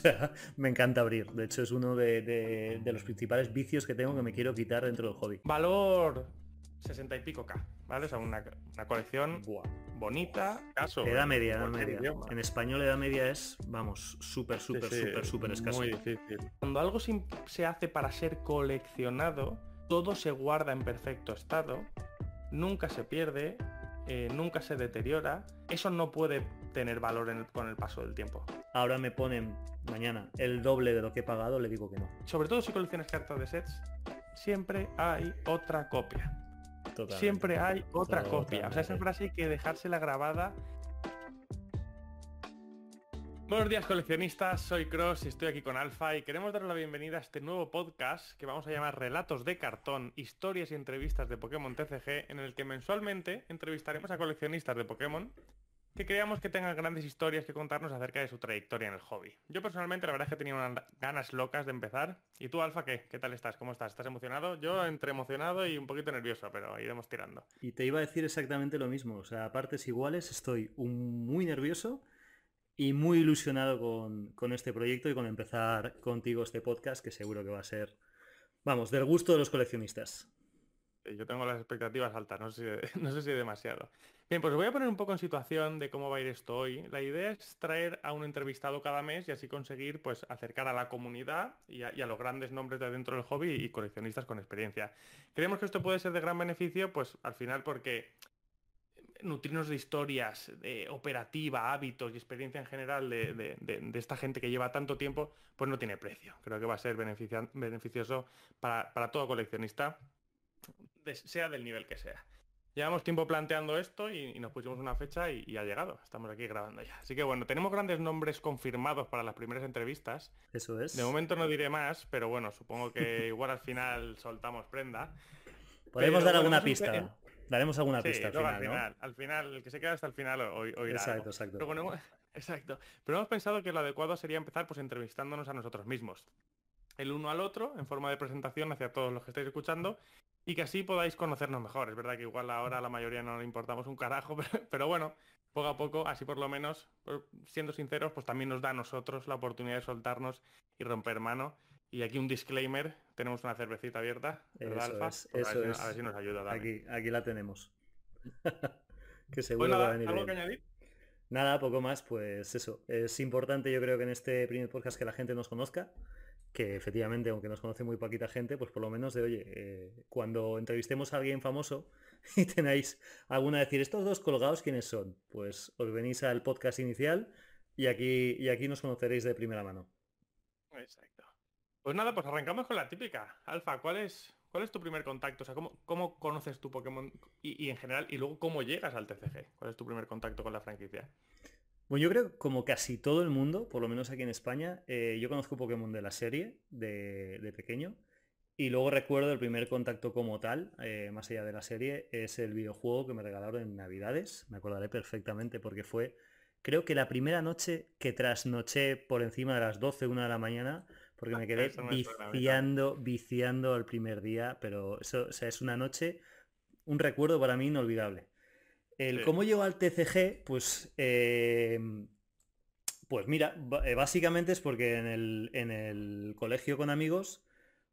sea, me encanta abrir. De hecho, es uno de, los principales vicios que tengo que me quiero quitar dentro del hobby. Valor 60 y pico K, ¿vale? O sea, una, colección bonita. Caso, le da media, media. En español la media es, vamos, súper, súper, súper, súper escaso. Muy difícil. Cuando algo se hace para ser coleccionado, todo se guarda en perfecto estado, nunca se pierde, eh, nunca se deteriora. Eso no puede tener valor con el paso del tiempo. Ahora me ponen mañana el doble de lo que he pagado, le digo que no. Sobre todo si coleccionas cartas de sets, siempre hay otra copia. Siempre hay otra copia. O sea, esa frase hay que dejársela grabada. Buenos días coleccionistas, soy Cross y estoy aquí con Alfa y queremos dar la bienvenida a este nuevo podcast que vamos a llamar Relatos de Cartón, historias y entrevistas de Pokémon TCG, en el que mensualmente entrevistaremos a coleccionistas de Pokémon que creamos que tengan grandes historias que contarnos acerca de su trayectoria en el hobby. Yo personalmente la verdad es que tenía unas ganas locas de empezar. ¿Y tú, Alfa, qué? ¿Qué tal estás? ¿Cómo estás? ¿Estás emocionado? Yo entre emocionado y un poquito nervioso, pero iremos tirando. Y te iba a decir exactamente lo mismo. O sea, a partes iguales, estoy muy nervioso y muy ilusionado con, con este proyecto y con empezar contigo este podcast que seguro que va a ser, vamos, del gusto de los coleccionistas. Yo tengo las expectativas altas, no sé, si, no sé si demasiado. Bien, pues voy a poner un poco en situación de cómo va a ir esto hoy. La idea es traer a un entrevistado cada mes y así conseguir pues acercar a la comunidad y a, los grandes nombres de dentro del hobby y coleccionistas con experiencia. Creemos que esto puede ser de gran beneficio, pues al final porque nutrirnos de historias, de operativa, hábitos y experiencia en general de, esta gente que lleva tanto tiempo, pues no tiene precio. Creo que va a ser beneficioso para, para todo coleccionista sea del nivel que sea. Llevamos tiempo planteando esto y, nos pusimos una fecha y, ha llegado. Estamos aquí grabando ya. Así que bueno, tenemos grandes nombres confirmados para las primeras entrevistas. Eso es. De momento no diré más, pero bueno, supongo que igual al final soltamos prenda. Podemos dar alguna pista. Daremos alguna pista. Al final, al final, el que se queda hasta el final hoy Exacto, exacto. Pero exacto. Pero hemos pensado que lo adecuado sería empezar pues entrevistándonos a nosotros mismos. El uno al otro, en forma de presentación hacia todos los que estáis escuchando, y que así podáis conocernos mejor. Es verdad que igual ahora a la mayoría no le importamos un carajo, pero, bueno, poco a poco, así por lo menos, pues, siendo sinceros, pues también nos da a nosotros la oportunidad de soltarnos y romper mano. Y aquí un disclaimer, tenemos una cervecita abierta, ¿verdad, Alfa? Es, pues a, ver si, nos ayuda. Aquí, aquí la tenemos. que seguro va a venir ¿algo que añadir? Nada, poco más, pues eso. Es importante yo creo que en este primer podcast que la gente nos conozca que efectivamente, aunque nos conoce muy poquita gente, pues por lo menos de, oye, eh, cuando entrevistemos a alguien famoso y tenéis alguna decir, estos dos colgados, ¿quiénes son? Pues os venís al podcast inicial y aquí, y aquí nos conoceréis de primera mano. Exacto. Pues nada, pues arrancamos con la típica. Alfa, ¿cuál es, cuál es tu primer contacto? O sea, ¿cómo, cómo conoces tu Pokémon y, y en general, y luego cómo llegas al TCG? ¿Cuál es tu primer contacto con la franquicia? Bueno, yo creo que como casi todo el mundo, por lo menos aquí en España, eh, yo conozco Pokémon de la serie, de, pequeño, y luego recuerdo el primer contacto como tal, eh, más allá de la serie, es el videojuego que me regalaron en Navidades, me acordaré perfectamente porque fue, creo que la primera noche que trasnoché por encima de las 12, 1 de la mañana, porque me quedé viciando, viciando al primer día, pero eso sea, es una noche, un recuerdo para mí inolvidable. El cómo llegó al TCG, pues, em, pues mira, eh, básicamente es porque en el, colegio con amigos,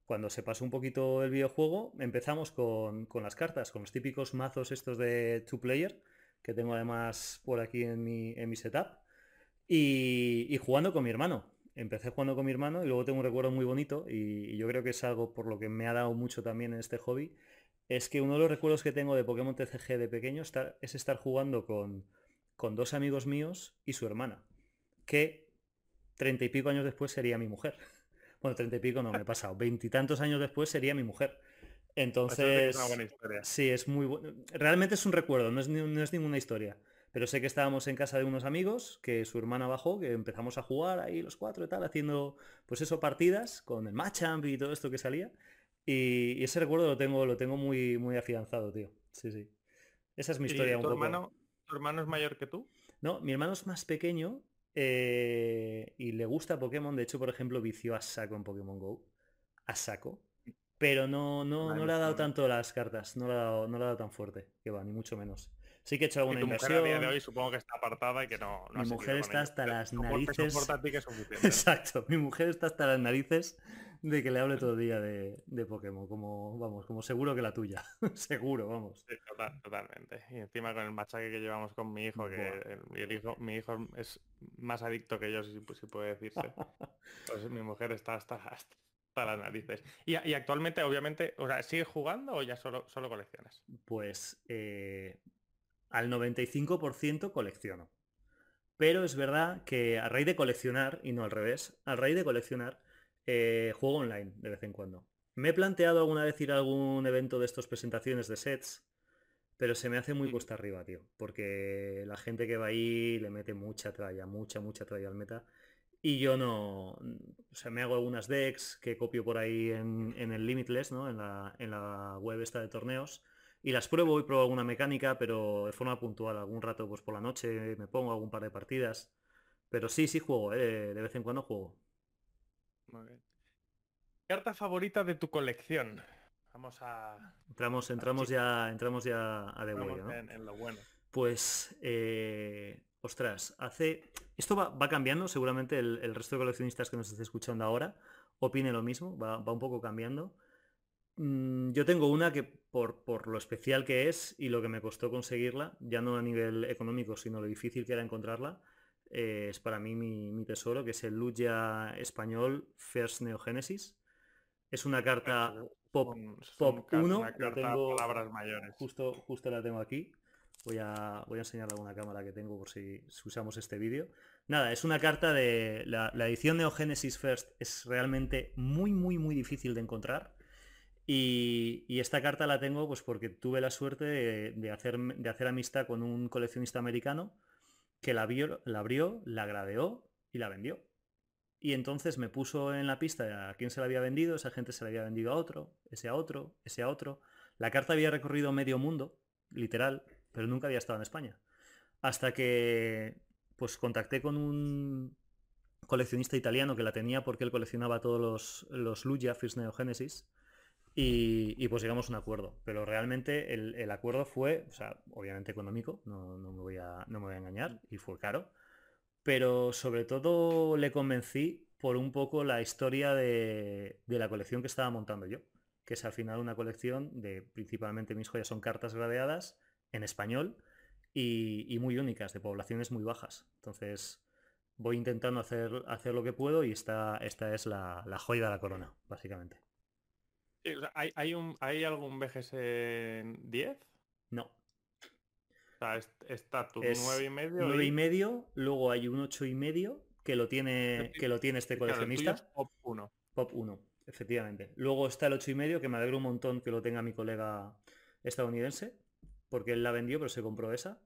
cuando se pasó un poquito el videojuego, empezamos con, las cartas, con los típicos mazos estos de two player, que tengo además por aquí en mi, en mi setup, y, jugando con mi hermano. Empecé jugando con mi hermano y luego tengo un recuerdo muy bonito y, y yo creo que es algo por lo que me ha dado mucho también en este hobby, es que uno de los recuerdos que tengo de Pokémon TCG de pequeño es estar jugando con, con dos amigos míos y su hermana, que treinta y pico años después sería mi mujer. Bueno, treinta y pico no me he pasado, veintitantos años después sería mi mujer. Entonces, sí, es muy bueno. Realmente es un recuerdo, no es, no es ninguna historia. Pero sé que estábamos en casa de unos amigos, que su hermana bajó, que empezamos a jugar ahí los cuatro y tal, haciendo pues eso, partidas con el Machamp y todo esto que salía. Y, ese recuerdo lo tengo, lo tengo muy, muy afianzado, tío. Sí, sí. Esa es mi historia un tu Hermano, ¿Tu hermano es mayor que tú? No, mi hermano es más pequeño eh, y le gusta Pokémon. De hecho, por ejemplo, vició a saco en Pokémon Go. A saco. Pero no, no, no le ha dado tanto las cartas. No le ha dado, no le ha dado tan fuerte. Que va, ni mucho menos. Sí que he hecho alguna y tu inversión. Mujer a día de hoy supongo que está apartada y que no. no mi mujer está hasta las narices. ¿eh? Exacto, mi mujer está hasta las narices de que le hable todo el día de, de Pokémon, como vamos, como seguro que la tuya. seguro, vamos. Sí, totalmente. Y encima con el machaque que llevamos con mi hijo, que el, hijo, mi hijo es más adicto que yo, si, si puede decirse. pues mi mujer está hasta, hasta las narices. Y, y, actualmente, obviamente, o sea, ¿sigues jugando o ya solo, solo coleccionas? Pues eh, al 95% colecciono. Pero es verdad que a raíz de coleccionar, y no al revés, a raíz de coleccionar, eh, juego online de vez en cuando. Me he planteado alguna vez ir a algún evento de estas presentaciones de sets, pero se me hace muy cuesta arriba, tío. Porque la gente que va ahí le mete mucha tralla, mucha, mucha tralla al meta. Y yo no... O sea, me hago algunas decks que copio por ahí en, el Limitless, ¿no? En la, en la web esta de torneos. Y las pruebo y pruebo alguna mecánica, pero de forma puntual. Algún rato, pues por la noche me pongo algún par de partidas. Pero sí, sí juego, ¿eh? de vez en cuando juego. Carta favorita de tu colección. Vamos a. Entramos, entramos ya, entramos ya a de ¿no? en, lo bueno. Pues, eh, ostras, hace. Esto va, cambiando, seguramente el, resto de coleccionistas que nos esté escuchando ahora opine lo mismo, va, un poco cambiando. Mm, yo tengo una que por, por, lo especial que es y lo que me costó conseguirla, ya no a nivel económico, sino lo difícil que era encontrarla, eh, es para mí mi, tesoro, que es el Luya español First Neogenesis. Es una carta pop, pop 1. palabras mayores. Justo, justo la tengo aquí. Voy a, voy a enseñarle una cámara que tengo por si, usamos este vídeo. Nada, es una carta de... La, edición Neogenesis First es realmente muy, muy, muy difícil de encontrar. Y, esta carta la tengo pues porque tuve la suerte de, hacer, de hacer amistad con un coleccionista americano que la, la abrió, la gradeó y la vendió. Y entonces me puso en la pista a quién se la había vendido, esa gente se la había vendido a otro, ese a otro, ese a otro. La carta había recorrido medio mundo, literal, pero nunca había estado en España. Hasta que pues contacté con un coleccionista italiano que la tenía porque él coleccionaba todos los, los Lugia First Neogenesis y, pues llegamos a un acuerdo. Pero realmente el, acuerdo fue, o sea, obviamente económico, no, me voy a, no me voy a engañar, y fue caro. Pero sobre todo le convencí por un poco la historia de, la colección que estaba montando yo. Que es al final una colección de principalmente mis joyas son cartas gradeadas en español y, muy únicas, de poblaciones muy bajas. Entonces voy intentando hacer, hacer lo que puedo y esta, esta es la, la joya de la corona, básicamente. ¿Hay, hay, un, ¿Hay algún BGS 10? No. O sea, está tu 9 y medio. 9 y... medio, luego hay un 8 y medio que lo tiene, que lo tiene este coleccionista. pop 1. Pop 1, efectivamente. Luego está el 8 y medio, que me alegro un montón que lo tenga mi colega estadounidense, porque él la vendió, pero se compró esa.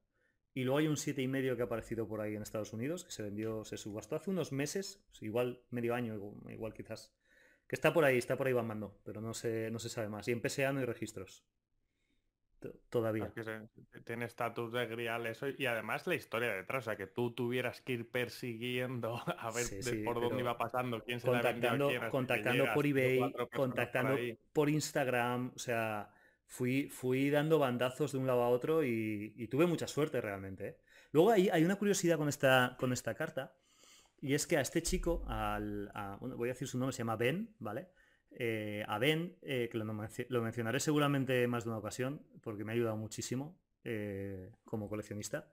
Y luego hay un 7 y medio que ha aparecido por ahí en Estados Unidos, que se vendió, se subastó hace unos meses, igual medio año, igual quizás que está por ahí, está por ahí bambando, pero no se, no se sabe más. Y en PSA no hay registros. Todavía. tiene estatus de grial eso y además la historia detrás, o sea, que tú tuvieras que ir persiguiendo a ver por dónde iba pasando, quién se contactando, contactando por eBay, contactando por, Instagram, o sea, fui, fui dando bandazos de un lado a otro y, tuve mucha suerte realmente. ¿eh? Luego hay, hay una curiosidad con esta, con esta carta y es que a este chico, al, voy a decir su nombre, se llama Ben, ¿vale? Eh, a Ben, eh, que lo, mencionaré seguramente más de una ocasión, porque me ha ayudado muchísimo eh, como coleccionista.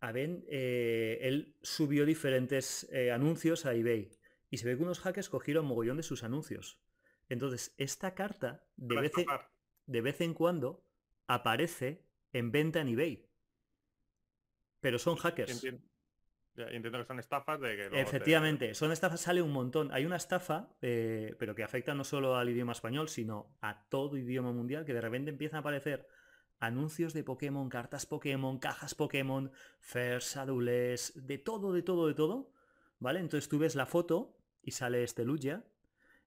A Ben, él subió diferentes anuncios a eBay y se ve que unos hackers cogieron mogollón de sus anuncios. Entonces, esta carta de vez, en, de vez en cuando aparece en venta en eBay. Pero son hackers entiendo que son estafas de que... Efectivamente, son estafas, sale un montón. Hay una estafa, eh, pero que afecta no solo al idioma español, sino a todo idioma mundial, que de repente empiezan a aparecer anuncios de Pokémon, cartas Pokémon, cajas Pokémon, fers, adules, de todo, de todo, de todo. ¿Vale? Entonces tú ves la foto y sale este Lugia.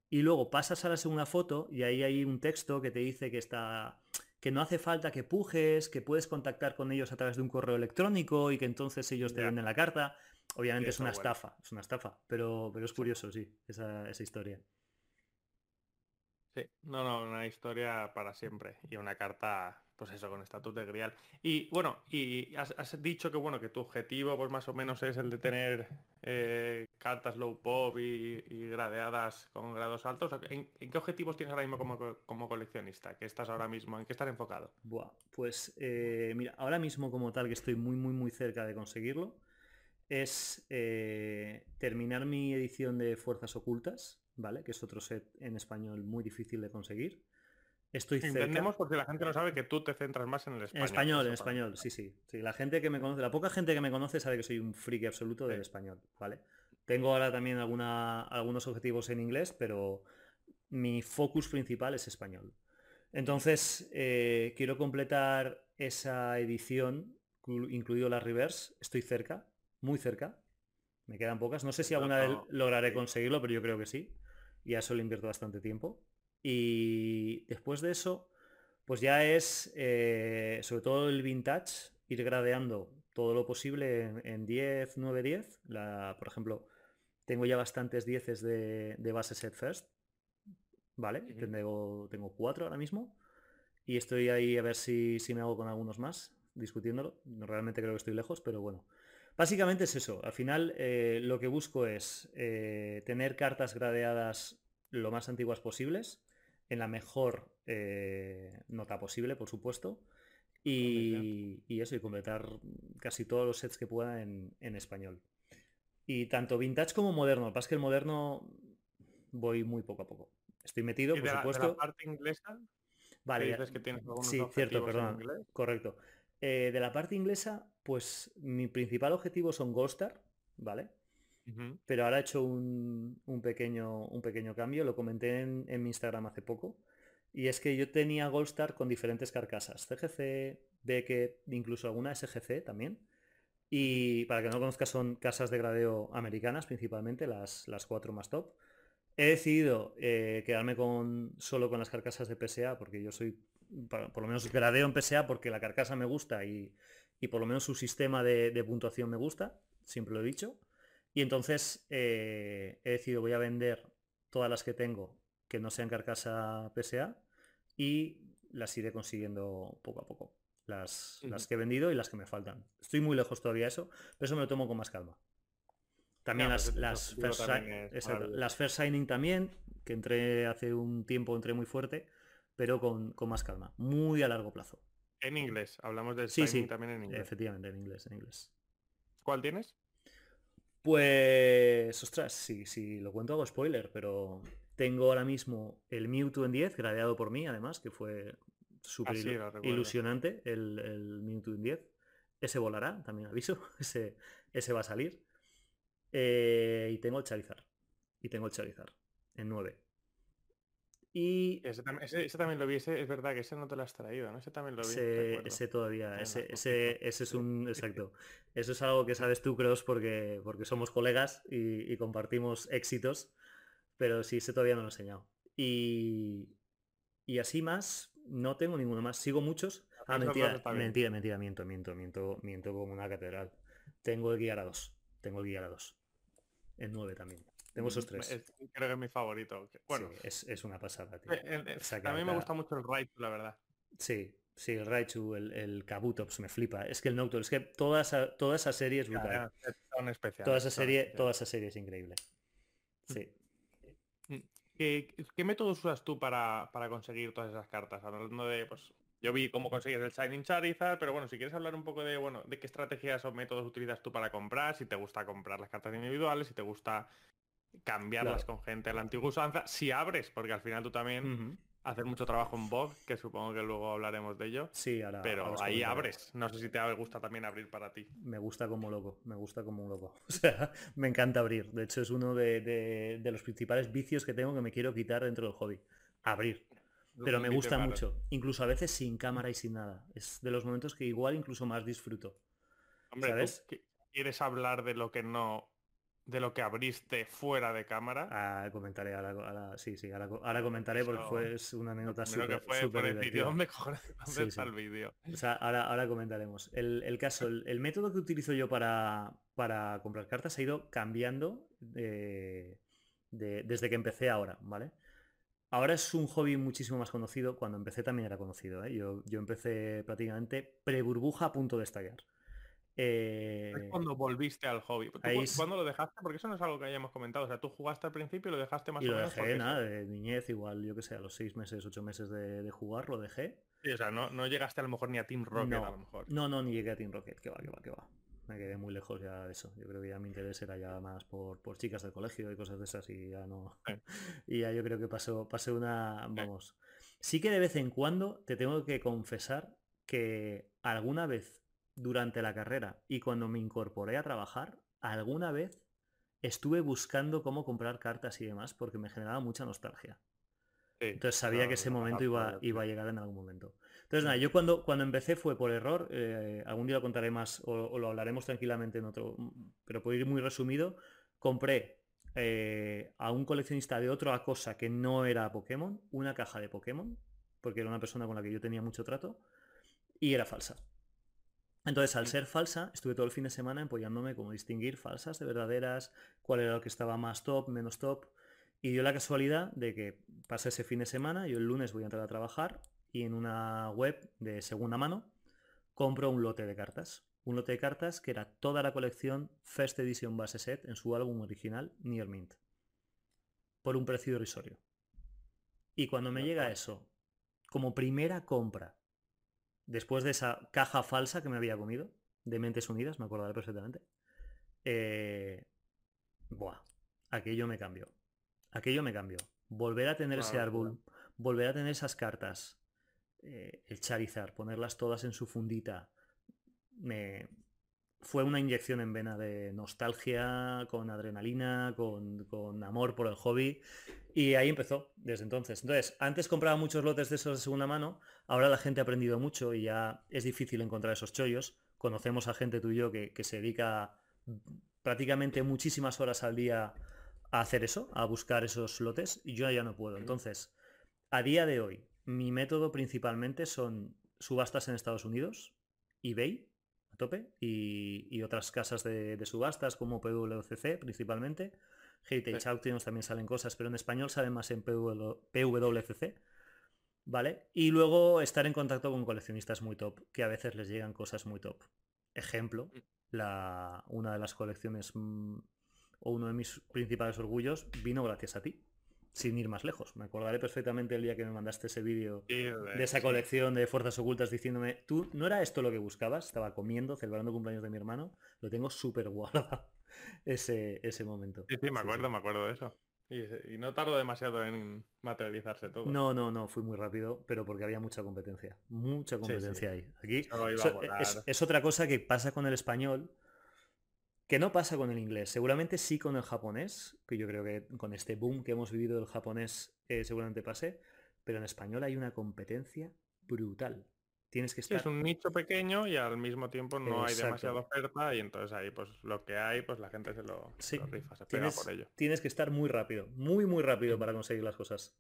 Y luego pasas a la segunda foto y ahí hay un texto que te dice que está que no hace falta que pujes, que puedes contactar con ellos a través de un correo electrónico y que entonces ellos te venden la carta. Obviamente es una estafa, es una estafa, pero, pero es curioso, sí, esa, historia. Sí, no, no, una historia para siempre y una carta pues eso, con estatus de grial. Y bueno, y has, dicho que bueno, que tu objetivo pues más o menos es el de tener eh, cartas low pop y, gradeadas con grados altos. ¿En, qué objetivos tienes ahora mismo como, coleccionista? ¿Qué estás ahora mismo? ¿En qué estás enfocado? Buah, pues eh, mira, ahora mismo como tal que estoy muy muy muy cerca de conseguirlo es eh, terminar mi edición de Fuerzas Ocultas, ¿vale? Que es otro set en español muy difícil de conseguir. Estoy Entendemos porque la gente no sabe que tú te centras más en el español. En español, en español, sí, sí, sí. La gente que me conoce, la poca gente que me conoce sabe que soy un friki absoluto del español, ¿vale? Tengo ahora también alguna, algunos objetivos en inglés, pero mi focus principal es español. Entonces, eh, quiero completar esa edición, incluido la reverse. Estoy cerca, muy cerca. Me quedan pocas. No sé si alguna vez lograré conseguirlo, pero yo creo que sí. Y a eso le invierto bastante tiempo. Y después de eso, pues ya es, eh, sobre todo el vintage, ir gradeando todo lo posible en, 10, 9, 10. por ejemplo, tengo ya bastantes 10 de, de base set first. ¿Vale? tengo, tengo cuatro ahora mismo. Y estoy ahí a ver si, si me hago con algunos más, discutiéndolo. Realmente creo que estoy lejos, pero bueno. Básicamente es eso. Al final eh, lo que busco es eh, tener cartas gradeadas lo más antiguas posibles, en la mejor eh, nota posible, por supuesto. Y, eso, y completar casi todos los sets que pueda en, español. Y tanto vintage como moderno. Lo que pasa es que el moderno voy muy poco a poco. Estoy metido, por supuesto. la parte inglesa? Vale. que tienes sí, cierto, perdón. Correcto. de la parte inglesa, pues mi principal objetivo son Goldstar, ¿vale? Pero ahora he hecho un, pequeño, un pequeño cambio, lo comenté en, mi Instagram hace poco. Y es que yo tenía Goldstar con diferentes carcasas, CGC, Beckett, incluso alguna SGC también. Y para que no conozcas son casas de gradeo americanas principalmente, las, las cuatro más top. He decidido eh, quedarme con, solo con las carcasas de PSA porque yo soy, por lo menos gradeo en PSA porque la carcasa me gusta y, y por lo menos su sistema de, puntuación me gusta, siempre lo he dicho. Y entonces eh, he decidido voy a vender todas las que tengo que no sean carcasa PSA y las iré consiguiendo poco a poco. Las, las que he vendido y las que me faltan. Estoy muy lejos todavía de eso, pero eso me lo tomo con más calma. También las, las, first signing también, que entré hace un tiempo, entré muy fuerte, pero con, con más calma, muy a largo plazo. En inglés, hablamos de sí, sí, también en inglés. Efectivamente, en inglés, en inglés. ¿Cuál tienes? Pues, ostras, sí, sí, lo cuento hago spoiler, pero tengo ahora mismo el Mewtwo en 10, gradeado por mí, además, que fue súper ah, ilusionante el, el, Mewtwo en 10. Ese volará, también aviso, ese, ese va a salir. Eh, y tengo el Charizard. Y tengo el Charizard en 9. Y ese, también lo vi, ese, es verdad que ese no te lo has traído, ¿no? Ese también lo vi. Ese, todavía, ese, ese, es un, exacto. Eso es algo que sabes tú, Cross, porque, porque somos colegas y, compartimos éxitos, pero sí, ese todavía no lo he enseñado. Y, y así más, no tengo ninguno más. Sigo muchos. Ah, mentira, mentira, mentira, miento, miento, miento, miento como una catedral. Tengo el guiar a 2. Tengo el guiar a 2. En 9 también. Tengo esos tres. creo que es mi favorito. Bueno, es, una pasada, tío. Eh, a mí me gusta mucho el Raichu, la verdad. Sí, sí, el Raichu, el, el Kabutops me flipa. Es que el Nocturne, es que toda esa, toda esa serie es brutal. toda esa serie, toda esa serie es increíble. Mm. Sí. Mm. ¿Qué, métodos usas tú para, conseguir todas esas cartas? Hablando de, pues, yo vi cómo consigues el Shining Charizard, pero bueno, si quieres hablar un poco de, bueno, de qué estrategias o métodos utilizas tú para comprar, si te gusta comprar las cartas individuales, si te gusta cambiarlas con gente a la antigua usanza, si abres, porque al final tú también haces mucho trabajo en Vogue, que supongo que luego hablaremos de ello. Sí, ahora. Pero ahí abres. No sé si te gusta también abrir para ti. Me gusta como loco, me gusta como un loco. O sea, me encanta abrir. De hecho, es uno de, los principales vicios que tengo que me quiero quitar dentro del hobby. Abrir. Pero me gusta mucho. Incluso a veces sin cámara y sin nada. Es de los momentos que igual incluso más disfruto. Hombre, ¿sabes? ¿Quieres hablar de lo que no de lo que abriste fuera de cámara. Ah, comentaré, ahora, sí, sí, ahora, comentaré porque fue una anécdota súper vídeo. ¿Dónde, está el vídeo? O sea, ahora, ahora comentaremos. El, caso, el, método que utilizo yo para, para comprar cartas ha ido cambiando desde que empecé ahora, ¿vale? ahora es un hobby muchísimo más conocido. Cuando empecé también era conocido. ¿eh? Yo, yo empecé prácticamente pre-burbuja a punto de estallar. Eh, es cuando volviste al hobby. ¿Cuándo lo dejaste? Porque eso no es algo que hayamos comentado. O sea, tú jugaste al principio y lo dejaste más y o lo menos. dejé, nada, de niñez, igual, yo que sé, a los seis meses, ocho meses de, jugar, lo dejé. Sí, o sea, no, no, llegaste a lo mejor ni a Team Rocket no, a lo mejor. No, no, ni llegué a Team Rocket, que va, que va, que va. Me quedé muy lejos ya de eso. Yo creo que ya mi interés era ya más por, por chicas del colegio y cosas de esas y ya no. y ya yo creo que pasó, pasé una. Vamos. Sí que de vez en cuando te tengo que confesar que alguna vez durante la carrera y cuando me incorporé a trabajar, alguna vez estuve buscando cómo comprar cartas y demás porque me generaba mucha nostalgia. Entonces sabía que ese momento iba, iba, a llegar en algún momento. Entonces nada, yo cuando, cuando empecé fue por error, eh, algún día lo contaré más o, lo hablaremos tranquilamente en otro, pero por ir muy resumido, compré eh, a un coleccionista de otra cosa que no era Pokémon, una caja de Pokémon, porque era una persona con la que yo tenía mucho trato, y era falsa. Entonces, al ser falsa, estuve todo el fin de semana empollándome como distinguir falsas de verdaderas, cuál era lo que estaba más top, menos top. Y dio la casualidad de que pasa ese fin de semana, yo el lunes voy a entrar a trabajar y en una web de segunda mano compro un lote de cartas. Un lote de cartas que era toda la colección First Edition Base Set en su álbum original Near Mint. Por un precio irrisorio. Y cuando me llega eso, como primera compra después de esa caja falsa que me había comido, de Mentes Unidas, me acordaré perfectamente, eh, buah, aquello me cambió. Aquello me cambió. Volver a tener ese árbol, volver a tener esas cartas, eh, el Charizard, ponerlas todas en su fundita, me, fue una inyección en vena de nostalgia, con adrenalina, con, con, amor por el hobby. Y ahí empezó, desde entonces. Entonces, antes compraba muchos lotes de esos de segunda mano, ahora la gente ha aprendido mucho y ya es difícil encontrar esos chollos. Conocemos a gente tú y yo que, que se dedica prácticamente muchísimas horas al día a hacer eso, a buscar esos lotes, y yo ya no puedo. Entonces, a día de hoy, mi método principalmente son subastas en Estados Unidos, eBay, tope y, otras casas de, subastas como PWCC principalmente. Heritage Auctions también salen cosas, pero en español salen más en PWCC. ¿Vale? Y luego estar en contacto con coleccionistas muy top, que a veces les llegan cosas muy top. Ejemplo, mm. la, una de las colecciones mm, o uno de mis principales orgullos vino gracias a ti sin ir más lejos. Me acordaré perfectamente el día que me mandaste ese vídeo de esa colección de fuerzas ocultas diciéndome, tú no era esto lo que buscabas, estaba comiendo, celebrando cumpleaños de mi hermano, lo tengo súper guardado ese, ese momento. Sí, sí, me acuerdo, me acuerdo de eso. Y, no tardó demasiado en materializarse todo. No, no, no, fui muy rápido, pero porque había mucha competencia. Mucha competencia ahí. Aquí es, otra cosa que pasa con el español, que no pasa con el inglés, seguramente sí con el japonés, que yo creo que con este boom que hemos vivido del japonés eh, seguramente pase, pero en español hay una competencia brutal. Tienes que estar... es un nicho pequeño y al mismo tiempo no hay demasiada oferta y entonces ahí pues lo que hay pues la gente se lo, rifa, se pega por ello. Tienes que estar muy rápido, muy muy rápido para conseguir las cosas.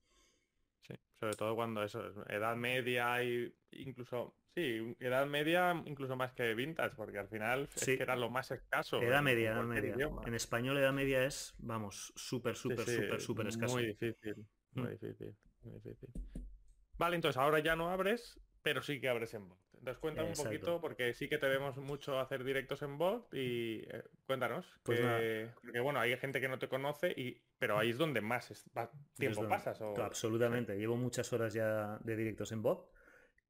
Sí, sobre todo cuando eso es edad media y incluso Sí, edad media incluso más que vintage, porque al final es que era lo más escaso. Edad media, edad media. En español edad media es, vamos, súper, súper, súper, súper escaso. Muy difícil, muy mm. difícil, muy difícil. Vale, entonces ahora ya no abres, pero sí que abres en bot. Entonces cuéntame un poquito, porque sí que te vemos mucho hacer directos en bot y eh, cuéntanos. Pues porque bueno, hay gente que no te conoce, y pero ahí es donde más tiempo pasas. Absolutamente, llevo muchas horas ya de directos en bot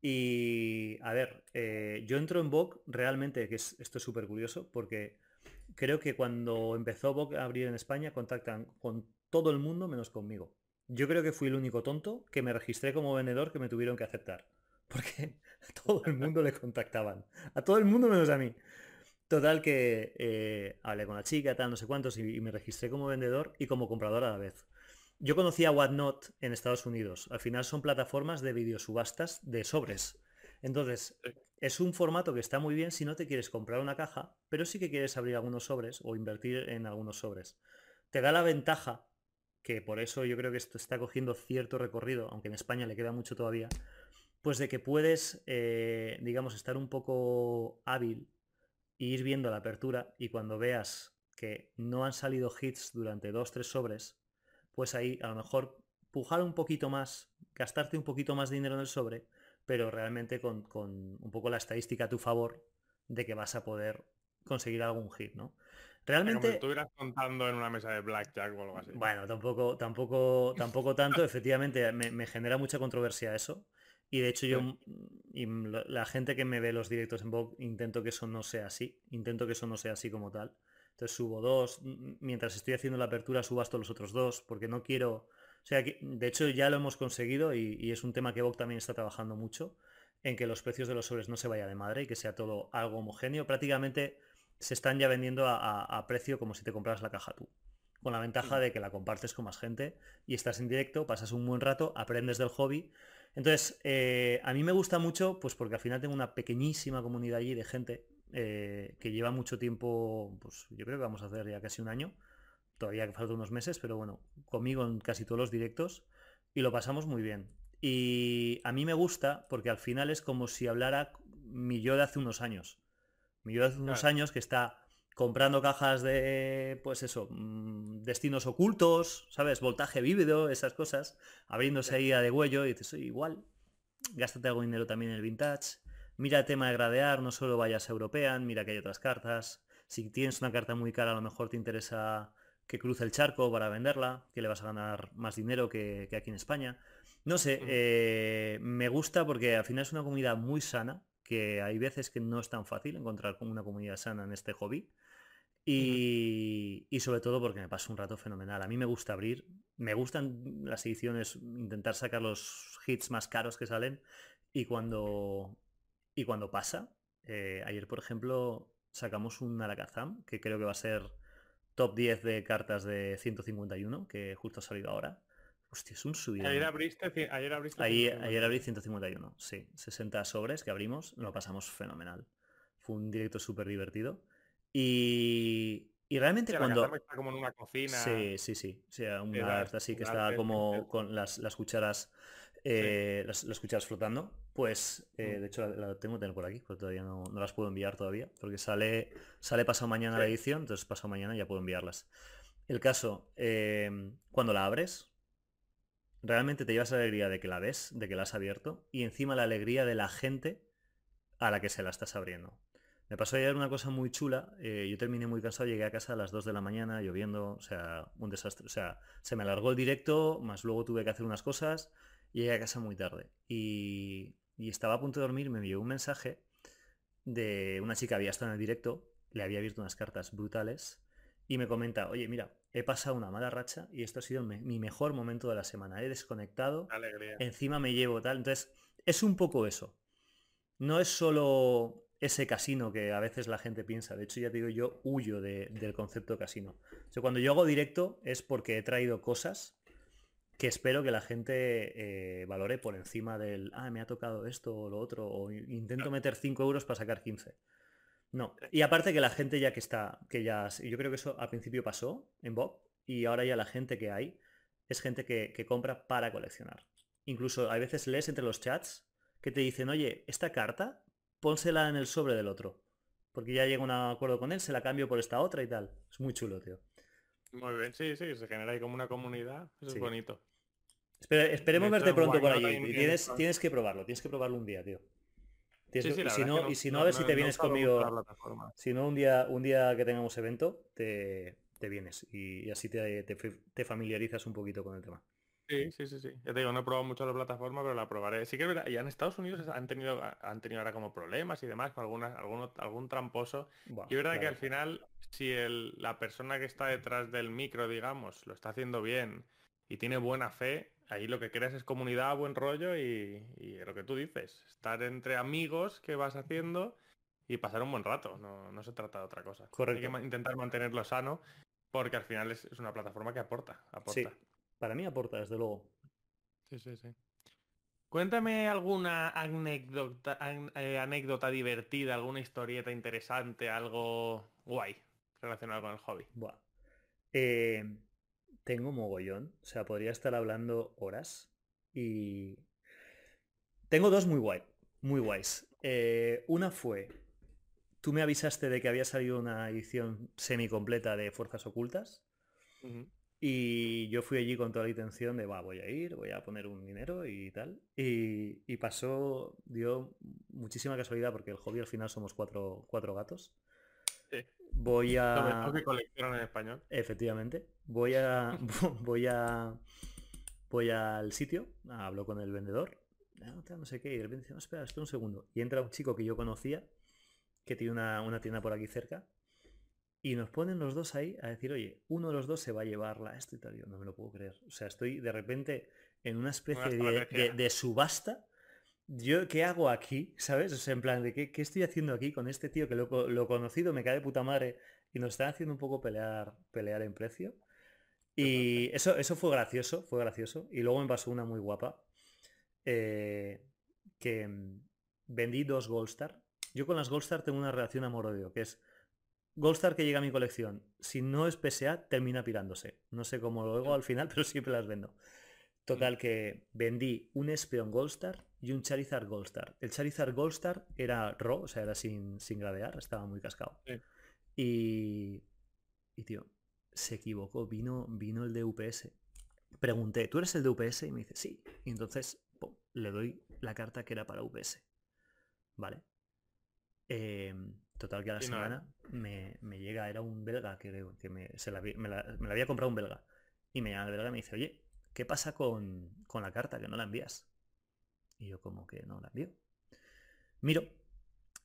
y a ver, eh, yo entro en Vogue realmente, que es, esto es súper curioso, porque creo que cuando empezó Vogue a abrir en España contactan con todo el mundo menos conmigo. Yo creo que fui el único tonto que me registré como vendedor que me tuvieron que aceptar. Porque a todo el mundo le contactaban. A todo el mundo menos a mí. Total que eh, hablé con la chica, tal, no sé cuántos, y, me registré como vendedor y como comprador a la vez. Yo conocía Whatnot en Estados Unidos. Al final son plataformas de videosubastas de sobres. Entonces, es un formato que está muy bien si no te quieres comprar una caja, pero sí que quieres abrir algunos sobres o invertir en algunos sobres. Te da la ventaja, que por eso yo creo que esto está cogiendo cierto recorrido, aunque en España le queda mucho todavía, pues de que puedes, eh, digamos, estar un poco hábil e ir viendo la apertura y cuando veas que no han salido hits durante dos, tres sobres, pues ahí a lo mejor pujar un poquito más, gastarte un poquito más de dinero en el sobre, pero realmente con, con un poco la estadística a tu favor de que vas a poder conseguir algún hit, ¿no? Realmente. Como si estuvieras contando en una mesa de blackjack o algo así. Bueno, tampoco, tampoco, tampoco tanto. Efectivamente, me, genera mucha controversia eso. Y de hecho yo y la gente que me ve los directos en Vogue intento que eso no sea así. Intento que eso no sea así como tal. Entonces subo dos. Mientras estoy haciendo la apertura subo hasta los otros dos. Porque no quiero. O sea, de hecho ya lo hemos conseguido y, es un tema que Vogue también está trabajando mucho. En que los precios de los sobres no se vaya de madre y que sea todo algo homogéneo. Prácticamente se están ya vendiendo a, precio como si te compras la caja tú. Con la ventaja de que la compartes con más gente y estás en directo, pasas un buen rato, aprendes del hobby. Entonces, eh, a mí me gusta mucho, pues porque al final tengo una pequeñísima comunidad allí de gente eh, que lleva mucho tiempo, pues yo creo que vamos a hacer ya casi un año, todavía que falta unos meses, pero bueno, conmigo en casi todos los directos y lo pasamos muy bien. Y a mí me gusta porque al final es como si hablara mi yo de hace unos años. Mi hace unos años que está comprando cajas de, pues eso, mm, destinos ocultos, ¿sabes? Voltaje vívido, esas cosas, abriéndose ahí a de huello y dices, igual, gástate algo de dinero también en el vintage. Mira el tema de gradear, no solo vayas a European, mira que hay otras cartas. Si tienes una carta muy cara, a lo mejor te interesa que cruce el charco para venderla, que le vas a ganar más dinero que, aquí en España. No sé, eh, me gusta porque al final es una comunidad muy sana, que hay veces que no es tan fácil encontrar una comunidad sana en este hobby. Y, sobre todo porque me pasa un rato fenomenal. A mí me gusta abrir, me gustan las ediciones, intentar sacar los hits más caros que salen. Y cuando, y cuando pasa, eh, ayer por ejemplo sacamos un Alakazam, que creo que va a ser top 10 de cartas de 151, que justo ha salido ahora. Hostia, es un subidón. Ayer abriste, ayer abriste ayer abrí 151, sí. 60 sobres que abrimos, lo pasamos fenomenal. Fue un directo súper divertido. Y, y realmente cuando... Está como en una cocina. Sí, sí, sí. O sea, un así que está como con las, las cucharas eh, las, cucharas flotando. Pues, eh, mm. de hecho, la, tengo que tener por aquí, pero todavía no, las puedo enviar todavía, porque sale, sale pasado mañana la edición, entonces pasado mañana ya puedo enviarlas. El caso, eh, cuando la abres, realmente te llevas la alegría de que la ves, de que la has abierto, y encima la alegría de la gente a la que se la estás abriendo. Me pasó ayer una cosa muy chula, eh, yo terminé muy cansado, llegué a casa a las 2 de la mañana, lloviendo, o sea, un desastre, o sea, se me alargó el directo, más luego tuve que hacer unas cosas, y llegué a casa muy tarde. Y, y estaba a punto de dormir, me envió un mensaje de una chica que había estado en el directo, le había abierto unas cartas brutales, y me comenta, oye, mira, he pasado una mala racha y esto ha sido mi mejor momento de la semana. He desconectado, encima me llevo tal. Entonces, es un poco eso. No es solo ese casino que a veces la gente piensa. De hecho, ya te digo, yo huyo del concepto casino. O cuando yo hago directo es porque he traído cosas que espero que la gente eh, valore por encima del, ah, me ha tocado esto o lo otro, o intento meter 5 euros para sacar 15. No. Y aparte que la gente ya que está, que ya, yo creo que eso al principio pasó en Bob y ahora ya la gente que hay es gente que, compra para coleccionar. Incluso a veces lees entre los chats que te dicen, oye, esta carta, pónsela en el sobre del otro. Porque ya llega un acuerdo con él, se la cambio por esta otra y tal. Es muy chulo, tío. Muy bien, sí, sí, se genera ahí como una comunidad. Eso es bonito. esperemos verte pronto por allí. tienes, tienes que probarlo, tienes que probarlo un día, tío y, si no, y si no, a ver si te vienes conmigo. Si no, un día, un día que tengamos evento, te, vienes y, así te, te, familiarizas un poquito con el tema. Sí, sí, sí, sí. Ya te digo, no he probado mucho la plataforma, pero la probaré. Sí que es verdad, ya en Estados Unidos han tenido, han tenido ahora como problemas y demás con alguna, algún, algún tramposo. y es verdad que al final, si el, la persona que está detrás del micro, digamos, lo está haciendo bien y tiene buena fe, ahí lo que creas es comunidad, buen rollo y, lo que tú dices, estar entre amigos que vas haciendo y pasar un buen rato, no, se trata de otra cosa. Correcto. Hay que intentar mantenerlo sano porque al final es, una plataforma que aporta, aporta. Para mí aporta, desde luego. Sí, sí, sí. Cuéntame alguna anécdota, eh, anécdota divertida, alguna historieta interesante, algo guay relacionado con el hobby. Buah. Eh, tengo mogollón. O sea, podría estar hablando horas. Y tengo dos muy guay, muy guays. Eh, una fue, tú me avisaste de que había salido una edición semi completa de Fuerzas Ocultas. Y yo fui allí con toda la intención de, va, voy a ir, voy a poner un dinero y tal. Y, y pasó, dio muchísima casualidad porque el hobby al final somos cuatro, cuatro gatos. Sí. Voy a... Lo que coleccionan en español. Efectivamente. Voy a... voy a... Voy al sitio, hablo con el vendedor, no, sé qué, y de repente dice, no, espera, espera un segundo. Y entra un chico que yo conocía, que tiene una, una tienda por aquí cerca, y nos ponen los dos ahí a decir, oye, uno de los dos se va a llevarla esto y tal. Yo no me lo puedo creer. O sea, estoy de repente en una especie de, subasta. ¿Yo qué hago aquí? ¿Sabes? O sea, en plan, de qué, qué estoy haciendo aquí con este tío que lo, he conocido, me cae de puta madre y nos están haciendo un poco pelear, pelear en precio. Y eso, eso fue gracioso, fue gracioso. Y luego me pasó una muy guapa. Eh, que mm, vendí dos Goldstar. Yo con las Goldstar tengo una relación amor-odio, que es Goldstar que llega a mi colección, si no es PSA, termina pirándose. No sé cómo luego al final, pero siempre las vendo. Total mm. que vendí un Espeon Goldstar y un Charizard Goldstar. El Charizard Goldstar era raw, o sea, era sin, sin gradear, estaba muy cascado. Y, y, tío, se equivocó, vino, vino el de UPS. Pregunté, ¿tú eres el de UPS? Y me dice, sí. Y entonces le doy la carta que era para UPS. ¿Vale? Eh, Total que a la semana me, llega, era un belga que, que me, la, había comprado un belga. Y me llama el belga y me dice, oye, ¿qué pasa con, la carta que no la envías? Y yo como que no la envío. Miro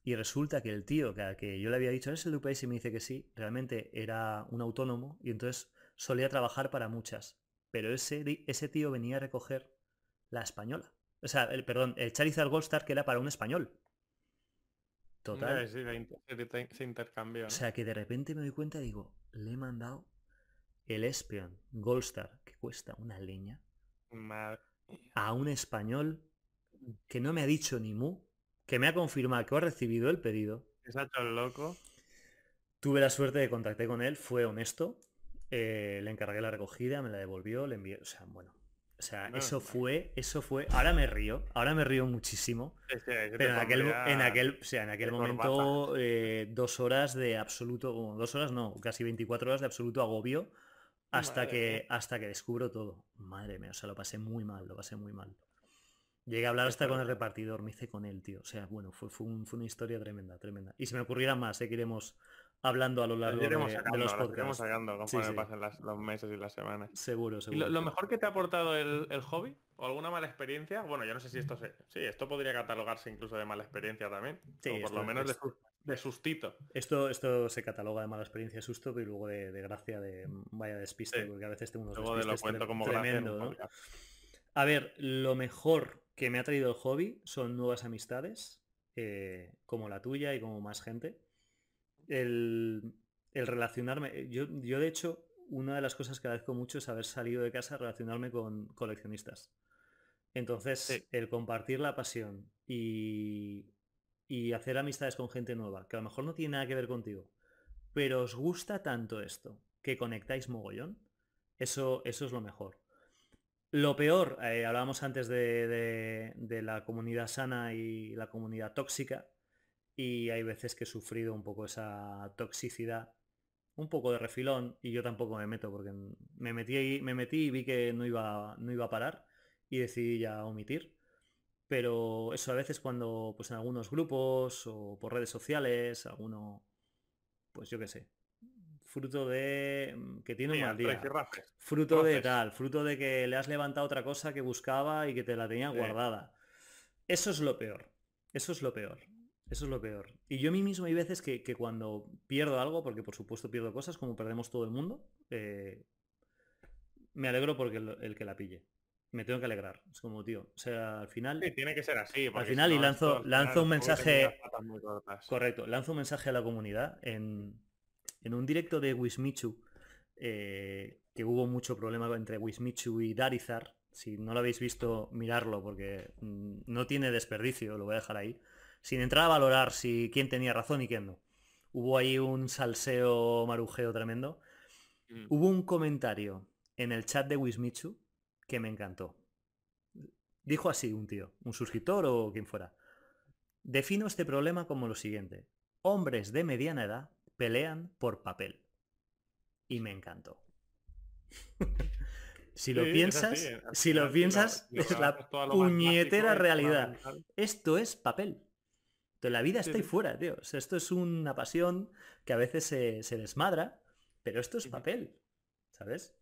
y resulta que el tío que, que yo le había dicho, ¿eres el UPS? Y me dice que sí, realmente era un autónomo y entonces solía trabajar para muchas. Pero ese, ese tío venía a recoger la española. O sea, el, perdón, el Charizard Goldstar que era para un español. Total. se, intercambió. O sea que de repente me doy cuenta y digo, le he mandado el Espion Goldstar, que cuesta una leña, a un español que no me ha dicho ni mu, que me ha confirmado que ha recibido el pedido. Exacto, loco. Tuve la suerte de contactar con él, fue honesto, eh, le encargué la recogida, me la devolvió, le envié, o sea, bueno, o sea, eso fue, eso fue. Ahora me río, ahora me río muchísimo. pero en aquel, en aquel, o sea, en aquel momento, eh, dos horas de absoluto, dos horas no, casi 24 horas de absoluto agobio hasta que, hasta que descubro todo. Madre mía, o sea, lo pasé muy mal, lo pasé muy mal. Llegué a hablar hasta con el repartidor, me hice con él, tío. O sea, bueno, fue, fue, una historia tremenda, tremenda. Y si me ocurriera más, sé que iremos hablando a lo largo de, los podcasts. sacando conforme pasen los meses y las semanas. Seguro, seguro. lo, mejor que te ha aportado el, hobby? ¿O alguna mala experiencia? Bueno, yo no sé si esto se... Sí, esto podría catalogarse incluso de mala experiencia también. Sí, o por lo menos de, sustito. Esto, esto se cataloga de mala experiencia, de susto, y luego de, gracia, de vaya despiste, porque a veces tengo unos luego de lo cuento como tremendo, A ver, lo mejor que me ha traído el hobby son nuevas amistades, eh, como la tuya y como más gente el, relacionarme. Yo, yo, de hecho, una de las cosas que agradezco mucho es haber salido de casa, relacionarme con coleccionistas. Entonces, el compartir la pasión y, y hacer amistades con gente nueva, que a lo mejor no tiene nada que ver contigo, pero os gusta tanto esto, que conectáis mogollón, eso, eso es lo mejor. Lo peor, eh, hablábamos antes de, de, la comunidad sana y la comunidad tóxica, y hay veces que he sufrido un poco esa toxicidad, un poco de refilón y yo tampoco me meto porque me metí, me metí y vi que no iba, no iba a parar y decidí ya omitir. Pero eso a veces cuando pues en algunos grupos o por redes sociales, alguno, pues yo qué sé, fruto de mm, que tiene un mal día. Fruto de tal, fruto de que le has levantado otra cosa que buscaba y que te la tenía guardada. Eso es lo peor. Eso es lo peor. Eso es lo peor. Y yo a mí mismo hay veces que, cuando pierdo algo, porque por supuesto pierdo cosas, como perdemos todo el mundo, eh, me alegro porque el, que la pille. Me tengo que alegrar. Es como, tío, o sea, al final... tiene que ser así. Al final, y lanzo, lanzo un mensaje... Correcto, lanzo un mensaje a la comunidad. En, un directo de Wismichu, eh, que hubo mucho problema entre Wismichu y Darizar. Si no lo habéis visto, mirarlo, porque mm, no tiene desperdicio, lo voy a dejar ahí sin entrar a valorar si quién tenía razón y quién no. Hubo ahí un salseo marujeo tremendo. Mm. Hubo un comentario en el chat de Wismichu que me encantó. Dijo así un tío, un suscriptor o quien fuera. Defino este problema como lo siguiente. Hombres de mediana edad pelean por papel. Y me encantó. si lo piensas, si lo piensas, es la puñetera realidad. Esto es papel. La vida está ahí fuera, tío. esto es una pasión que a veces se, se desmadra, pero esto es papel, ¿sabes?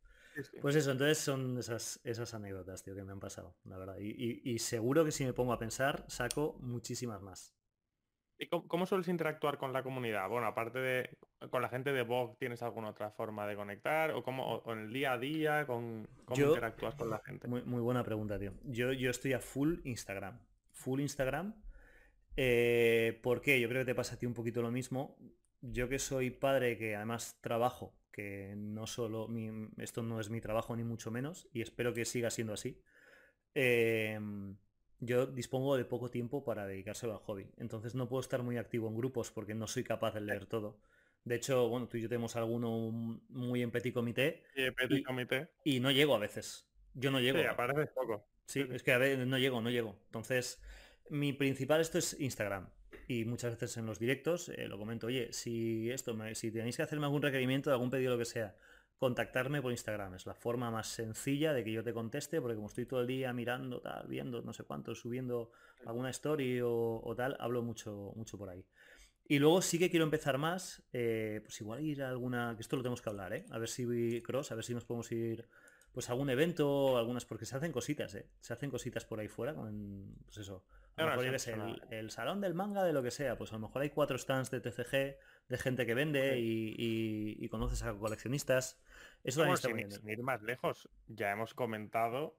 Pues eso, entonces son esas, esas anécdotas, tío, que me han pasado, la verdad. Y, seguro que si me pongo a pensar, saco muchísimas más. ¿Y cómo, sueles interactuar con la comunidad? Bueno, aparte de con la gente de Vogue, ¿tienes alguna otra forma de conectar? ¿O, cómo, en el día a día, con, cómo interactúas con la gente? Muy, muy, buena pregunta, tío. Yo, yo estoy a full Instagram. Full Instagram. Eh, ¿Por qué? Yo creo que te pasa a ti un poquito lo mismo. Yo que soy padre, que además trabajo que no solo esto no es mi trabajo ni mucho menos y espero que siga siendo así. Em, yo dispongo de poco tiempo para dedicárselo al hobby, entonces no puedo estar muy activo en grupos porque no soy capaz de leer todo. De hecho, bueno, tú y yo tenemos alguno muy en petit comité. y, y, no llego a veces. Yo no llego. Sí, aparece poco. Sí, es que a veces no llego, no llego. Entonces, mi principal esto es Instagram y muchas veces en los directos eh, lo comento, oye, si esto, si tenéis que hacerme algún requerimiento, algún pedido, lo que sea, contactarme por Instagram. Es la forma más sencilla de que yo te conteste, porque como estoy todo el día mirando, tal, viendo, no sé cuánto, subiendo alguna story o, tal, hablo mucho, mucho por ahí. Y luego sí que quiero empezar más, eh, pues igual ir a alguna, que esto lo tenemos que hablar, ¿eh? A ver si Cross, a ver si nos podemos ir pues a algún evento, algunas, porque se hacen cositas, ¿eh? Se hacen cositas por ahí fuera, con, pues eso, a lo mejor el, salón del manga de lo que sea, pues a lo mejor hay cuatro stands de TCG, de gente que vende y, conoces a coleccionistas. Eso bueno, sin, ir más lejos, ya hemos comentado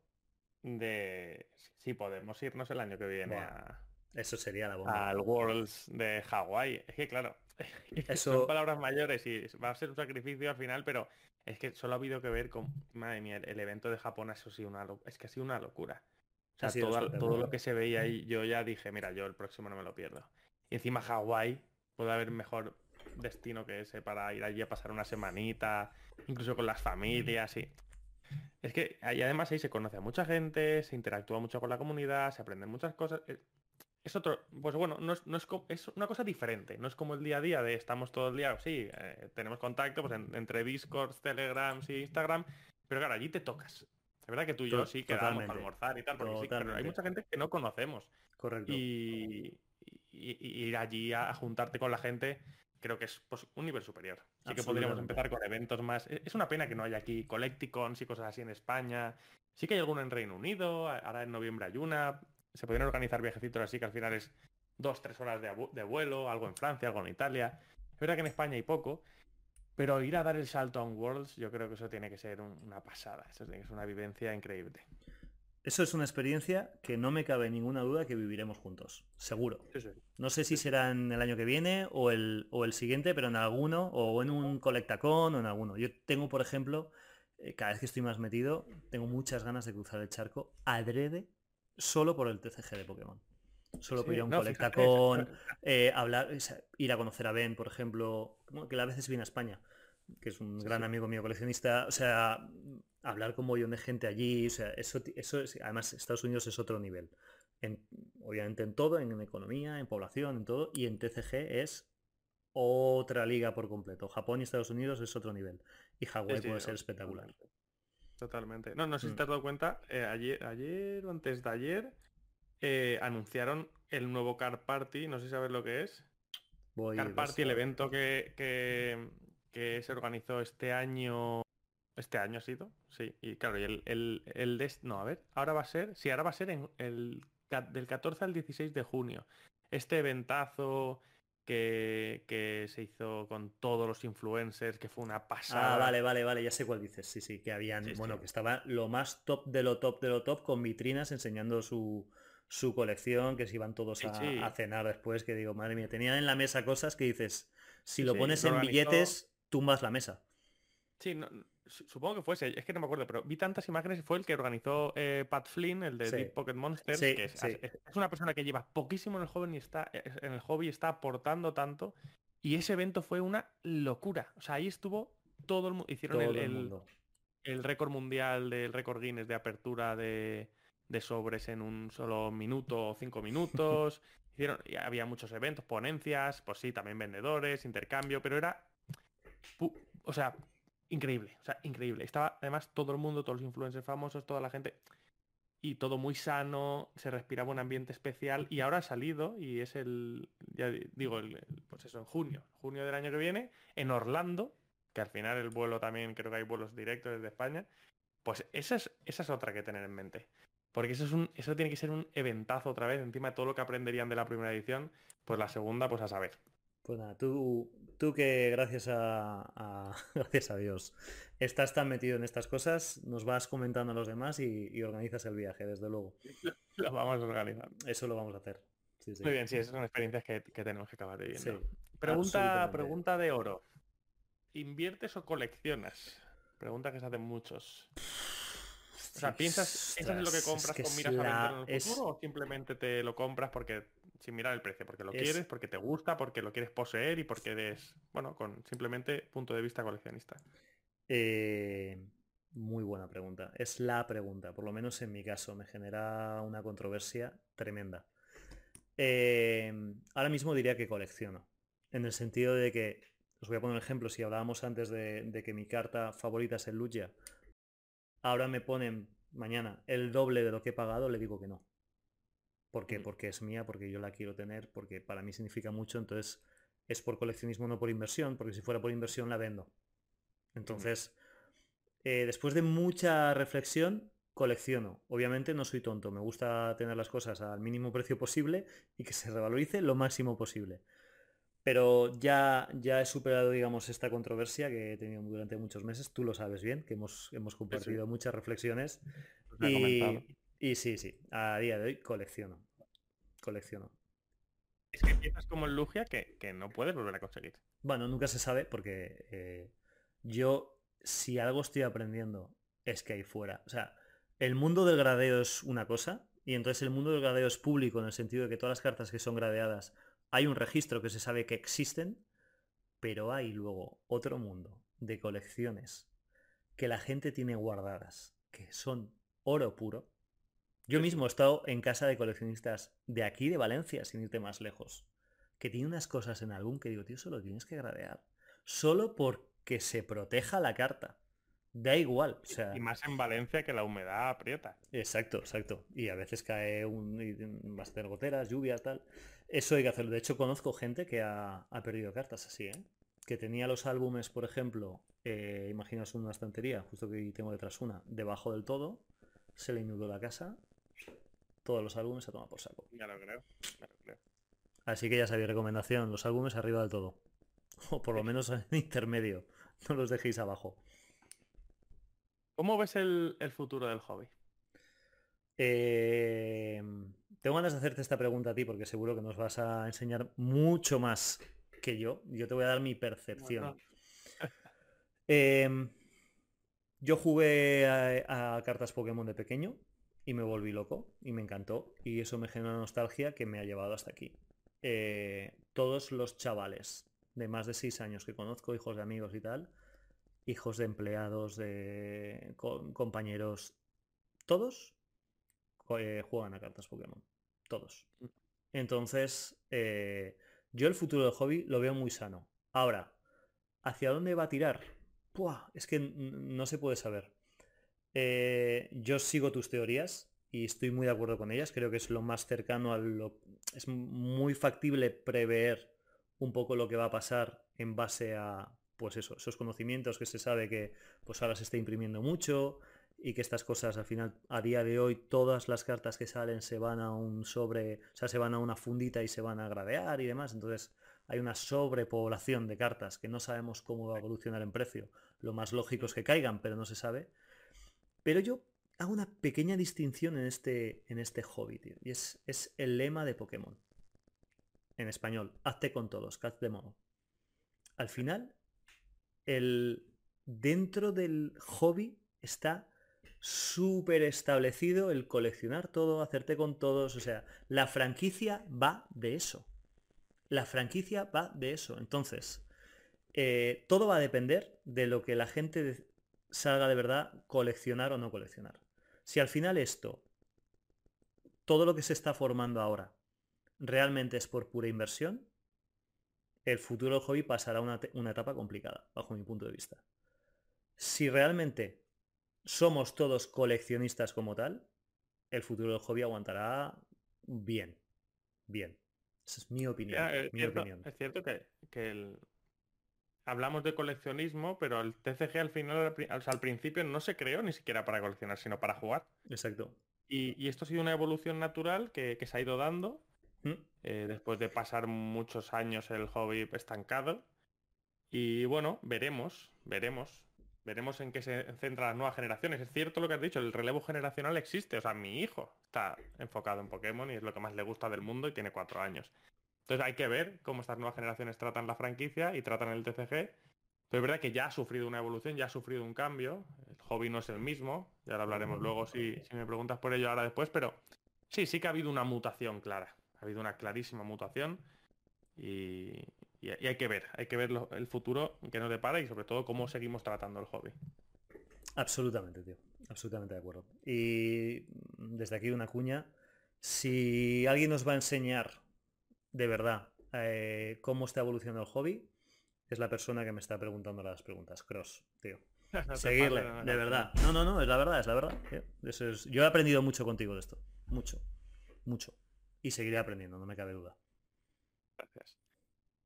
de si podemos irnos el año que viene a... Eso sería la bomba. Al Worlds de Hawái. Es que claro, eso... son palabras mayores y va a ser un sacrificio al final, pero es que solo ha habido que ver con, madre mía, el, evento de Japón eso sí una es que ha sido una locura todo, lo que se veía ahí, yo ya dije, mira, yo el próximo no me lo pierdo. Y encima Hawái, puede haber mejor destino que ese para ir allí a pasar una semanita, incluso con las familias y... Es que ahí además ahí se conoce a mucha gente, se interactúa mucho con la comunidad, se aprenden muchas cosas. Eh, es otro, pues bueno, no es, es, una cosa diferente, no es como el día a día de estamos todo el día, sí, eh, tenemos contacto pues, entre Discord, Telegram y Instagram, pero claro, allí te tocas. Es verdad que tú y yo sí quedamos para almorzar y tal, pero hay mucha gente que no conocemos. Correcto. Y, ir allí a, juntarte con la gente creo que es pues, un nivel superior. Así que podríamos empezar con eventos más. E, es una pena que no haya aquí Collecticons y cosas así en España. Sí que hay alguno en Reino Unido, ahora en noviembre hay una. Se podrían organizar viajecitos así que al final es dos, tres horas de, de vuelo, algo en Francia, algo en Italia. Es verdad que en España hay poco. Pero ir a dar el salto a un Worlds, yo creo que eso tiene que ser una pasada. Eso es una vivencia increíble. Eso es una experiencia que no me cabe ninguna duda que viviremos juntos. Seguro. No sé si será en el año que viene o el, o el siguiente, pero en alguno, o en un colectacón o en alguno. Yo tengo, por ejemplo, eh, cada vez que estoy más metido, tengo muchas ganas de cruzar el charco adrede solo por el TCG de Pokémon. Solo sí, ir a un colectacón, eh, hablar, ir a conocer a Ben, por ejemplo, que a veces viene a España, que es un gran amigo mío coleccionista, o sea, hablar con un de gente allí, o sea, eso, eso es, además Estados Unidos es otro nivel. obviamente en todo, en, economía, en población, en todo, y en TCG es otra liga por completo. Japón y Estados Unidos es otro nivel. Y Hawái puede ser espectacular. Totalmente. No, no sé si mm. te has dado cuenta, eh, ayer, ayer o antes de ayer eh, anunciaron el nuevo Car Party, no sé si sabes lo que es. Car Party, el evento que, que, se organizó este año. Este año ha sido, sí. Y claro, y el, el, el no, a ver, ahora va a ser, sí, ahora va a ser en el del 14 al 16 de junio. Este eventazo que, que, se hizo con todos los influencers, que fue una ah, pasada. Ah, vale, vale, vale, ya sé cuál dices. Sí, sí, que habían, bueno, que estaba lo más top de lo top de lo top con vitrinas enseñando su, su colección, que se iban todos a, cenar después, que digo, madre mía, tenían en la mesa cosas que dices, si lo pones en billetes, tumbas la mesa. Sí, supongo que fuese, es que no me acuerdo, pero vi tantas imágenes y fue el que organizó eh, Pat Flynn, el de Deep Pocket Monsters, que es, una persona que lleva poquísimo en el joven y está en el hobby está aportando tanto. Y ese evento fue una locura. O sea, ahí estuvo todo el mundo. Hicieron el, el récord mundial del récord Guinness de apertura de, de sobres en un solo minuto o cinco minutos. Hicieron, y había muchos eventos, ponencias, pues sí, también vendedores, intercambio, pero era, o sea, increíble, o sea, increíble. Estaba además todo el mundo, todos los influencers famosos, toda la gente, y todo muy sano, se respiraba un ambiente especial y ahora ha salido y es el, ya digo, el, pues eso, en junio, junio del año que viene, en Orlando, que al final el vuelo también creo que hay vuelos directos desde España, pues esa es, esa es otra que tener en mente. Porque eso, es un, eso tiene que ser un eventazo otra vez, encima de todo lo que aprenderían de la primera edición, pues la segunda, pues a saber. Pues nada, tú, tú que gracias a, gracias a Dios estás tan metido en estas cosas, nos vas comentando a los demás y, organizas el viaje, desde luego. Lo vamos a organizar. Eso lo vamos a hacer. Muy bien, sí, esas son experiencias que, tenemos que acabar viviendo. pregunta, pregunta de oro. ¿Inviertes o coleccionas? Pregunta que se hacen muchos. O sea, ¿piensas, en lo que compras con miras a venderlo en el futuro o simplemente te lo compras porque sin mirar el precio, porque lo quieres, porque te gusta, porque lo quieres poseer y porque eres, bueno, con simplemente punto de vista coleccionista? Eh, muy buena pregunta. Es la pregunta, por lo menos en mi caso, me genera una controversia tremenda. Eh, ahora mismo diría que colecciono, en el sentido de que, os voy a poner un ejemplo, si hablábamos antes de, que mi carta favorita es el Lugia, ahora me ponen mañana el doble de lo que he pagado, le digo que no. ¿Por qué? Porque es mía, porque yo la quiero tener, porque para mí significa mucho, entonces es por coleccionismo, no por inversión, porque si fuera por inversión la vendo. Entonces, eh, después de mucha reflexión, colecciono. Obviamente no soy tonto, me gusta tener las cosas al mínimo precio posible y que se revalorice lo máximo posible. Pero ya, ya he superado, digamos, esta controversia que he tenido durante muchos meses. Tú lo sabes bien, que hemos, hemos compartido muchas reflexiones. Y, y sí, sí, a día de hoy colecciono. Colecciono. Es que empiezas como el Lugia que, no puedes volver a conseguir. Bueno, nunca se sabe porque eh, yo, si algo estoy aprendiendo, es que hay fuera. O sea, el mundo del gradeo es una cosa, y entonces el mundo del gradeo es público en el sentido de que todas las cartas que son gradeadas hay un registro que se sabe que existen, pero hay luego otro mundo de colecciones que la gente tiene guardadas, que son oro puro, yo mismo he estado en casa de coleccionistas de aquí, de Valencia, sin irte más lejos, que tiene unas cosas en algún que digo, tío, solo tienes que gradear. Solo porque se proteja la carta. Da igual. O sea... Y más en Valencia que la humedad aprieta. Exacto, exacto. Y a veces cae un, vas a tener goteras, lluvia, tal. Eso hay que hacerlo. De hecho, conozco gente que ha, perdido cartas así, ¿eh? Que tenía los álbumes, por ejemplo, eh, imaginaos una estantería, justo que tengo detrás una, debajo del todo, se le inundó la casa todos los álbumes se toma por saco. Ya lo creo, Así que ya sabéis, recomendación, los álbumes arriba del todo. O por lo menos en intermedio. No los dejéis abajo. ¿Cómo ves el, futuro del hobby? Eh, tengo ganas de hacerte esta pregunta a ti porque seguro que nos vas a enseñar mucho más que yo. Yo te voy a dar mi percepción. Em, yo jugué a, cartas Pokémon de pequeño y me volví loco y me encantó y eso me genera nostalgia que me ha llevado hasta aquí. Eh, todos los chavales de más de 6 años que conozco, hijos de amigos y tal, hijos de empleados, de compañeros, todos eh, juegan a cartas Pokémon. Todos. Entonces, eh, yo el futuro del hobby lo veo muy sano. Ahora, ¿hacia dónde va a tirar? es que no se puede saber. Eh, yo sigo tus teorías y estoy muy de acuerdo con ellas. Creo que es lo más cercano a lo... Es muy factible prever un poco lo que va a pasar en base a pues eso, esos conocimientos que se sabe que pues ahora se está imprimiendo mucho y que estas cosas al final a día de hoy todas las cartas que salen se van a un sobre, o sea, se van a una fundita y se van a gradear y demás, entonces hay una sobrepoblación de cartas que no sabemos cómo va a evolucionar en precio. Lo más lógico es que caigan, pero no se sabe. Pero yo hago una pequeña distinción en este, en este hobby, tío. Y es, es el lema de Pokémon. En español, hazte con todos, catch de modo. Al final, el, dentro del hobby está súper establecido el coleccionar todo, hacerte con todos. O sea, la franquicia va de eso. La franquicia va de eso. Entonces, eh, todo va a depender de lo que la gente salga de verdad coleccionar o no coleccionar. Si al final esto, todo lo que se está formando ahora, realmente es por pura inversión, el futuro hobby pasará una, una etapa complicada, bajo mi punto de vista. si realmente somos todos coleccionistas como tal, el futuro del hobby aguantará bien. Bien. Esa es mi opinión. es, mi cierto, opinión. es cierto que, que el... hablamos de coleccionismo, pero el TCG al final, al principio no se creó ni siquiera para coleccionar, sino para jugar. Exacto. Y, y esto ha sido una evolución natural que, que se ha ido dando ¿Mm? eh, después de pasar muchos años el hobby estancado. Y bueno, veremos, veremos. Veremos en qué se centran las nuevas generaciones. Es cierto lo que has dicho, el relevo generacional existe. O sea, mi hijo está enfocado en Pokémon y es lo que más le gusta del mundo y tiene cuatro años. Entonces hay que ver cómo estas nuevas generaciones tratan la franquicia y tratan el TCG. Pero es verdad que ya ha sufrido una evolución, ya ha sufrido un cambio. El hobby no es el mismo. Ya lo hablaremos luego si, si me preguntas por ello ahora después. Pero sí, sí que ha habido una mutación clara. Ha habido una clarísima mutación. Y, y- y hay que ver, hay que ver lo- el futuro que nos depara y sobre todo cómo seguimos tratando el hobby. Absolutamente, tío. Absolutamente de acuerdo. Y desde aquí una cuña. Si alguien nos va a enseñar de verdad eh, cómo está evolucionando el hobby, es la persona que me está preguntando las preguntas. Cross, tío. No Seguirle, pases, no, de no, verdad. No, no, no, es la verdad, es la verdad. tío. Eso es- Yo he aprendido mucho contigo de esto. Mucho. Mucho. Y seguiré aprendiendo, no me cabe duda. Gracias.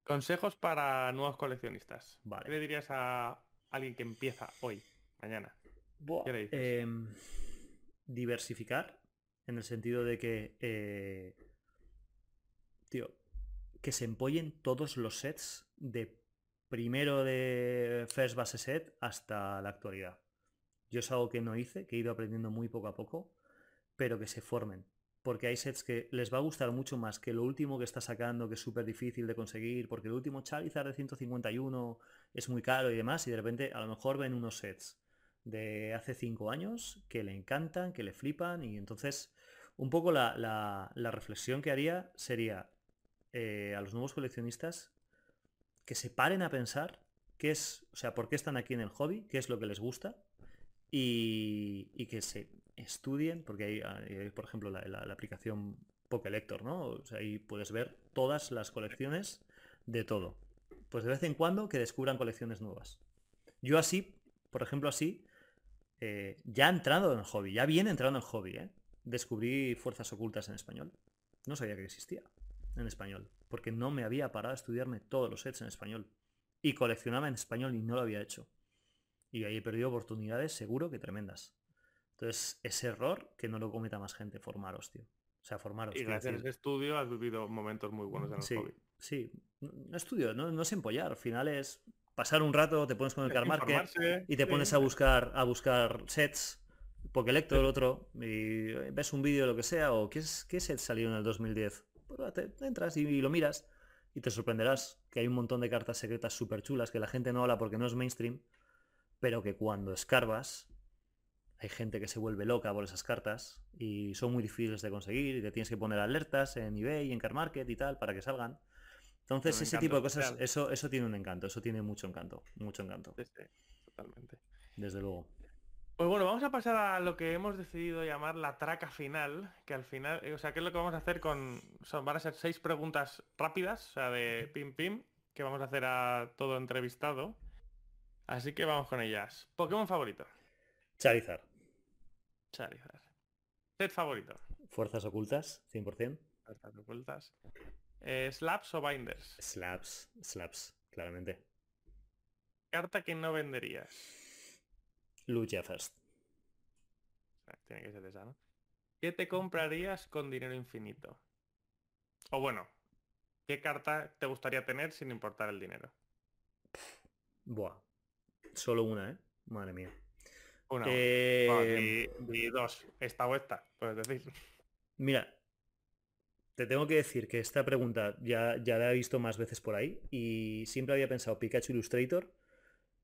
Consejos para nuevos coleccionistas. Vale. ¿Qué le dirías a alguien que empieza hoy, mañana? ¿Qué le dices? Em, diversificar en el sentido de que eh, tío que se empollen todos los sets de primero de first base set hasta la actualidad yo es algo que no hice que he ido aprendiendo muy poco a poco pero que se formen porque hay sets que les va a gustar mucho más que lo último que está sacando que es súper difícil de conseguir porque el último Charizard de 151 es muy caro y demás y de repente a lo mejor ven unos sets de hace cinco años que le encantan, que le flipan y entonces un poco la, la- la reflexión que haría sería eh, a los nuevos coleccionistas que se paren a pensar qué es, o sea, por qué están aquí en el hobby, qué es lo que les gusta y, y que se estudien, porque hay, hay, por ejemplo, la, aplicación Pokélector, ¿no? Ahí puedes ver todas las colecciones de todo. Pues de vez en cuando que descubran colecciones nuevas. Yo así, por ejemplo, así, eh, ya entrando en el hobby, ya bien entrando en hobby, ¿eh? descubrí fuerzas ocultas en español. No sabía que existía en español, porque no me había parado a estudiarme todos los sets en español. Y coleccionaba en español y no lo había hecho. Y ahí he perdido oportunidades, seguro que tremendas. Entonces, ese error, que no lo cometa más gente, formaros, tío. O sea, formaros. Y gracias a ese estudio has vivido momentos muy buenos en el Sí, hobby. sí. No, estudio, no, no es empollar. Al final es pasar un rato, te pones con el car market y te sí. pones a buscar a buscar sets porque lecto el otro y ves un vídeo lo que sea o qué, es, qué set salió en el 2010 Pues te, te entras y, y lo miras y te sorprenderás que hay un montón de cartas secretas súper chulas que la gente no habla porque no es mainstream pero que cuando escarbas hay gente que se vuelve loca por esas cartas y son muy difíciles de conseguir y te tienes que poner alertas en eBay en Car Market y tal para que salgan entonces ese encanto tipo de cosas eso eso tiene un encanto eso tiene mucho encanto mucho encanto Sí, sí, totalmente. desde luego Pues bueno, vamos a pasar a lo que hemos decidido llamar la traca final, que al final, eh, o sea, ¿qué es lo que vamos a hacer con... Son, van a ser seis preguntas rápidas, o sea, de pim pim, que vamos a hacer a todo entrevistado. Así que vamos con ellas. Pokémon favorito. Charizard. Set favorito. Fuerzas ocultas, 100%. Cartas ocultas. Eh, slaps o binders. Slaps, slaps, claramente. Carta que no venderías. Lucha first. Tiene que ser esa, ¿no? ¿Qué te comprarías con dinero infinito? O bueno, ¿qué carta te gustaría tener sin importar el dinero? Buah. Solo una, ¿eh? Madre mía. Una. Eh, Bueno, di- di dos. Esta o esta, puedes decir. Mira, te tengo que decir que esta pregunta ya, ya la he visto más veces por ahí y siempre había pensado Pikachu Illustrator,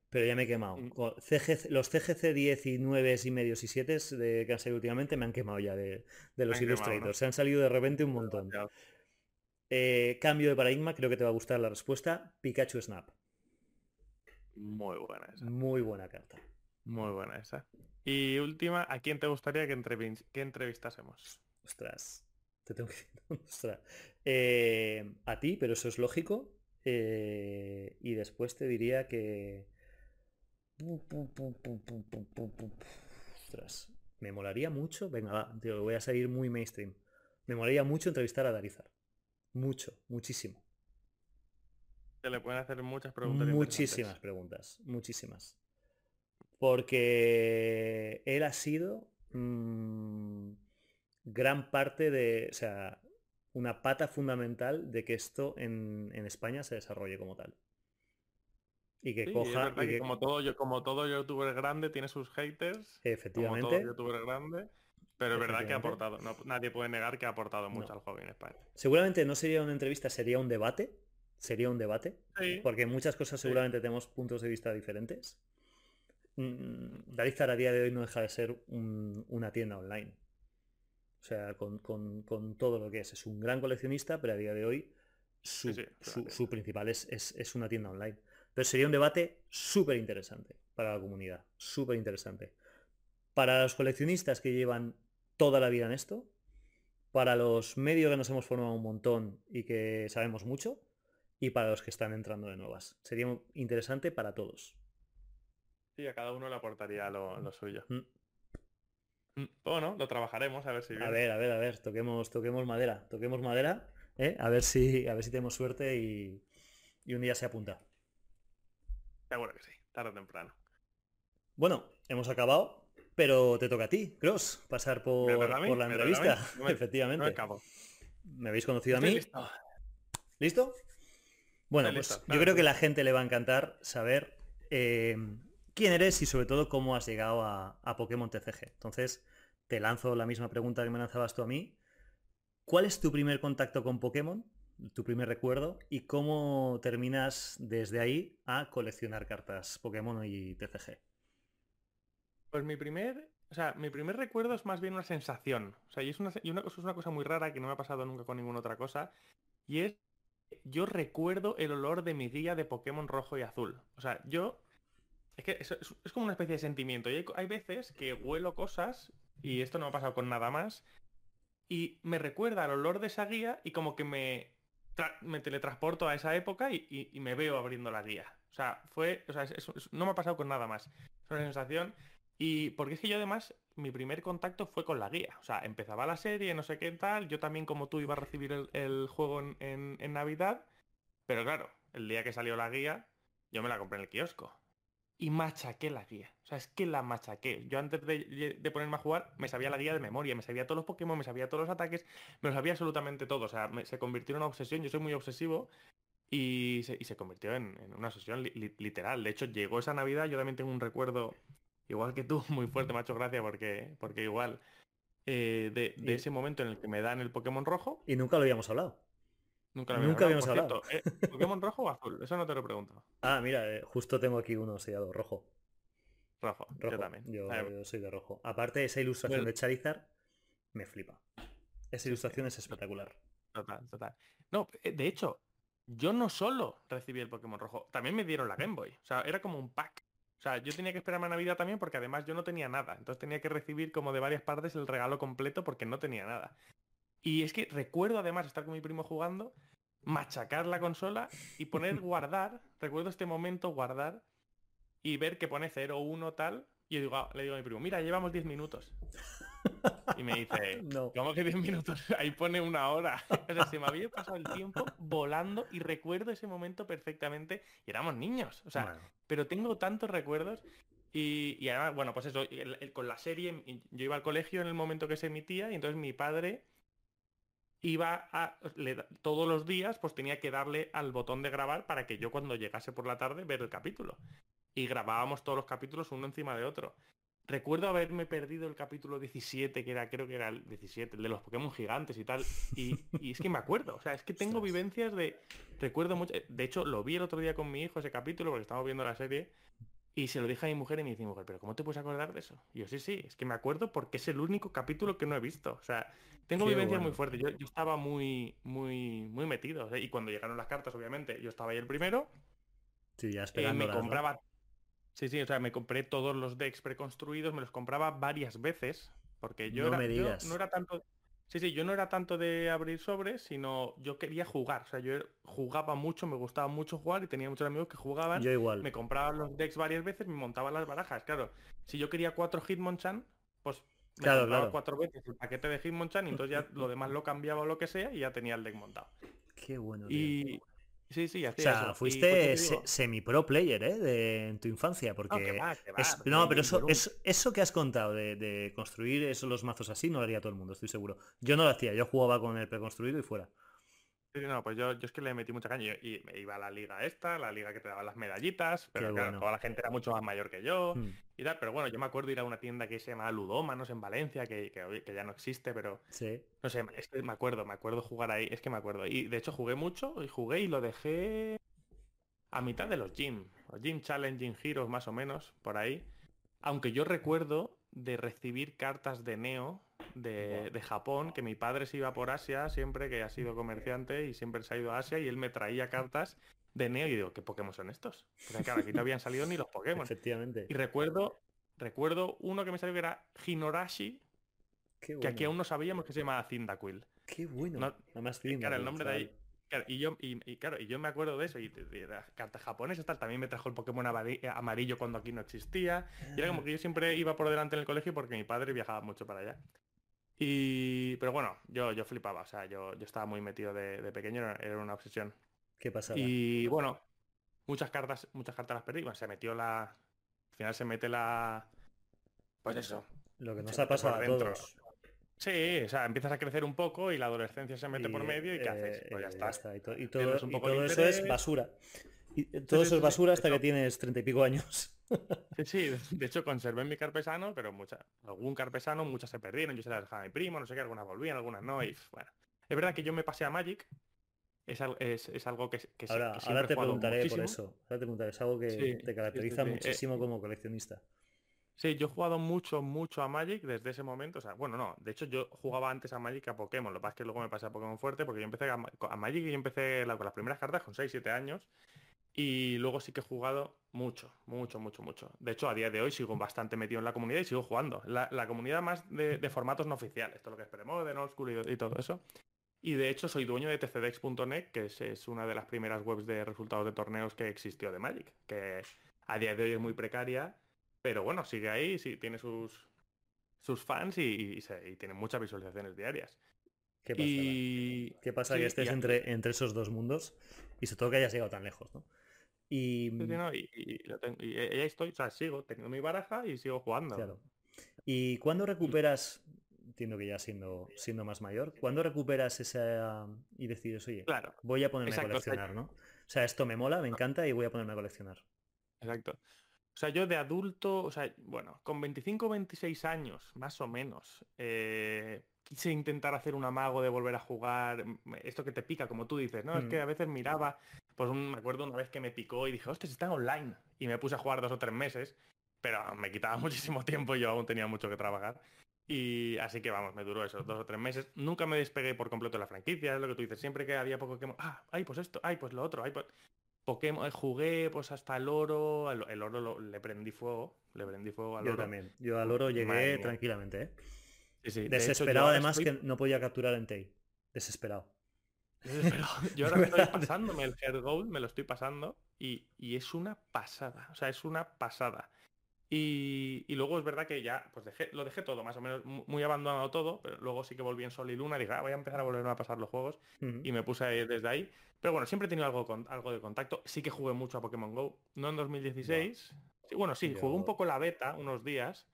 pero ya me he quemado. Mm. Con CGC los CGC 19 y medios y 7 de que han salido últimamente me han quemado ya de, de los quemado, Illustrators. ¿no? Se han salido de repente un montón. Eh, cambio de paradigma, creo que te va a gustar la respuesta. Pikachu Snap. Muy buena esa. Muy buena carta. Muy buena esa. Y última, ¿a quién te gustaría que, entrevi- que entrevistásemos? Ostras. Te tengo que decir. Ostras. Eh, a ti, pero eso es lógico. Eh, y después te diría que. Ostras, me molaría mucho. Venga, va, tío, voy a salir muy mainstream. Me molaría mucho entrevistar a Darizar. Mucho, muchísimo. Se le pueden hacer muchas preguntas. Muchísimas preguntas, muchísimas. Porque él ha sido mm, gran parte de, o sea, una pata fundamental de que esto en, España se desarrolle como tal. Y que coja. como, todo, como todo youtuber grande tiene sus haters. Efectivamente. Como todo youtuber grande. Pero es verdad que ha aportado. nadie puede negar que ha aportado mucho al hobby en España. Seguramente no sería una entrevista, sería un debate sería un debate, porque en muchas cosas seguramente tenemos puntos de vista diferentes. Mm, Darizar a día de hoy no deja de ser una tienda online. O sea, con, todo lo que es. Es un gran coleccionista, pero a día de hoy su, principal es, es, una tienda online. Pero sería un debate súper interesante para la comunidad. Súper interesante. Para los coleccionistas que llevan toda la vida en esto, para los medios que nos hemos formado un montón y que sabemos mucho, y para los que están entrando de nuevas. Sería interesante para todos. Sí, a cada uno le aportaría lo, suyo. Mm. Mm, bueno, lo trabajaremos a ver si. A ver, a ver, a ver, toquemos, toquemos madera, toquemos madera, ¿eh? a ver si, a ver si tenemos suerte y, un día se apunta. Seguro que sí, tarde o temprano. Bueno, hemos acabado, pero te toca a ti, Cross, pasar por, por la entrevista. Efectivamente. Me, habéis conocido a mí. Listo. ¿Listo? Bueno, pues yo creo que la gente le va a encantar saber eh, quién eres y sobre todo cómo has llegado a, Pokémon TCG. Entonces, te lanzo la misma pregunta que me lanzabas tú a mí. ¿Cuál es tu primer contacto con Pokémon? Tu primer recuerdo y cómo terminas desde ahí a coleccionar cartas Pokémon y TCG. Pues mi primer, o sea, mi primer recuerdo es más bien una sensación. O sea, y es una, y una, es una cosa muy rara que no me ha pasado nunca con ninguna otra cosa. Y es yo recuerdo el olor de mi guía de Pokémon rojo y azul. O sea, yo... Es que es, como una especie de sentimiento. Y hay, veces que huelo cosas, y esto no me ha pasado con nada más, y me recuerda el olor de esa guía y como que me, me teletransporto a esa época y, me veo abriendo la guía. O sea, fue... O sea, no me ha pasado con nada más. Es una sensación... Y porque es que yo además, mi primer contacto fue con la guía. O sea, empezaba la serie, no sé qué tal. Yo también como tú iba a recibir el, juego en, Navidad. Pero claro, el día que salió la guía, yo me la compré en el kiosco. Y machaqué la guía. O sea, es que la machaqué. Yo antes de, ponerme a jugar, me sabía la guía de memoria, me sabía todos los Pokémon, me sabía todos los ataques, me lo sabía absolutamente todo. O sea, se convirtió en una obsesión. Yo soy muy obsesivo. Y se, convirtió en, una obsesión literal. De hecho, llegó esa Navidad, yo también tengo un recuerdo igual que tú, muy fuerte, macho, gracias, porque, porque igual eh, de, ese momento en el que me dan el Pokémon rojo. Y nunca lo habíamos hablado. Nunca, lo habíamos, hablado. Eh, ¿Pokémon rojo o azul? Eso no te lo pregunto. Ah, mira, eh, justo tengo aquí uno sellado rojo. Rojo, yo también. Yo, soy de rojo. Aparte, esa ilustración de Charizard me flipa. Esa ilustración es espectacular. Total, total. No, de hecho, yo no solo recibí el Pokémon rojo, también me dieron la Game Boy. O sea, era como un pack. O sea, yo tenía que esperarme a Navidad también porque además yo no tenía nada. Entonces tenía que recibir como de varias partes el regalo completo porque no tenía nada. Y es que recuerdo además estar con mi primo jugando, machacar la consola y poner guardar. recuerdo este momento guardar y ver que pone 0, 1 tal. Y yo digo, ah", le digo a mi primo, mira, llevamos 10 minutos. Y me dice, no. ¿cómo que 10 minutos? Ahí pone una hora. O sea, se me había pasado el tiempo volando y recuerdo ese momento perfectamente. Y éramos niños. O sea, pero tengo tantos recuerdos. Y, además, bueno, pues eso, con la serie, yo iba al colegio en el momento que se emitía y entonces mi padre iba a, todos los días, pues tenía que darle al botón de grabar para que yo cuando llegase por la tarde ver el capítulo. Y grabábamos todos los capítulos uno encima de otro. Recuerdo haberme perdido el capítulo 17, que era, creo que era el 17, el de los Pokémon gigantes y tal. Y, es que me acuerdo, o sea, es que tengo vivencias de. Recuerdo mucho. De hecho, lo vi el otro día con mi hijo ese capítulo, porque estábamos viendo la serie. Y se lo dije a mi mujer y me dice, mujer, pero ¿cómo te puedes acordar de eso? Y yo, sí, sí, es que me acuerdo porque es el único capítulo que no he visto. O sea, tengo vivencias muy fuertes. Yo, estaba muy, muy, muy metido. y cuando llegaron las cartas, obviamente, yo estaba ahí el primero. Sí, ya. Eh, me compraba Sí, sí, o sea, me compré todos los decks preconstruidos, me los compraba varias veces, porque yo, no, era, no era tanto... Sí, sí, yo no era tanto de abrir sobres, sino yo quería jugar. O sea, yo jugaba mucho, me gustaba mucho jugar y tenía muchos amigos que jugaban. Yo igual. Me compraban los decks varias veces, me montaban las barajas. Claro, si yo quería cuatro Hitmonchan, pues me Claro, compraba claro. cuatro veces el paquete de Hitmonchan y entonces ya lo demás lo cambiaba o lo que sea y ya tenía el deck montado. Qué bueno. tío. Y sí, sí, O sea, eso. Pues, fuiste semi-pro player, ¿eh? De, en tu infancia, No, porque... que va, que va, es- porque no, pero eso, eso, eso que has contado de, de construir esos, los mazos así no lo haría todo el mundo, estoy seguro. Yo no lo hacía, yo jugaba con el preconstruido y fuera. Sí, no, pues yo, yo es que le metí mucha caña y, y me iba a la liga esta, la liga que te daba las medallitas, pero Qué claro, bueno. toda la gente era mucho más mayor que yo Mm, y tal, pero bueno, yo me acuerdo ir a una tienda que se llama Ludómanos en Valencia, que, que, ya no existe, pero sí. no sé, es que me acuerdo, me acuerdo jugar ahí, es que me acuerdo. Y de hecho jugué mucho y jugué y lo dejé a mitad de los gym, los gym challenging heroes más o menos, por ahí. Aunque yo recuerdo de recibir cartas de Neo de, de Japón, que mi padre se iba por Asia siempre, que ha sido comerciante y siempre se ha ido a Asia y él me traía cartas de Neo y digo, ¿qué Pokémon son estos? Porque claro, aquí no habían salido ni los Pokémon. Efectivamente. Y recuerdo, recuerdo uno que me salió que era Hinorashi, Qué que aquí bueno. aún no sabíamos que se llamaba Cyndaquil. Qué bueno. No- y linda, claro, el nombre de ahí. Claro, y yo, y, y claro, y yo me acuerdo de eso, y de, de las cartas japonesas, tal, también me trajo el Pokémon amarillo cuando aquí no existía. Y era como que yo siempre iba por delante en el colegio porque mi padre viajaba mucho para allá. Y. Pero bueno, yo, yo flipaba, o sea, yo, yo estaba muy metido de, de pequeño, era, era una obsesión. Qué pasada. Y bueno, muchas cartas, muchas cartas las perdí. Bueno, se metió la. Al final se mete la. Pues eso. Lo que nos ha pasado a todos. Sí, o sea, empiezas a crecer un poco y la adolescencia se mete por medio y ¿qué eh, haces? Pues ya eh, está. Y, to- y Pierdes todo, un y poco el todo eso es basura. Y todo eso es basura hasta que tienes treinta y pico años. Sí, sí, de hecho conservé mi carpesano, pero mucha, algún carpesano, muchas se perdieron, yo se las dejaba a mi primo, no sé qué, algunas volvían, algunas no, y bueno. Es verdad que yo me pasé a Magic, es, es, es algo que, que, Ahora, que ahora te preguntaré por eso. Ahora te preguntaré. Es algo que Sí, te caracteriza sí. Eh, muchísimo como coleccionista. Sí, yo he jugado mucho, mucho a Magic desde ese momento. O sea, bueno, no, de hecho yo jugaba antes a Magic a Pokémon. Lo que pasa es que luego me pasé a Pokémon fuerte porque yo empecé a, Ma- a Magic y yo empecé la- con las primeras cartas con 6, 7 años. Y luego sí que he jugado mucho, mucho, mucho, mucho. De hecho, a día de hoy sigo bastante metido en la comunidad y sigo jugando. La, la comunidad más de, de formatos no oficiales, todo lo que es Premodern, Old School y, y todo eso. Y de hecho soy dueño de tcdex.net, que es, es una de las primeras webs de resultados de torneos que existió de Magic, que a día de hoy es muy precaria, pero bueno, sigue ahí, sí, tiene sus, sus fans y, y se- y tiene muchas visualizaciones diarias. ¿Qué pasa? Y ¿Qué pasa sí, que estés entre, entre esos dos mundos? Y sobre todo que hayas llegado tan lejos, ¿no? Y, sí, sí, no, y- y lo tengo- y ahí estoy, o sea, sigo teniendo mi baraja y sigo jugando. claro. ¿Y cuándo recuperas, entiendo que ya siendo, siendo más mayor, cuándo recuperas esa y decides, oye, Claro, voy a ponerme Exacto, a coleccionar, ¿no? O sea, esto me mola, me encanta y voy a ponerme a coleccionar. exacto. O sea, yo de adulto, o sea, bueno, con 25 o 26 años, más o menos, eh, quise intentar hacer un amago de volver a jugar, m- esto que te pica, como tú dices, ¿no? Es que Mm. a veces miraba, pues un- me acuerdo una vez que me picó y dije, hostia, están online. Y me puse a jugar dos o tres meses, pero me quitaba muchísimo tiempo y yo aún tenía mucho que trabajar. Y así que vamos, me duró esos dos o tres meses. Nunca me despegué por completo de la franquicia, es lo que tú dices. Siempre que había Pokémon, ah, ay, pues esto, ay, pues lo otro, ay, pues... Pokémon, eh, jugué pues hasta el oro, el, el oro lo- le prendí fuego, le prendí fuego al Yo oro. también. Yo al oro llegué Madre tranquilamente, ¿eh? Sí, sí, de hecho, yo Desesperado además estoy- que no podía capturar en Tei. Desesperado. desesperado. Yo ahora estoy pasándome el Heart Gold, me lo estoy pasando y, y es una pasada, o sea, es una pasada. Y, y luego es verdad que ya, pues dejé, lo dejé todo, más o menos mu- muy abandonado todo, pero luego sí que volví en Sol y Luna, dije, ah, voy a empezar a volverme a pasar los juegos y me puse desde ahí. Pero bueno, siempre he tenido algo, con, algo de contacto. Sí que jugué mucho a Pokémon Go, no en 2016. Sí, bueno, sí, jugué un Yo- poco la beta unos días,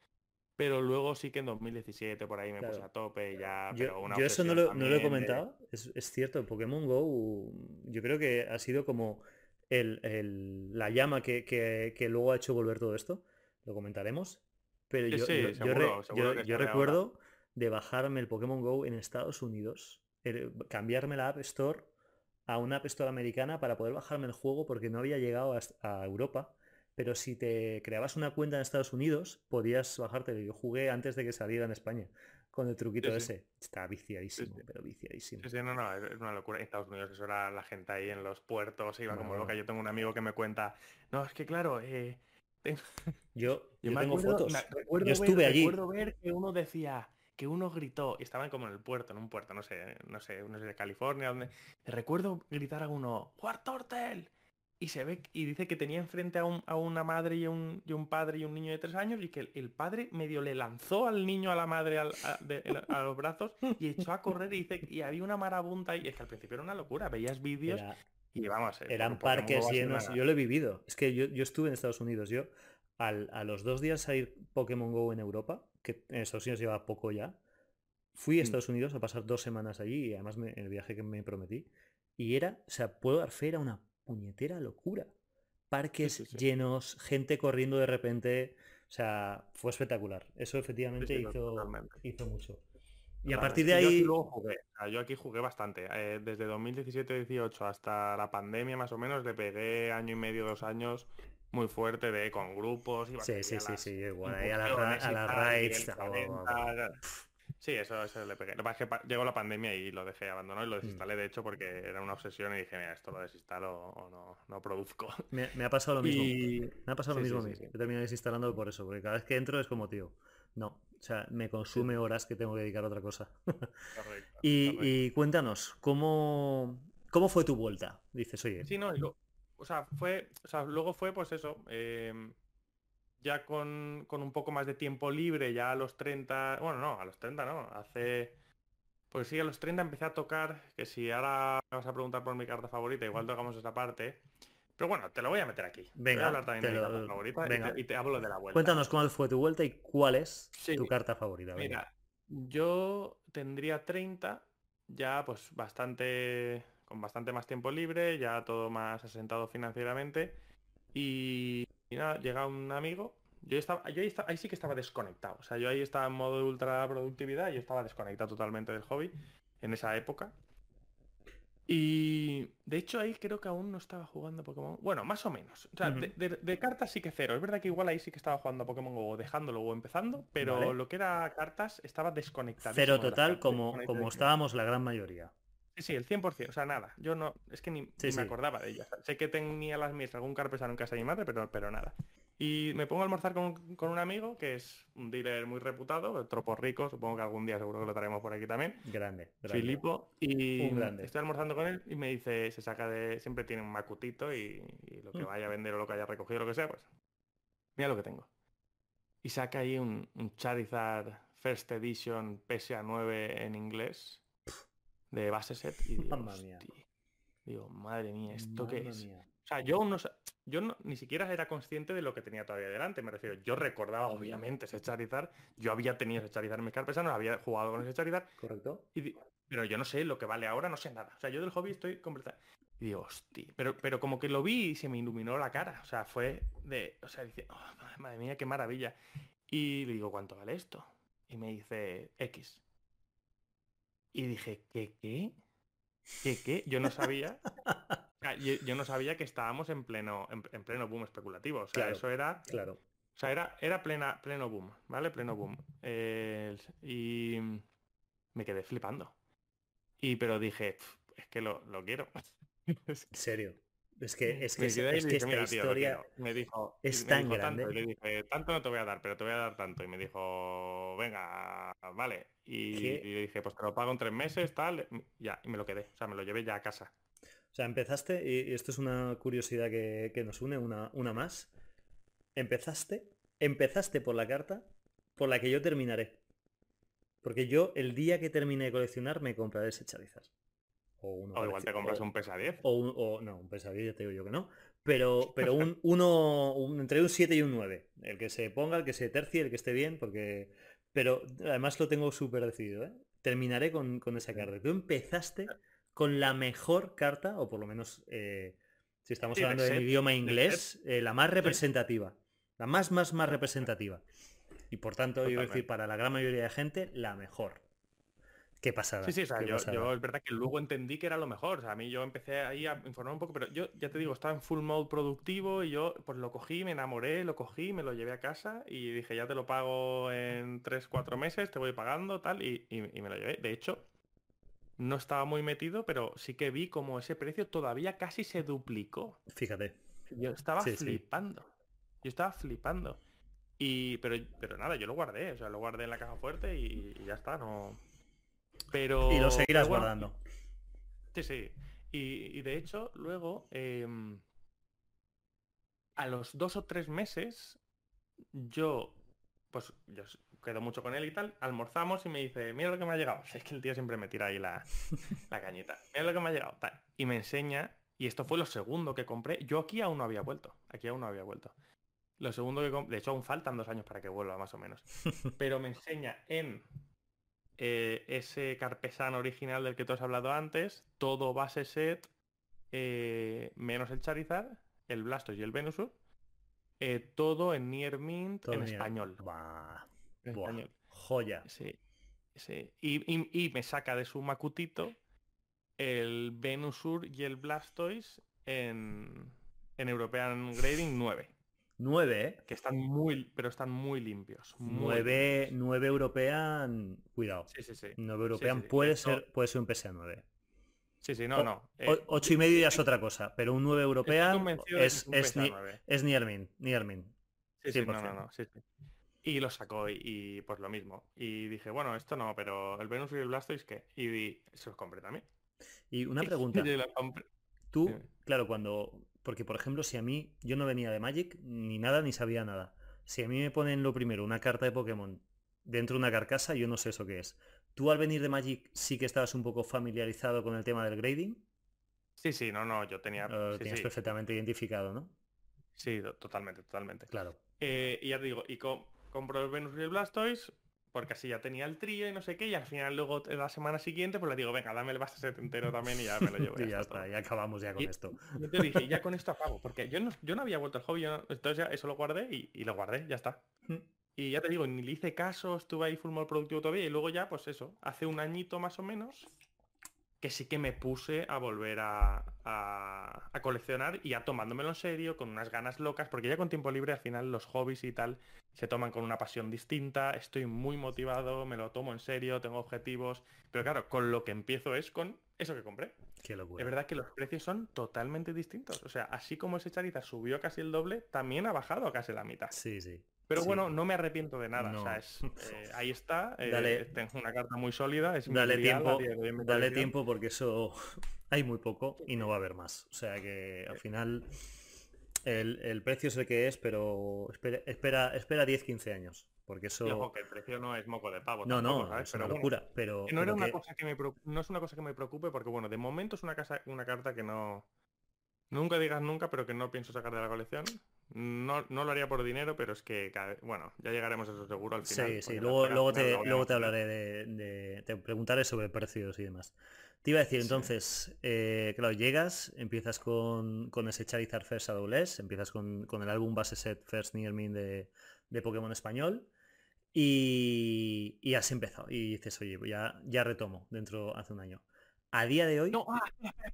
pero luego sí que en 2017 por ahí me puse a tope y ya. Yo, pero una yo eso no lo, no lo he de- comentado, es, es cierto, el Pokémon Go yo creo que ha sido como el, el- la llama que, que- que luego ha hecho volver todo esto, lo comentaremos, pero Sí, yo, sí, seguro, recuerdo de bajarme el Pokémon Go en Estados Unidos, el- cambiarme la App Store a una App Store americana para poder bajarme el juego porque no había llegado a, a Europa. Pero si te creabas una cuenta en Estados Unidos, podías bajarte. Yo jugué antes de que saliera en España con el truquito Sí, sí. ese. Estaba viciadísimo, sí. pero viciadísimo. Sí, sí, no, no, es una locura. En Estados Unidos eso era la gente ahí en los puertos, iba como loca. Yo tengo un amigo que me cuenta, no, es que claro, eh, Yo, yo tengo acuerdo- fotos. recuerdo Yo estuve ver, allí. Recuerdo ver que uno decía, que uno gritó, y estaban como en el puerto, en un puerto, no sé, no sé, no sé de California, donde recuerdo gritar a uno, ¡Tortel! Y se ve y dice que tenía enfrente a, a una madre y un, y un, padre y un niño de tres años y que el, padre medio le lanzó al niño a la madre a, los brazos y echó a correr y dice y había una marabunta y es que al principio era una locura, veías vídeos y vamos, eran parques llenos, yo lo he vivido, es que yo, yo estuve en Estados Unidos, yo al, a los dos días salir Pokémon Go en Europa, que en Estados Unidos lleva poco ya, fui a mm. Estados Unidos a pasar dos semanas allí y además en el viaje que me prometí. Y era, o sea, puedo dar fe, era una puñetera locura. Parques llenos, gente corriendo de repente. O sea, fue espectacular. Eso efectivamente hizo, hizo, mucho. Y a partir de ahí... Yo aquí, jugué, bastante. Eh, desde 2017-18 hasta la pandemia más o menos le pegué año y medio, dos años muy fuerte de con grupos. y sí, sí, sí, sí, igual. a la, a la raids. Sí, eso, eso le pegué. Lo que es que llegó la pandemia y lo dejé abandonado y lo mm. desinstalé, de hecho, porque era una obsesión y dije, mira, esto lo desinstalo o no, no produzco. Me, ha pasado lo mismo. Me ha pasado lo mismo a mí. He terminado desinstalando por eso, porque cada vez que entro es como, tío, no. O sea, me consume horas que tengo que dedicar a otra cosa. Correcto, y, cuéntanos, ¿cómo, ¿cómo fue tu vuelta? Dices, oye. Sí, no, o sea, fue, o sea, luego fue pues eso. Eh, ya con, un poco más de tiempo libre, ya a los 30, bueno, no, a los 30 no, hace... Pues sí, a los 30 empecé a tocar, que si ahora me vas a preguntar por mi carta favorita, igual tocamos esa parte. Pero bueno, te lo voy a meter aquí. Venga, voy a hablar también de mi carta favorita Y, te, hablo de la vuelta. Cuéntanos cómo fue tu vuelta y cuál es tu carta favorita. Mira, yo tendría 30, ya pues bastante, con bastante más tiempo libre, ya todo más asentado financieramente. Y y nada, llega un amigo. Yo, estaba, yo ahí, sí que estaba desconectado. O sea, yo ahí estaba en modo de ultra productividad y yo estaba desconectado totalmente del hobby en esa época. Y de hecho ahí creo que aún no estaba jugando Pokémon. Bueno, más o menos. O sea, de, cartas sí que cero. Es verdad que igual ahí sí que estaba jugando a Pokémon o dejándolo o empezando, pero lo que era cartas estaba desconectado. Cero total como, como estábamos la gran mayoría. Sí, sí, el 100%, o sea, nada. Yo no, es que ni, me acordaba de ellas. Sé que tenía las mías algún carpesano en casa de mi madre, pero, pero nada. Y me pongo a almorzar con, un amigo que es un dealer muy reputado, tropo rico, supongo que algún día seguro que lo traemos por aquí también. Grande, Filipo. Y estoy almorzando con él y me dice, se saca de, siempre tiene un macutito y, lo que mm. vaya a vender o lo que haya recogido, lo que sea, pues mira lo que tengo. Y saca ahí un, un Charizard First Edition PSA 9 en inglés de base set y digo, digo, madre mía, ¿esto qué es? O sea, yo no yo no, ni siquiera era consciente de lo que tenía todavía delante, me refiero. Yo recordaba, obviamente, ese Charizard. Yo había tenido ese Charizard en mis no había jugado con ese Charizard. Correcto. pero yo no sé lo que vale ahora, no sé nada. O sea, yo del hobby estoy completamente... Y digo, hostia. Pero, pero como que lo vi y se me iluminó la cara. O sea, fue de... O sea, dice, oh, madre mía, qué maravilla. Y le digo, ¿cuánto vale esto? Y me dice, X. Y dije, ¿qué qué? ¿Qué qué? Yo no sabía. yo, no sabía que estábamos en pleno, en, pleno boom especulativo. O sea, eso era. Claro. O sea, era, era plena, pleno boom, ¿vale? Pleno boom. y me quedé flipando. Y pero dije, es que lo, lo quiero. ¿En serio? Es que, es que, es, que esta historia me dijo, es tan grande. Tanto, y le dije, tanto no te voy a dar, pero te voy a dar tanto. Y me dijo, venga, vale. Y, le dije, pues te lo pago en tres meses, tal. Ya, y me lo quedé. O sea, me lo llevé ya a casa. O sea, empezaste, y esto es una curiosidad que, que nos une, una, una más. Empezaste, empezaste por la carta por la que yo terminaré. Porque yo, el día que termine de coleccionar, me compraré ese Charizard. O, igual te compras un PESA 10. O, no, un PESA 10 ya te digo yo que no. Pero, pero un, uno, entre un 7 y un 9. El que se ponga, el que se tercie, el que esté bien, porque... Pero además lo tengo súper decidido, ¿eh? Terminaré con, esa carta. Tú empezaste con la mejor carta, o por lo menos eh, si estamos hablando del idioma inglés, eh, la más representativa. La más, más, más representativa. Y por tanto, yo decir, para la gran mayoría de gente, la mejor. Qué pasada. Sí, sí, o sea, yo, es verdad que luego entendí que era lo mejor. O sea, a mí yo empecé ahí a informar un poco, pero yo ya te digo, estaba en full mode productivo y yo pues lo cogí, me enamoré, lo cogí, me lo llevé a casa y dije, ya te lo pago en 3, 4 meses, te voy pagando, tal, y, me lo llevé. De hecho, no estaba muy metido, pero sí que vi como ese precio todavía casi se duplicó. Fíjate. Yo estaba flipando. Yo estaba flipando. Y, pero, pero nada, yo lo guardé, o sea, lo guardé en la caja fuerte y, ya está, no. Pero. Y lo seguirás guardando. Sí, sí. Y, de hecho, luego, em, a los dos o tres meses, yo, pues, yo quedo mucho con él y tal, almorzamos y me dice, mira lo que me ha llegado. Es que el tío siempre me tira ahí la, la cañita. Mira lo que me ha llegado, tal. Y me enseña, y esto fue lo segundo que compré. Yo aquí aún no había vuelto. Aquí aún no había vuelto. Lo segundo que de hecho aún faltan dos años para que vuelva más o menos. Pero me enseña en eh, ese carpesano original del que tú has hablado antes, todo base set, eh, menos el Charizard, el Blastoise y el Venusaur, eh, todo en Near Mint en español. Joya. Sí, sí. Y, me saca de su macutito el Venusaur y el Blastoise en, en European Grading 9. 9, ¿eh? Que están muy, pero están muy limpios. 9, 9 European, cuidado. Sí, sí, sí. 9 European puede, ser, puede ser un PSA 9. Sí, sí, no, no. 8 eh, y medio ya es otra cosa, pero un 9 European es, es, ni, es Niermin, Niermin. Sí, sí, no, no, no, sí, sí. Y lo sacó y, pues lo mismo. Y dije, bueno, esto no, pero el Venus y el Blastoise, ¿qué? Y, se los compré también. Y una pregunta. Tú, claro, cuando porque, por ejemplo, si a mí, yo no venía de Magic, ni nada, ni sabía nada. Si a mí me ponen lo primero, una carta de Pokémon dentro de una carcasa, yo no sé eso qué es. ¿Tú al venir de Magic sí que estabas un poco familiarizado con el tema del grading? Sí, sí, no, no, yo tenía... Lo tenías perfectamente identificado, ¿no? Sí, totalmente, totalmente. Claro. Eh, y ya te digo, y compro el Venus y el Blastoise, porque así ya tenía el trío y no sé qué, y al final luego la semana siguiente pues le digo, venga, dame el base set entero también y ya me lo llevo. y ya, está, ya acabamos ya con esto. Yo te dije, ya con esto acabo, porque yo no, yo no había vuelto al hobby, entonces ya eso lo guardé y, lo guardé, ya está. Y ya te digo, ni le hice caso, estuve ahí full productivo todavía y luego ya, pues eso, hace un añito más o menos, que sí que me puse a volver a, coleccionar y ya tomándomelo en serio, con unas ganas locas, porque ya con tiempo libre al final los hobbies y tal se toman con una pasión distinta, estoy muy motivado, me lo tomo en serio, tengo objetivos, pero claro, con lo que empiezo es con eso que compré. Qué locura. Es verdad que los precios son totalmente distintos, o sea, así como ese Charizard subió casi el doble, también ha bajado casi la mitad. Sí, sí. Pero bueno, no me arrepiento de nada. O sea, eh, ahí está. Eh, tengo una carta muy sólida. Es dale tiempo, dale tiempo porque eso hay muy poco y no va a haber más. O sea que al final el, precio es el que es, pero espera, espera, espera 10-15 años. Porque eso. ojo, que el precio no es moco de pavo. No, no, es una locura. pero, no, era una cosa que me, no es una cosa que me preocupe porque, bueno, de momento es una, casa, una carta que no. Nunca digas nunca, pero que no pienso sacar de la colección. No, no lo haría por dinero, pero es que, bueno, ya llegaremos a eso seguro al final. Sí, sí, luego, luego, te, luego te hablaré de, Te preguntaré sobre precios y demás. Te iba a decir, entonces, eh, claro, llegas, empiezas con, con ese Charizard First a dobles, empiezas con, con, el álbum base set First Near Me de, de Pokémon español y, y, has empezado y dices, oye, ya, ya retomo dentro hace un año. A día de hoy... No, ah,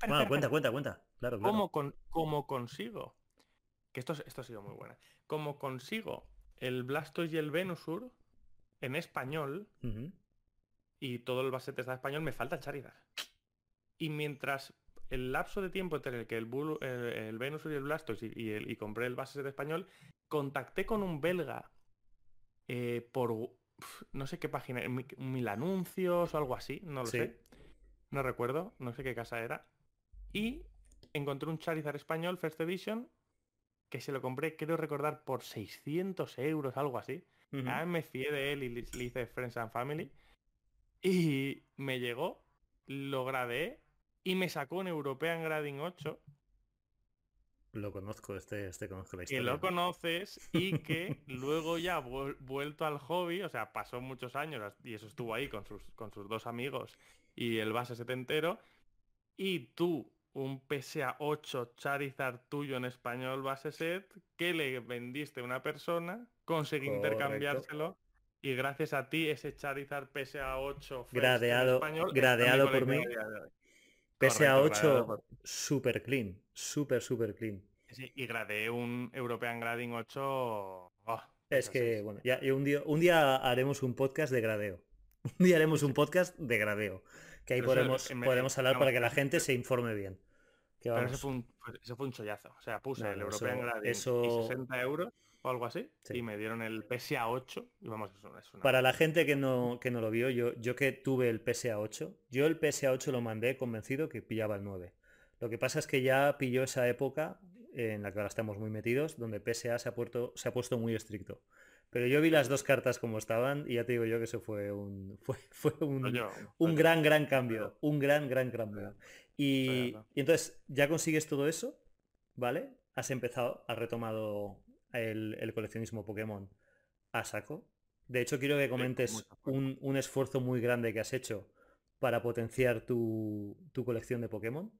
bueno, cuenta, cuenta, cuenta. Claro, claro. ¿Cómo, con, ¿Cómo consigo que esto, esto ha sido muy buena. Como consigo el Blastoise y el Venusur en español y todo el base está en español, me falta el Charizard. Y mientras el lapso de tiempo entre el que el, el, Venusur y el Blastoise y, y, compré el base de español, contacté con un belga eh, por no sé qué página, mil anuncios o algo así, no lo sé. No recuerdo, no sé qué casa era. Y encontré un Charizard español, First Edition, que se lo compré, quiero recordar, por 600 euros, algo así. Uh me fié de él y le, hice Friends and Family. Y me llegó, lo grabé y me sacó un European Grading 8. Lo conozco, este, este conozco la historia. Que lo conoces y que luego ya vuelto al hobby, o sea, pasó muchos años y eso estuvo ahí con sus, con sus dos amigos y el base setentero. Y tú un PSA 8 Charizard tuyo en español base set que le vendiste a una persona, conseguí intercambiárselo y gracias a ti ese Charizard PSA 8 gradeado, gradeado por mí. PSA 8 super clean, super super clean. y gradeé un European Grading 8. es que, bueno, ya, un, día, un día haremos un podcast de gradeo. Un día haremos un podcast de gradeo que ahí podemos, podemos hablar para que la gente se informe bien. Pero eso fue, un, chollazo. O sea, puse el European Grading y 60 euros. O algo así. Y me dieron el PSA 8. Y vamos, es Para la gente que no, que no lo vio, yo, yo que tuve el PSA 8, yo el PSA 8 lo mandé convencido que pillaba el 9. Lo que pasa es que ya pilló esa época en la que ahora estamos muy metidos, donde PSA se ha, puesto, se ha puesto muy estricto. Pero yo vi las dos cartas como estaban y ya te digo yo que eso fue un fue, fue un, un gran, gran cambio. Un gran, gran cambio. Y, y, entonces ya consigues todo eso, ¿vale? Has empezado, has retomado el, coleccionismo Pokémon a saco. De hecho, quiero que comentes un, un, esfuerzo muy grande que has hecho para potenciar tu, tu colección de Pokémon,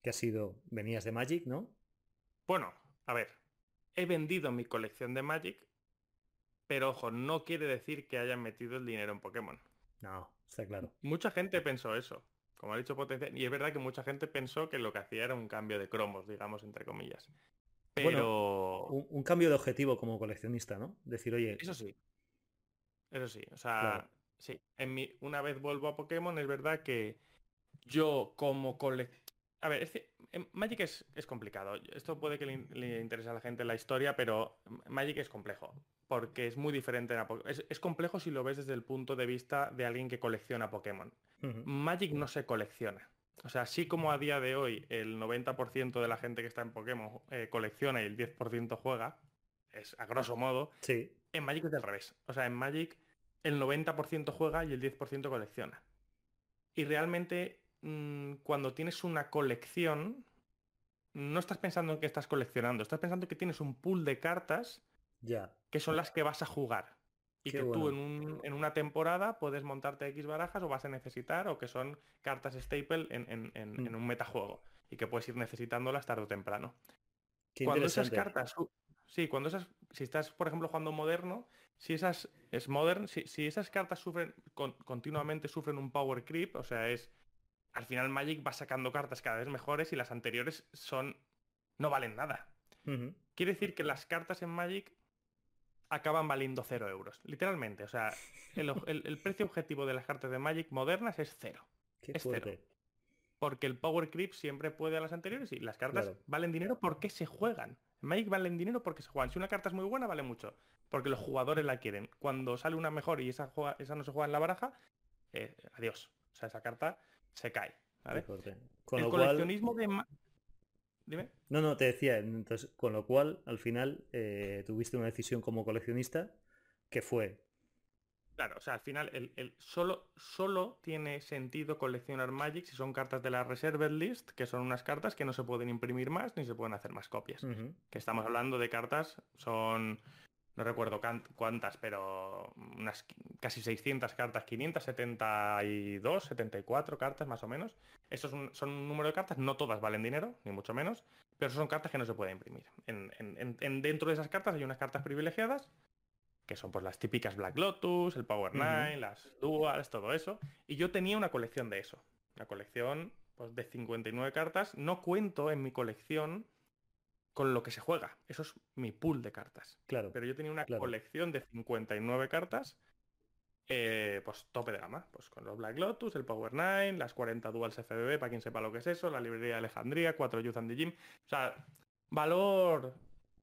que ha sido, venías de Magic, ¿no? Bueno, a ver, he vendido mi colección de Magic, pero ojo, no quiere decir que hayan metido el dinero en Pokémon. No, está claro. Mucha gente pensó eso, como ha dicho Potencia, y es verdad que mucha gente pensó que lo que hacía era un cambio de cromos, digamos, entre comillas. Pero... un, cambio de objetivo como coleccionista, ¿no? Decir, oye... Eso sí. Eso sí. O sea, sí. En mi, una vez vuelvo a Pokémon, es verdad que yo como coleccionista a ver, es Magic es, complicado. Esto puede que le, interese a la gente la historia, pero Magic es complejo. Porque es muy diferente. Es, es, complejo si lo ves desde el punto de vista de alguien que colecciona Pokémon. Magic no se colecciona. O sea, así como a día de hoy el 90% de la gente que está en Pokémon eh, colecciona y el 10% juega, es a grosso modo, sí. en Magic es del revés. O sea, en Magic el 90% juega y el 10% colecciona. Y realmente Mm, cuando tienes una colección, no estás pensando en que estás coleccionando, estás pensando que tienes un pool de cartas que son las que vas a jugar. Y que tú en, una temporada puedes montarte X barajas o vas a necesitar, o que son cartas staple en, mm. un metajuego. Y que puedes ir necesitándolas tarde o temprano. cuando esas cartas. Sí, cuando esas. Si estás, por ejemplo, jugando moderno, si esas. Es modern, si, si esas cartas sufren. continuamente sufren un power creep, o sea, es al final Magic va sacando cartas cada vez mejores y las anteriores son no valen nada. Quiere decir que las cartas en Magic acaban valiendo cero euros, literalmente. O sea, el, precio objetivo de las cartas de Magic modernas es cero. es cero. Porque el Power Creep siempre puede a las anteriores y las cartas valen dinero porque se juegan. En Magic valen dinero porque se juegan. Si una carta es muy buena, vale mucho. Porque los jugadores la quieren. Cuando sale una mejor y esa, esa no se juega en la baraja, eh, adiós. O sea, esa carta se cae. Con el coleccionismo de... Dime. No, no, te decía, entonces, con lo cual, al final, eh, tuviste una decisión como coleccionista que fue... Claro, o sea, al final, el, solo, solo tiene sentido coleccionar Magic si son cartas de la Reserved List, que son unas cartas que no se pueden imprimir más ni se pueden hacer más copias. Que estamos hablando de cartas, son no recuerdo cuántas, pero unas casi 600 cartas, 572, 74 cartas más o menos. Esos son, un número de cartas, no todas valen dinero, ni mucho menos, pero son cartas que no se pueden imprimir. En, dentro de esas cartas hay unas cartas privilegiadas, que son pues las típicas Black Lotus, el Power Nine, las Duals, todo eso. Y yo tenía una colección de eso. Una colección pues, de 59 cartas. No cuento en mi colección con lo que se juega. Eso es mi pool de cartas. Claro. Pero yo tenía una colección de 59 cartas, eh, pues tope de gama, pues con los Black Lotus, el Power 9, las 40 Duals FBB, para quien sepa lo que es eso, la librería de Alejandría, 4 Youth and the Gym. O sea, valor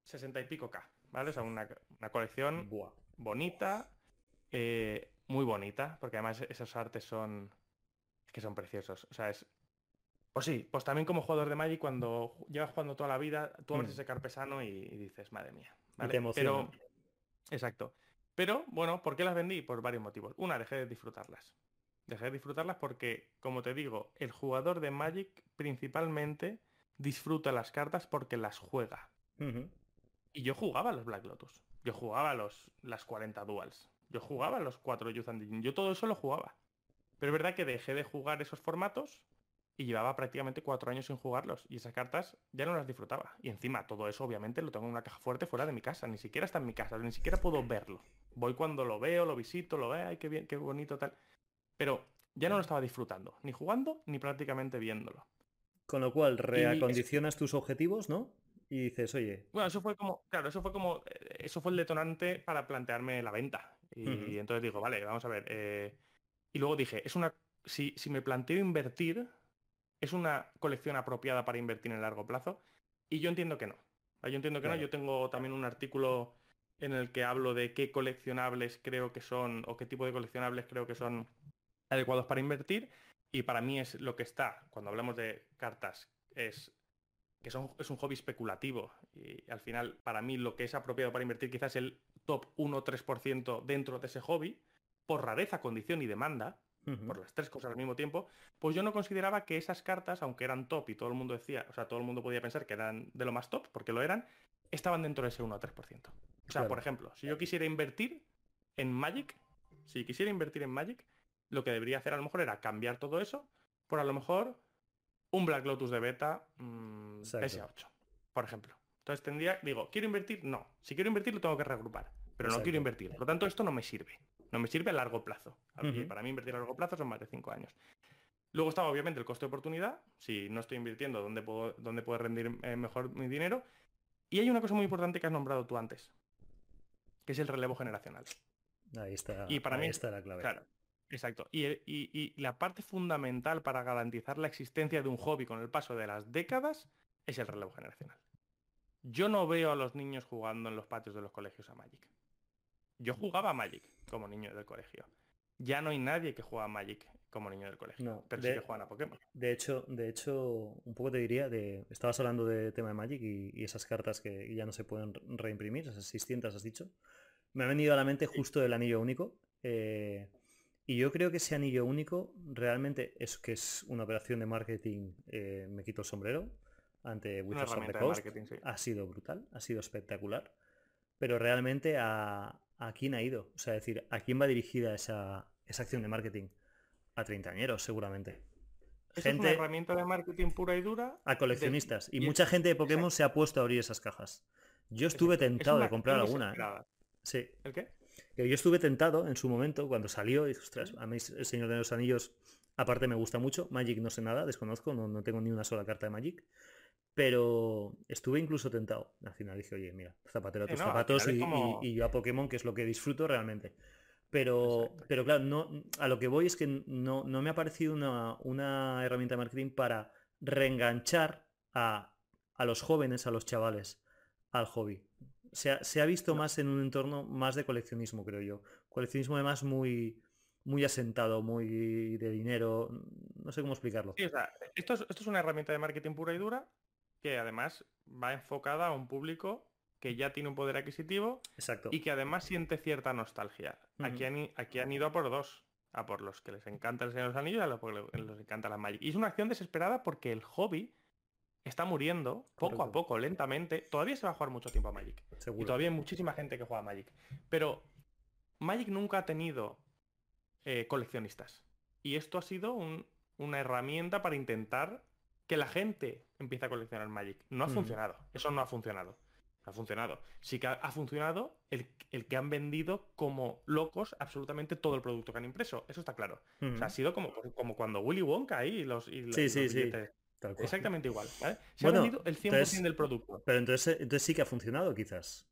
60 y pico K, ¿vale? O sea, una, colección bonita, eh, muy bonita, porque además esos artes son... Es que son preciosos. O sea, es pues sí, pues también como jugador de Magic, cuando llevas jugando toda la vida, tú abres mm. ese carpesano y, dices, madre mía. ¿vale? Pero, exacto. Pero, bueno, ¿por qué las vendí? Por varios motivos. Una, dejé de disfrutarlas. Dejé de disfrutarlas porque, como te digo, el jugador de Magic principalmente disfruta las cartas porque las juega. Y yo jugaba los Black Lotus. Yo jugaba los, las 40 Duals. Yo jugaba los 4 Youth and Yo todo eso lo jugaba. Pero es verdad que dejé de jugar esos formatos y llevaba prácticamente cuatro años sin jugarlos y esas cartas ya no las disfrutaba. Y encima todo eso obviamente lo tengo en una caja fuerte fuera de mi casa, ni siquiera está en mi casa, ni siquiera puedo verlo. Voy cuando lo veo, lo visito, lo veo, ay, qué bien, qué bonito tal. Pero ya no lo estaba disfrutando, ni jugando, ni prácticamente viéndolo. Con lo cual reacondicionas tus objetivos, ¿no? Y dices, oye. Bueno, eso fue como, claro, eso fue como, eh, eso fue el detonante para plantearme la venta. Y entonces digo, vale, vamos a ver. Eh, y luego dije, es una, si, si me planteo invertir, ¿Es una colección apropiada para invertir en largo plazo? Y yo entiendo que no. Yo entiendo que no. Yo tengo también un artículo en el que hablo de qué coleccionables creo que son o qué tipo de coleccionables creo que son adecuados para invertir. Y para mí es lo que está, cuando hablamos de cartas, es que son, es un hobby especulativo. Y al final, para mí, lo que es apropiado para invertir quizás el top 1-3% dentro de ese hobby, por rareza, condición y demanda, por las tres cosas al mismo tiempo, pues yo no consideraba que esas cartas, aunque eran top y todo el mundo decía, o sea, todo el mundo podía pensar que eran de lo más top, porque lo eran, estaban dentro de ese 1 3%. O sea, por ejemplo, si yo quisiera invertir en Magic, si quisiera invertir en Magic, lo que debería hacer a lo mejor era cambiar todo eso por a lo mejor un Black Lotus de beta mmm, S8, por ejemplo. Entonces tendría, digo, ¿quiero invertir? No. Si quiero invertir lo tengo que reagrupar, pero no quiero invertir. Por lo tanto, esto no me sirve. No me sirve a largo plazo. Para mí invertir a largo plazo son más de 5 años. Luego estaba obviamente el coste de oportunidad. Si no estoy invirtiendo, ¿dónde puedo, dónde puedo rendir eh, mejor mi dinero? Y hay una cosa muy importante que has nombrado tú antes, que es el relevo generacional. Ahí está, y para mí está la clave. Claro, exacto. Y, la parte fundamental para garantizar la existencia de un hobby con el paso de las décadas es el relevo generacional. Yo no veo a los niños jugando en los patios de los colegios a Magic. Yo jugaba Magic como niño del colegio. Ya no hay nadie que juega Magic como niño del colegio. No, pero sí que juegan a Pokémon. De hecho, de hecho, un poco te diría, de, estabas hablando de tema de Magic y, esas cartas que ya no se pueden reimprimir, esas 600 has dicho. Me ha venido a la mente justo el anillo único. Eh, y yo creo que ese anillo único realmente es que es una operación de marketing, eh, me quito el sombrero, ante Wizards of the Coast. Ha sido brutal, ha sido espectacular. Pero realmente a, a quién ha ido. O sea, decir, ¿a quién va dirigida esa, esa acción de marketing? A treintañeros, seguramente. gente, es una herramienta de marketing pura y dura. A coleccionistas. Y, mucha gente de Pokémon se ha puesto a abrir esas cajas. Yo estuve tentado de comprar alguna. ¿eh? Sí. ¿El qué? yo estuve tentado en su momento cuando salió y ostras, a mí el Señor de los Anillos aparte me gusta mucho, Magic no sé nada, desconozco, no, no tengo ni una sola carta de Magic, pero estuve incluso tentado. Al final dije, oye, mira, zapatero a tus zapatos y, yo a Pokémon, que es lo que disfruto realmente. Pero, pero claro, no, a lo que voy es que no, no me ha parecido una, herramienta de marketing para reenganchar a, los jóvenes, a los chavales, al hobby. Se ha, se ha visto más en un entorno más de coleccionismo, creo yo. Coleccionismo además muy, muy asentado, muy de dinero. No sé cómo explicarlo. esto, es, esto es una herramienta de marketing pura y dura que además va enfocada a un público que ya tiene un poder adquisitivo Exacto. y que además siente cierta nostalgia. aquí, han, aquí han ido a por dos. A por los que les encanta el Señor de los Anillos y a los que les encanta la Magic. Y es una acción desesperada porque el hobby está muriendo poco a poco, lentamente. Todavía se va a jugar mucho tiempo a Magic. Y todavía hay muchísima gente que juega a Magic. Pero Magic nunca ha tenido eh, coleccionistas. Y esto ha sido una herramienta para intentar que la gente empiece a coleccionar Magic. No ha funcionado. Eso no ha funcionado. Ha funcionado. Sí que ha, funcionado el, que han vendido como locos absolutamente todo el producto que han impreso. Eso está claro. o sea, ha sido como, como cuando Willy Wonka ahí y los, y sí, sí, sí. Exactamente igual. Se ha vendido el 100% del producto. Pero entonces, entonces sí que ha funcionado quizás.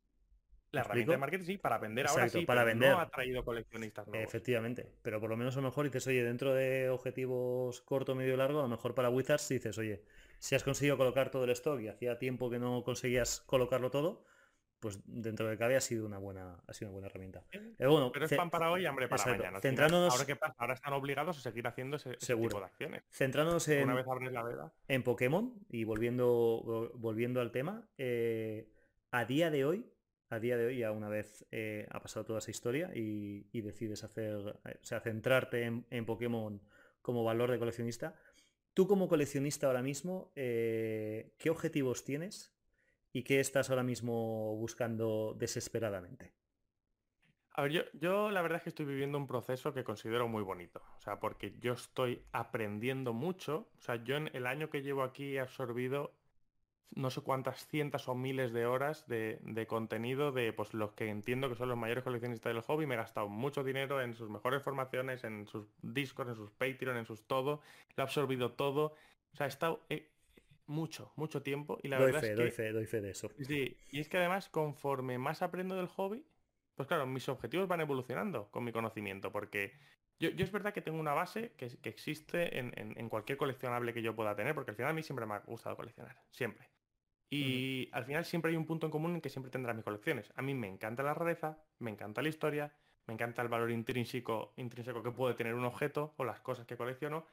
La herramienta de marketing sí, para vender ahora sí, para vender. no ha traído coleccionistas Efectivamente, pero por lo menos a lo mejor dices, oye, dentro de objetivos corto, medio y largo, a lo mejor para Wizards dices, oye, si has conseguido colocar todo el stock y hacía tiempo que no conseguías colocarlo todo, pues dentro de cabe ha sido una buena, ha sido una buena herramienta. bueno, pero es pan para hoy y hambre para mañana. Centrándonos... Ahora, ¿qué pasa? Ahora están obligados a seguir haciendo ese, tipo de acciones. Centrándonos en, en Pokémon y volviendo, volviendo al tema, eh, a día de hoy, a día de hoy, ya una vez eh, ha pasado toda esa historia y, decides hacer, o sea, centrarte en, Pokémon como valor de coleccionista, tú como coleccionista ahora mismo, eh, ¿qué objetivos tienes y qué estás ahora mismo buscando desesperadamente? A ver, yo, yo, la verdad es que estoy viviendo un proceso que considero muy bonito. O sea, porque yo estoy aprendiendo mucho. O sea, yo en el año que llevo aquí he absorbido no sé cuántas cientos o miles de horas de, contenido de pues los que entiendo que son los mayores coleccionistas del hobby. Me he gastado mucho dinero en sus mejores formaciones, en sus discos, en sus Patreon, en sus todo. Lo he absorbido todo. O sea, he estado eh, mucho, mucho tiempo. Y la verdad es que, doy fe, doy fe de eso. Sí, y es que además conforme más aprendo del hobby, pues claro, mis objetivos van evolucionando con mi conocimiento, porque yo, es verdad que tengo una base que, existe en, en, cualquier coleccionable que yo pueda tener, porque al final a mí siempre me ha gustado coleccionar, siempre. Y al final siempre hay un punto en común en que siempre tendrá mis colecciones. A mí me encanta la rareza, me encanta la historia, me encanta el valor intrínseco, intrínseco que puede tener un objeto o las cosas que colecciono.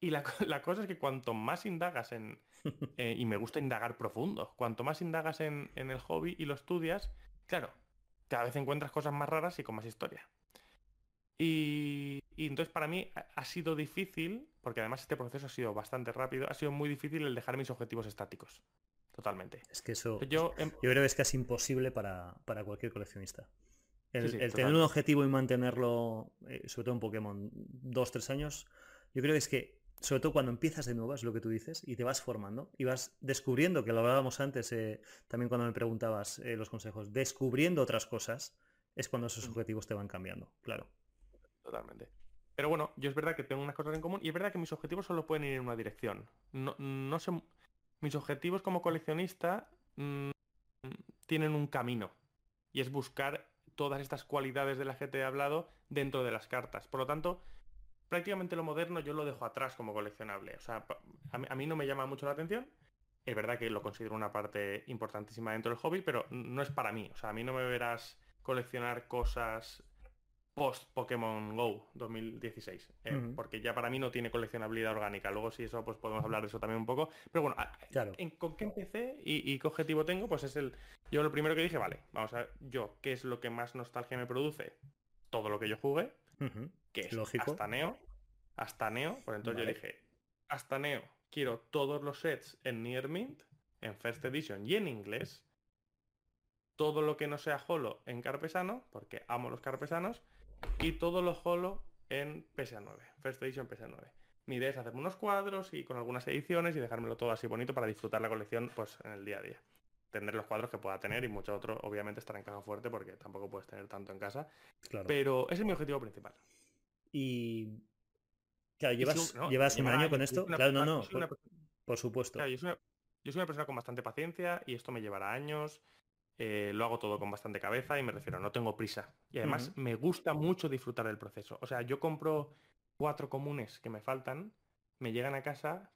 Y la, cosa es que cuanto más indagas en... Eh, y me gusta indagar profundo. Cuanto más indagas en, el hobby y lo estudias, claro, cada vez encuentras cosas más raras y con más historia. Y, y, entonces para mí ha sido difícil, porque además este proceso ha sido bastante rápido, ha sido muy difícil el dejar mis objetivos estáticos. Totalmente. Es que eso yo, em yo creo que es casi imposible para, para cualquier coleccionista. El, tener un objetivo y mantenerlo, eh, sobre todo en Pokémon, dos, tres años, yo creo que es que, sobre todo cuando empiezas de nuevo, es lo que tú dices, y te vas formando, y vas descubriendo, que lo hablábamos antes, eh, también cuando me preguntabas eh, los consejos, descubriendo otras cosas, es cuando esos objetivos te van cambiando, claro. Totalmente. Pero bueno, yo es verdad que tengo unas cosas en común y es verdad que mis objetivos solo pueden ir en una dirección. No, no sé, mis objetivos como coleccionista mm, tienen un camino y es buscar todas estas cualidades de las que te he hablado dentro de las cartas. Por lo tanto, prácticamente lo moderno yo lo dejo atrás como coleccionable. O sea, a mí, no me llama mucho la atención. Es verdad que lo considero una parte importantísima dentro del hobby, pero no es para mí. O sea, a mí no me verás coleccionar cosas post Pokémon Go 2016, eh, porque ya para mí no tiene coleccionabilidad orgánica. Luego si eso, pues podemos hablar de eso también un poco. Pero bueno, claro. ¿con qué empecé y, qué objetivo tengo? Pues es el... Yo lo primero que dije, vale, vamos a ver, yo, ¿qué es lo que más nostalgia me produce? Todo lo que yo jugué, que es Lógico. hasta Neo. Hasta Neo, por entonces yo dije, hasta Neo, quiero todos los sets en Near Mint, en First Edition y en inglés. Todo lo que no sea holo en carpesano, porque amo los carpesanos y todo lo holo en PSA9, First Edition PSA9. Mi idea es hacerme unos cuadros y con algunas ediciones y dejármelo todo así bonito para disfrutar la colección pues en el día a día. Tener los cuadros que pueda tener y mucho otro, obviamente, estar en caja fuerte porque tampoco puedes tener tanto en casa. Claro. Pero ese es mi objetivo principal. Y. Claro, llevas, ¿llevas un año con esto. claro, no, no. Por, supuesto. yo, soy una, persona con bastante paciencia y esto me llevará años. Eh, lo hago todo con bastante cabeza y me refiero, no tengo prisa. Y además me gusta mucho disfrutar del proceso. O sea, yo compro cuatro comunes que me faltan, me llegan a casa,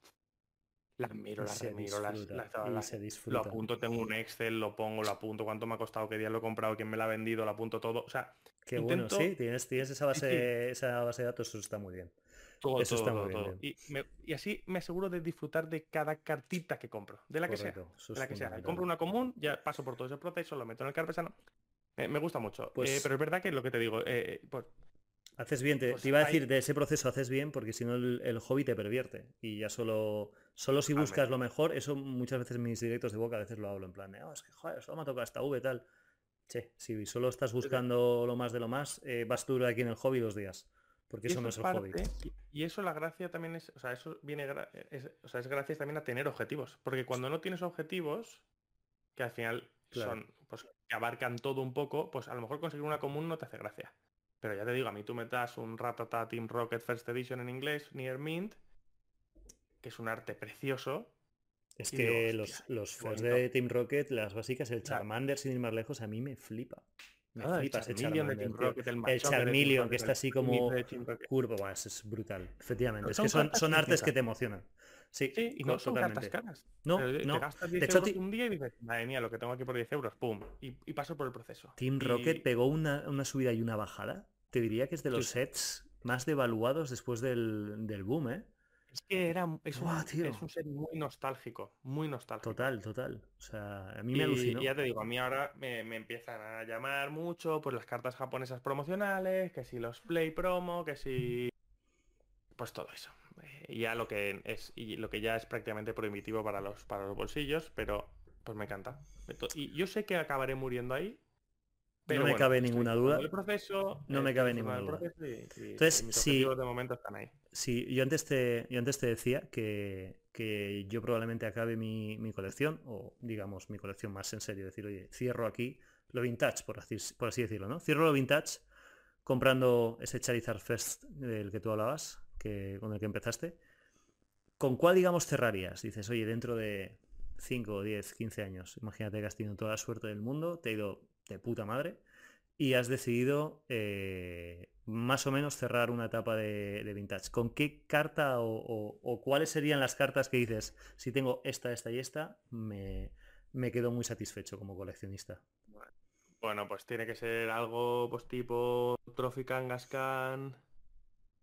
las miro, las remiro, las, lo apunto, tengo un Excel, lo pongo, lo apunto, cuánto me ha costado, qué día lo he comprado, quién me lo ha vendido, lo apunto todo. O sea, qué bueno, sí, tienes, tienes esa base, esa base de datos, eso está muy bien. Todo, Eso está muy bien. Y, así me aseguro de disfrutar de cada cartita que compro, de la que sea. De la que sea. Compro una común, ya paso por todo ese proceso, lo meto en el carpesano. me gusta mucho. Eh, pues pero es verdad que lo que te digo, eh, pues, Haces bien, te, pues iba a decir, de ese proceso haces bien porque si no el, hobby te pervierte. Y ya solo, solo si buscas lo mejor, eso muchas veces en mis directos de boca a veces lo hablo en plan de, oh, es que joder, solo me ha tocado esta V tal. Che, si solo estás buscando lo más de lo más, eh, vas tú aquí en el hobby dos días. Porque eso, no es el hobby. Y, eso la gracia también es, o sea, eso viene, es, o sea, es gracias también a tener objetivos. Porque cuando no tienes objetivos, que al final son, pues, que abarcan todo un poco, pues a lo mejor conseguir una común no te hace gracia. Pero ya te digo, a mí tú me das un Ratata Team Rocket First Edition en inglés, Near Mint, que es un arte precioso. Es que los, los de Team Rocket, las básicas, el Charmander, sin ir más lejos, a mí me flipa. Ah, el Charmeleon, que está así como curvo, es brutal, efectivamente. es que son, son artes que te emocionan. Sí, y no son cartas caras. No, no. Te gastas 10 de hecho, un día y dices, madre mía, lo que tengo aquí por 10 euros, pum, y, paso por el proceso. Team Rocket pegó una, una, subida y una bajada. Te diría que es de los sets más devaluados después del, del boom, ¿eh? Es que era, es, un, ser muy nostálgico, muy nostálgico. Total, total. O sea, a mí me alucinó. Y ya te digo, a mí ahora me, empiezan a llamar mucho pues las cartas japonesas promocionales, que si los Play Promo, que si... Pues todo eso. Y ya lo que es, y lo que ya es prácticamente prohibitivo para los, para los bolsillos, pero pues me encanta. Y yo sé que acabaré muriendo ahí, no me cabe ninguna duda. no me cabe ninguna duda. Entonces, si, de momento están ahí. Sí, yo antes te, yo antes te decía que, que yo probablemente acabe mi, colección, o digamos mi colección más en serio, decir, oye, cierro aquí lo vintage, por así, por así decirlo, ¿no? Cierro lo vintage comprando ese Charizard Fest del que tú hablabas, que, con el que empezaste. ¿Con cuál, digamos, cerrarías? Dices, oye, dentro de 5, 10, 15 años, imagínate que has tenido toda la suerte del mundo, te ha ido de puta madre y has decidido eh, más o menos cerrar una etapa de, vintage. ¿Con qué carta o, cuáles serían las cartas que dices, si tengo esta, esta y esta, me, me quedo muy satisfecho como coleccionista. Bueno, pues tiene que ser algo pues tipo Trophy Kangaskhan,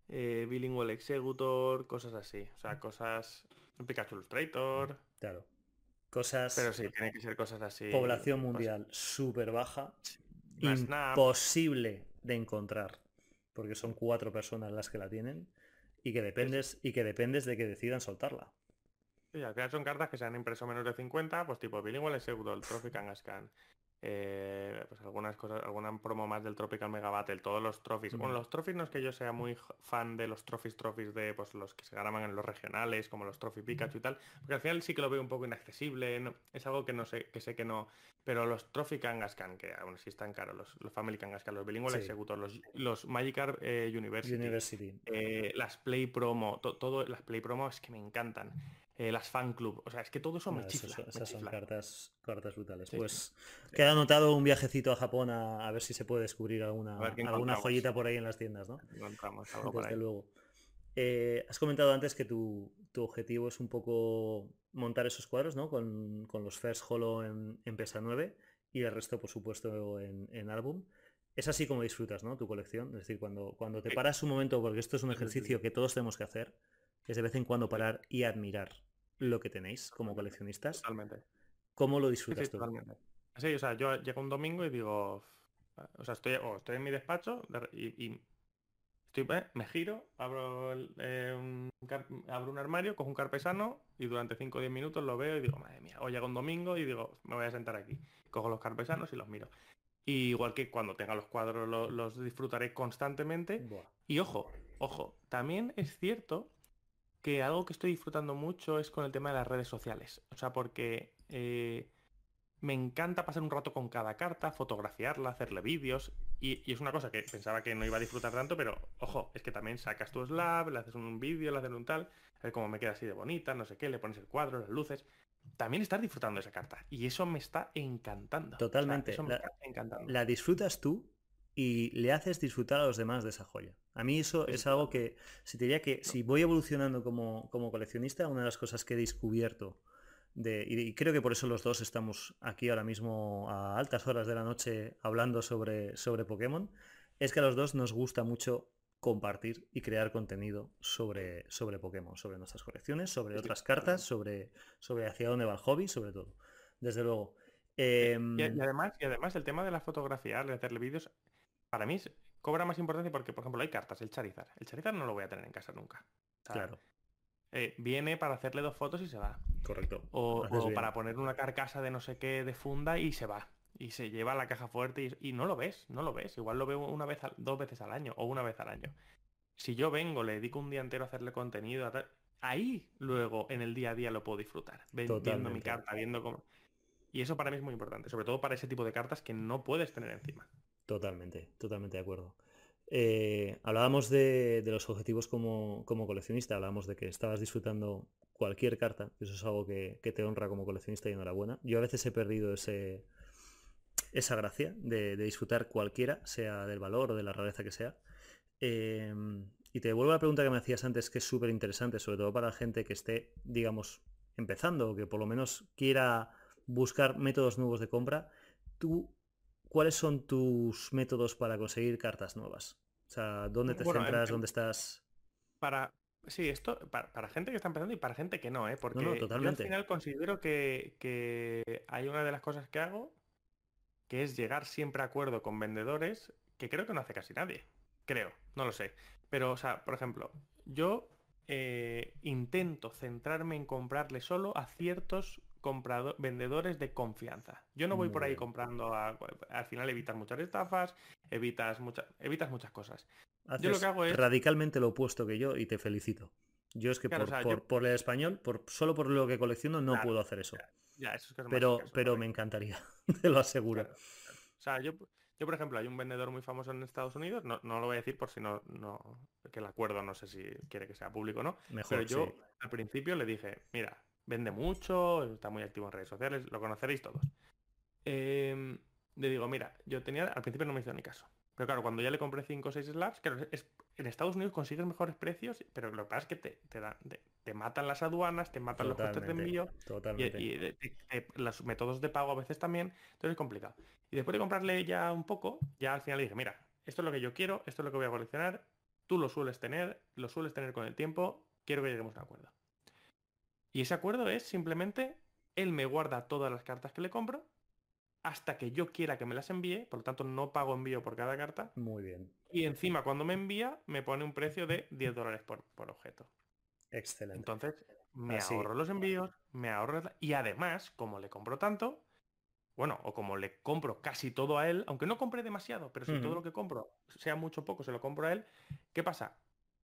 eh, Bilingual Executor, cosas así. O sea, cosas... Pikachu Illustrator. Claro. Cosas... Pero sí, tiene que ser cosas así. Población mundial súper baja. Imposible de encontrar. Porque son cuatro personas las que la tienen. Y que dependes, y que dependes de que decidan soltarla. Sí, al final son cartas que se han impreso menos de 50, pues tipo Bilingual Executor, Trophy Kangaskhan, eh, pues algunas cosas, alguna promo más del Tropical Mega Battle, todos los trophies. Bueno, los trophies no es que yo sea muy fan de los trophies trophies de pues los que se graban en los regionales, como los trophy Pikachu y tal, porque al final sí que lo veo un poco inaccesible, es algo que no sé, que sé que no. Pero los Trophy Kangaskhan, que aún sí están caros, los, los Family Kangaskhan, los Bilingual sí. los, los Magikarp eh, University, eh, las Play Promo, todo, las Play Promo es que me encantan. Eh, las fan club. O sea, es que todo eso me chifla. esas son cartas, cartas brutales. pues queda anotado un viajecito a Japón a, ver si se puede descubrir alguna, alguna joyita por ahí en las tiendas, ¿no? Desde luego. Eh, has comentado antes que tu, objetivo es un poco montar esos cuadros, ¿no? Con, los First Holo en, en, PESA 9 y el resto, por supuesto, en, en álbum. Es así como disfrutas, ¿no? Tu colección. Es decir, cuando, cuando te paras un momento, porque esto es un ejercicio que todos tenemos que hacer, es de vez en cuando parar y admirar lo que tenéis como coleccionistas. Totalmente. ¿Cómo lo disfrutas tú? Así, o sea, yo llego un domingo y digo, o sea, estoy, estoy en mi despacho y, estoy, eh, me giro, abro, eh, un, abro un armario, cojo un carpesano y durante 5 o 10 minutos lo veo y digo, madre mía, o llega un domingo y digo, me voy a sentar aquí. Cojo los carpesanos y los miro. Y igual que cuando tenga los cuadros los disfrutaré constantemente. Y ojo, ojo, también es cierto que algo que estoy disfrutando mucho es con el tema de las redes sociales. O sea, porque eh, me encanta pasar un rato con cada carta, fotografiarla, hacerle vídeos. Y, es una cosa que pensaba que no iba a disfrutar tanto, pero ojo, es que también sacas tu slab, le haces un vídeo, le haces un tal, a ver cómo me queda así de bonita, no sé qué, le pones el cuadro, las luces. También estás disfrutando de esa carta. Y eso me está encantando. Totalmente. eso me está encantando. la disfrutas tú y le haces disfrutar a los demás de esa joya. A mí eso es algo que, si te diría que si voy evolucionando como, coleccionista, una de las cosas que he descubierto, de, y, creo que por eso los dos estamos aquí ahora mismo a altas horas de la noche hablando sobre, sobre Pokémon, es que a los dos nos gusta mucho compartir y crear contenido sobre, sobre Pokémon, sobre nuestras colecciones, sobre otras cartas, sobre, sobre hacia dónde va el hobby, sobre todo. Desde luego. Em, y, además, y además el tema de la fotografía, de hacerle vídeos, para mí cobra más importancia porque, por ejemplo, hay cartas, el Charizard. El Charizard no lo voy a tener en casa nunca. claro. Eh, viene para hacerle dos fotos y se va. Correcto. O, para poner una carcasa de no sé qué de funda y se va. Y se lleva la caja fuerte y, no lo ves, no lo ves. Igual lo veo una vez, dos veces al año o una vez al año. Si yo vengo, le dedico un día entero a hacerle contenido, ahí luego en el día a día lo puedo disfrutar. Viendo mi carta, viendo cómo... Y eso para mí es muy importante, sobre todo para ese tipo de cartas que no puedes tener encima. Totalmente, totalmente de acuerdo. Eh, hablábamos de, los objetivos como, coleccionista, hablábamos de que estabas disfrutando cualquier carta, eso es algo que, te honra como coleccionista y enhorabuena. Yo a veces he perdido ese, esa gracia de, disfrutar cualquiera, sea del valor o de la rareza que sea. Em, y te devuelvo la pregunta que me hacías antes, que es súper interesante, sobre todo para la gente que esté, digamos, empezando o que por lo menos quiera buscar métodos nuevos de compra. ¿Tú ¿cuáles son tus métodos para conseguir cartas nuevas? O sea, ¿dónde te centras? ¿Dónde estás? Para, sí, esto para, gente que está empezando y para gente que no, ¿eh? Porque yo al final considero que, hay una de las cosas que hago que es llegar siempre a acuerdo con vendedores que creo que no hace casi nadie. Creo, no lo sé. Pero, o sea, por ejemplo, yo eh, intento centrarme en comprarle solo a ciertos vendedores de confianza. Yo no voy por ahí comprando, al final evitas muchas estafas, evitas, muchas evitas muchas cosas. yo lo que hago es... Radicalmente lo opuesto que yo y te felicito. Yo es que por, el español, por, solo por lo que colecciono, no puedo hacer eso. pero pero me encantaría, te lo aseguro. O sea, yo, yo, por ejemplo, hay un vendedor muy famoso en Estados Unidos, no, lo voy a decir por si no, no, que el acuerdo no sé si quiere que sea público o no. Mejor, pero yo al principio le dije, mira, vende mucho, está muy activo en redes sociales, lo conoceréis todos. Em, le digo, mira, yo tenía, al principio no me hizo ni caso. Pero claro, cuando ya le compré 5 o 6 slabs, claro, es, en Estados Unidos consigues mejores precios, pero lo que pasa es que te, te, dan, te, matan las aduanas, te matan los costes de envío y, los métodos de pago a veces también, entonces es complicado. Y después de comprarle ya un poco, ya al final le dije, mira, esto es lo que yo quiero, esto es lo que voy a coleccionar, tú lo sueles tener, lo sueles tener con el tiempo, quiero que lleguemos a un acuerdo. Y ese acuerdo es simplemente, él me guarda todas las cartas que le compro hasta que yo quiera que me las envíe, por lo tanto no pago envío por cada carta. Muy bien. Y encima cuando me envía me pone un precio de 10 dólares por, objeto. Excelente. Entonces me ahorro los envíos, me ahorro... Y además, como le compro tanto, bueno, o como le compro casi todo a él, aunque no compre demasiado, pero si todo lo que compro, sea mucho o poco, se lo compro a él, ¿qué pasa?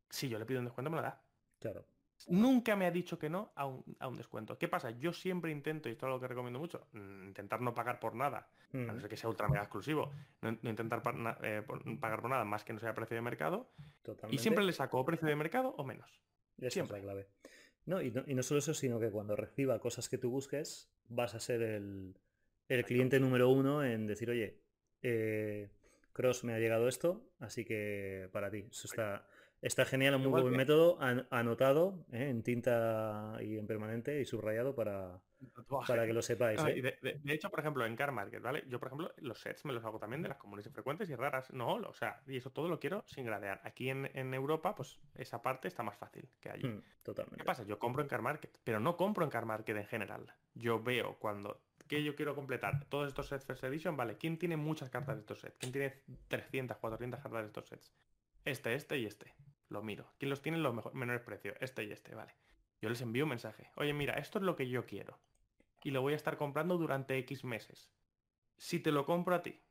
Si yo le pido un descuento, me lo da. Claro. Nunca me ha dicho que no a un, descuento. ¿Qué pasa? Yo siempre intento, y esto es lo que recomiendo mucho, mm, intentar no pagar por nada, a no ser que sea ultra mega exclusivo, no, intentar eh, pagar por nada más que no sea precio de mercado. Y siempre le saco precio de mercado o menos. siempre. es la clave. No y, no, solo eso, sino que cuando reciba cosas que tú busques, vas a ser el, cliente número uno en decir, oye, eh, Cross me ha llegado esto, así que para ti. Eso está, Está genial, un muy buen método, anotado ¿eh? en tinta y en permanente y subrayado para, para que lo sepáis. ¿eh? de, hecho, por ejemplo, en Car Market, ¿vale? Yo, por ejemplo, los sets me los hago también de las comunes y frecuentes y raras. No, o sea, y eso todo lo quiero sin gradear. Aquí en, Europa, pues esa parte está más fácil que allí. Hmm, totalmente. ¿Qué pasa? Yo compro en Car Market, pero no compro en Car Market en general. Yo veo cuando que yo quiero completar todos estos sets First Edition, ¿vale? ¿Quién tiene muchas cartas de estos sets? ¿Quién tiene 300, 400 cartas de estos sets? Este, este y este. Lo miro. ¿Quién los tiene los menores precios? Este y este, vale. Yo les envío un mensaje. Oye, mira, esto es lo que yo quiero. Y lo voy a estar comprando durante X meses. Si te lo compro a ti,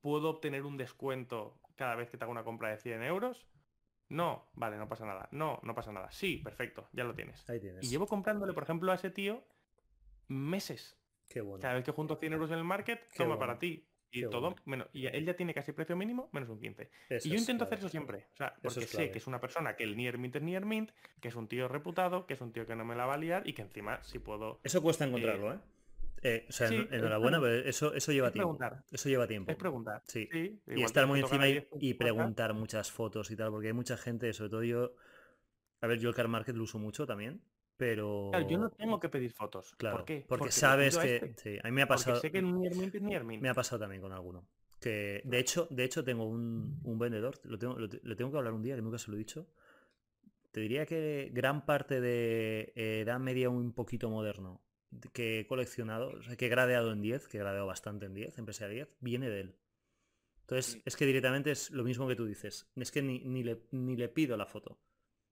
¿puedo obtener un descuento cada vez que te hago una compra de 100 euros? No, vale, no pasa nada. No, no pasa nada. Sí, perfecto, ya lo tienes. Ahí tienes. Y llevo comprándole, por ejemplo, a ese tío meses. Qué bueno. Cada vez que junto 100 euros en el market, toma para ti y todo, y él ya tiene casi precio mínimo menos un 15. y yo intento hacer eso siempre. O sea, porque sé que es una persona que el near mint es near mint, que es un tío reputado, que es un tío que no me la va a liar y que encima si puedo. Eso cuesta encontrarlo, ¿eh? ¿eh? o sea, enhorabuena, pero eso, eso lleva tiempo. Eso lleva tiempo. Es preguntar. Sí. y estar muy encima y, preguntar muchas fotos y tal, porque hay mucha gente, sobre todo yo. A ver, yo el car market lo uso mucho también. Pero. yo no tengo que pedir fotos. Claro, ¿Por qué? Porque, sabes que. Este. a mí me ha pasado. Sé que Me ha pasado también con alguno. Que de hecho, de hecho tengo un, vendedor, lo tengo, le tengo que hablar un día, que nunca se lo he dicho. Te diría que gran parte de edad media un poquito moderno que he coleccionado, o sea, que he gradeado en 10, que he gradeado bastante en 10, empecé a 10, viene de él. Entonces, es que directamente es lo mismo que tú dices. Es que ni, ni, le, ni le pido la foto.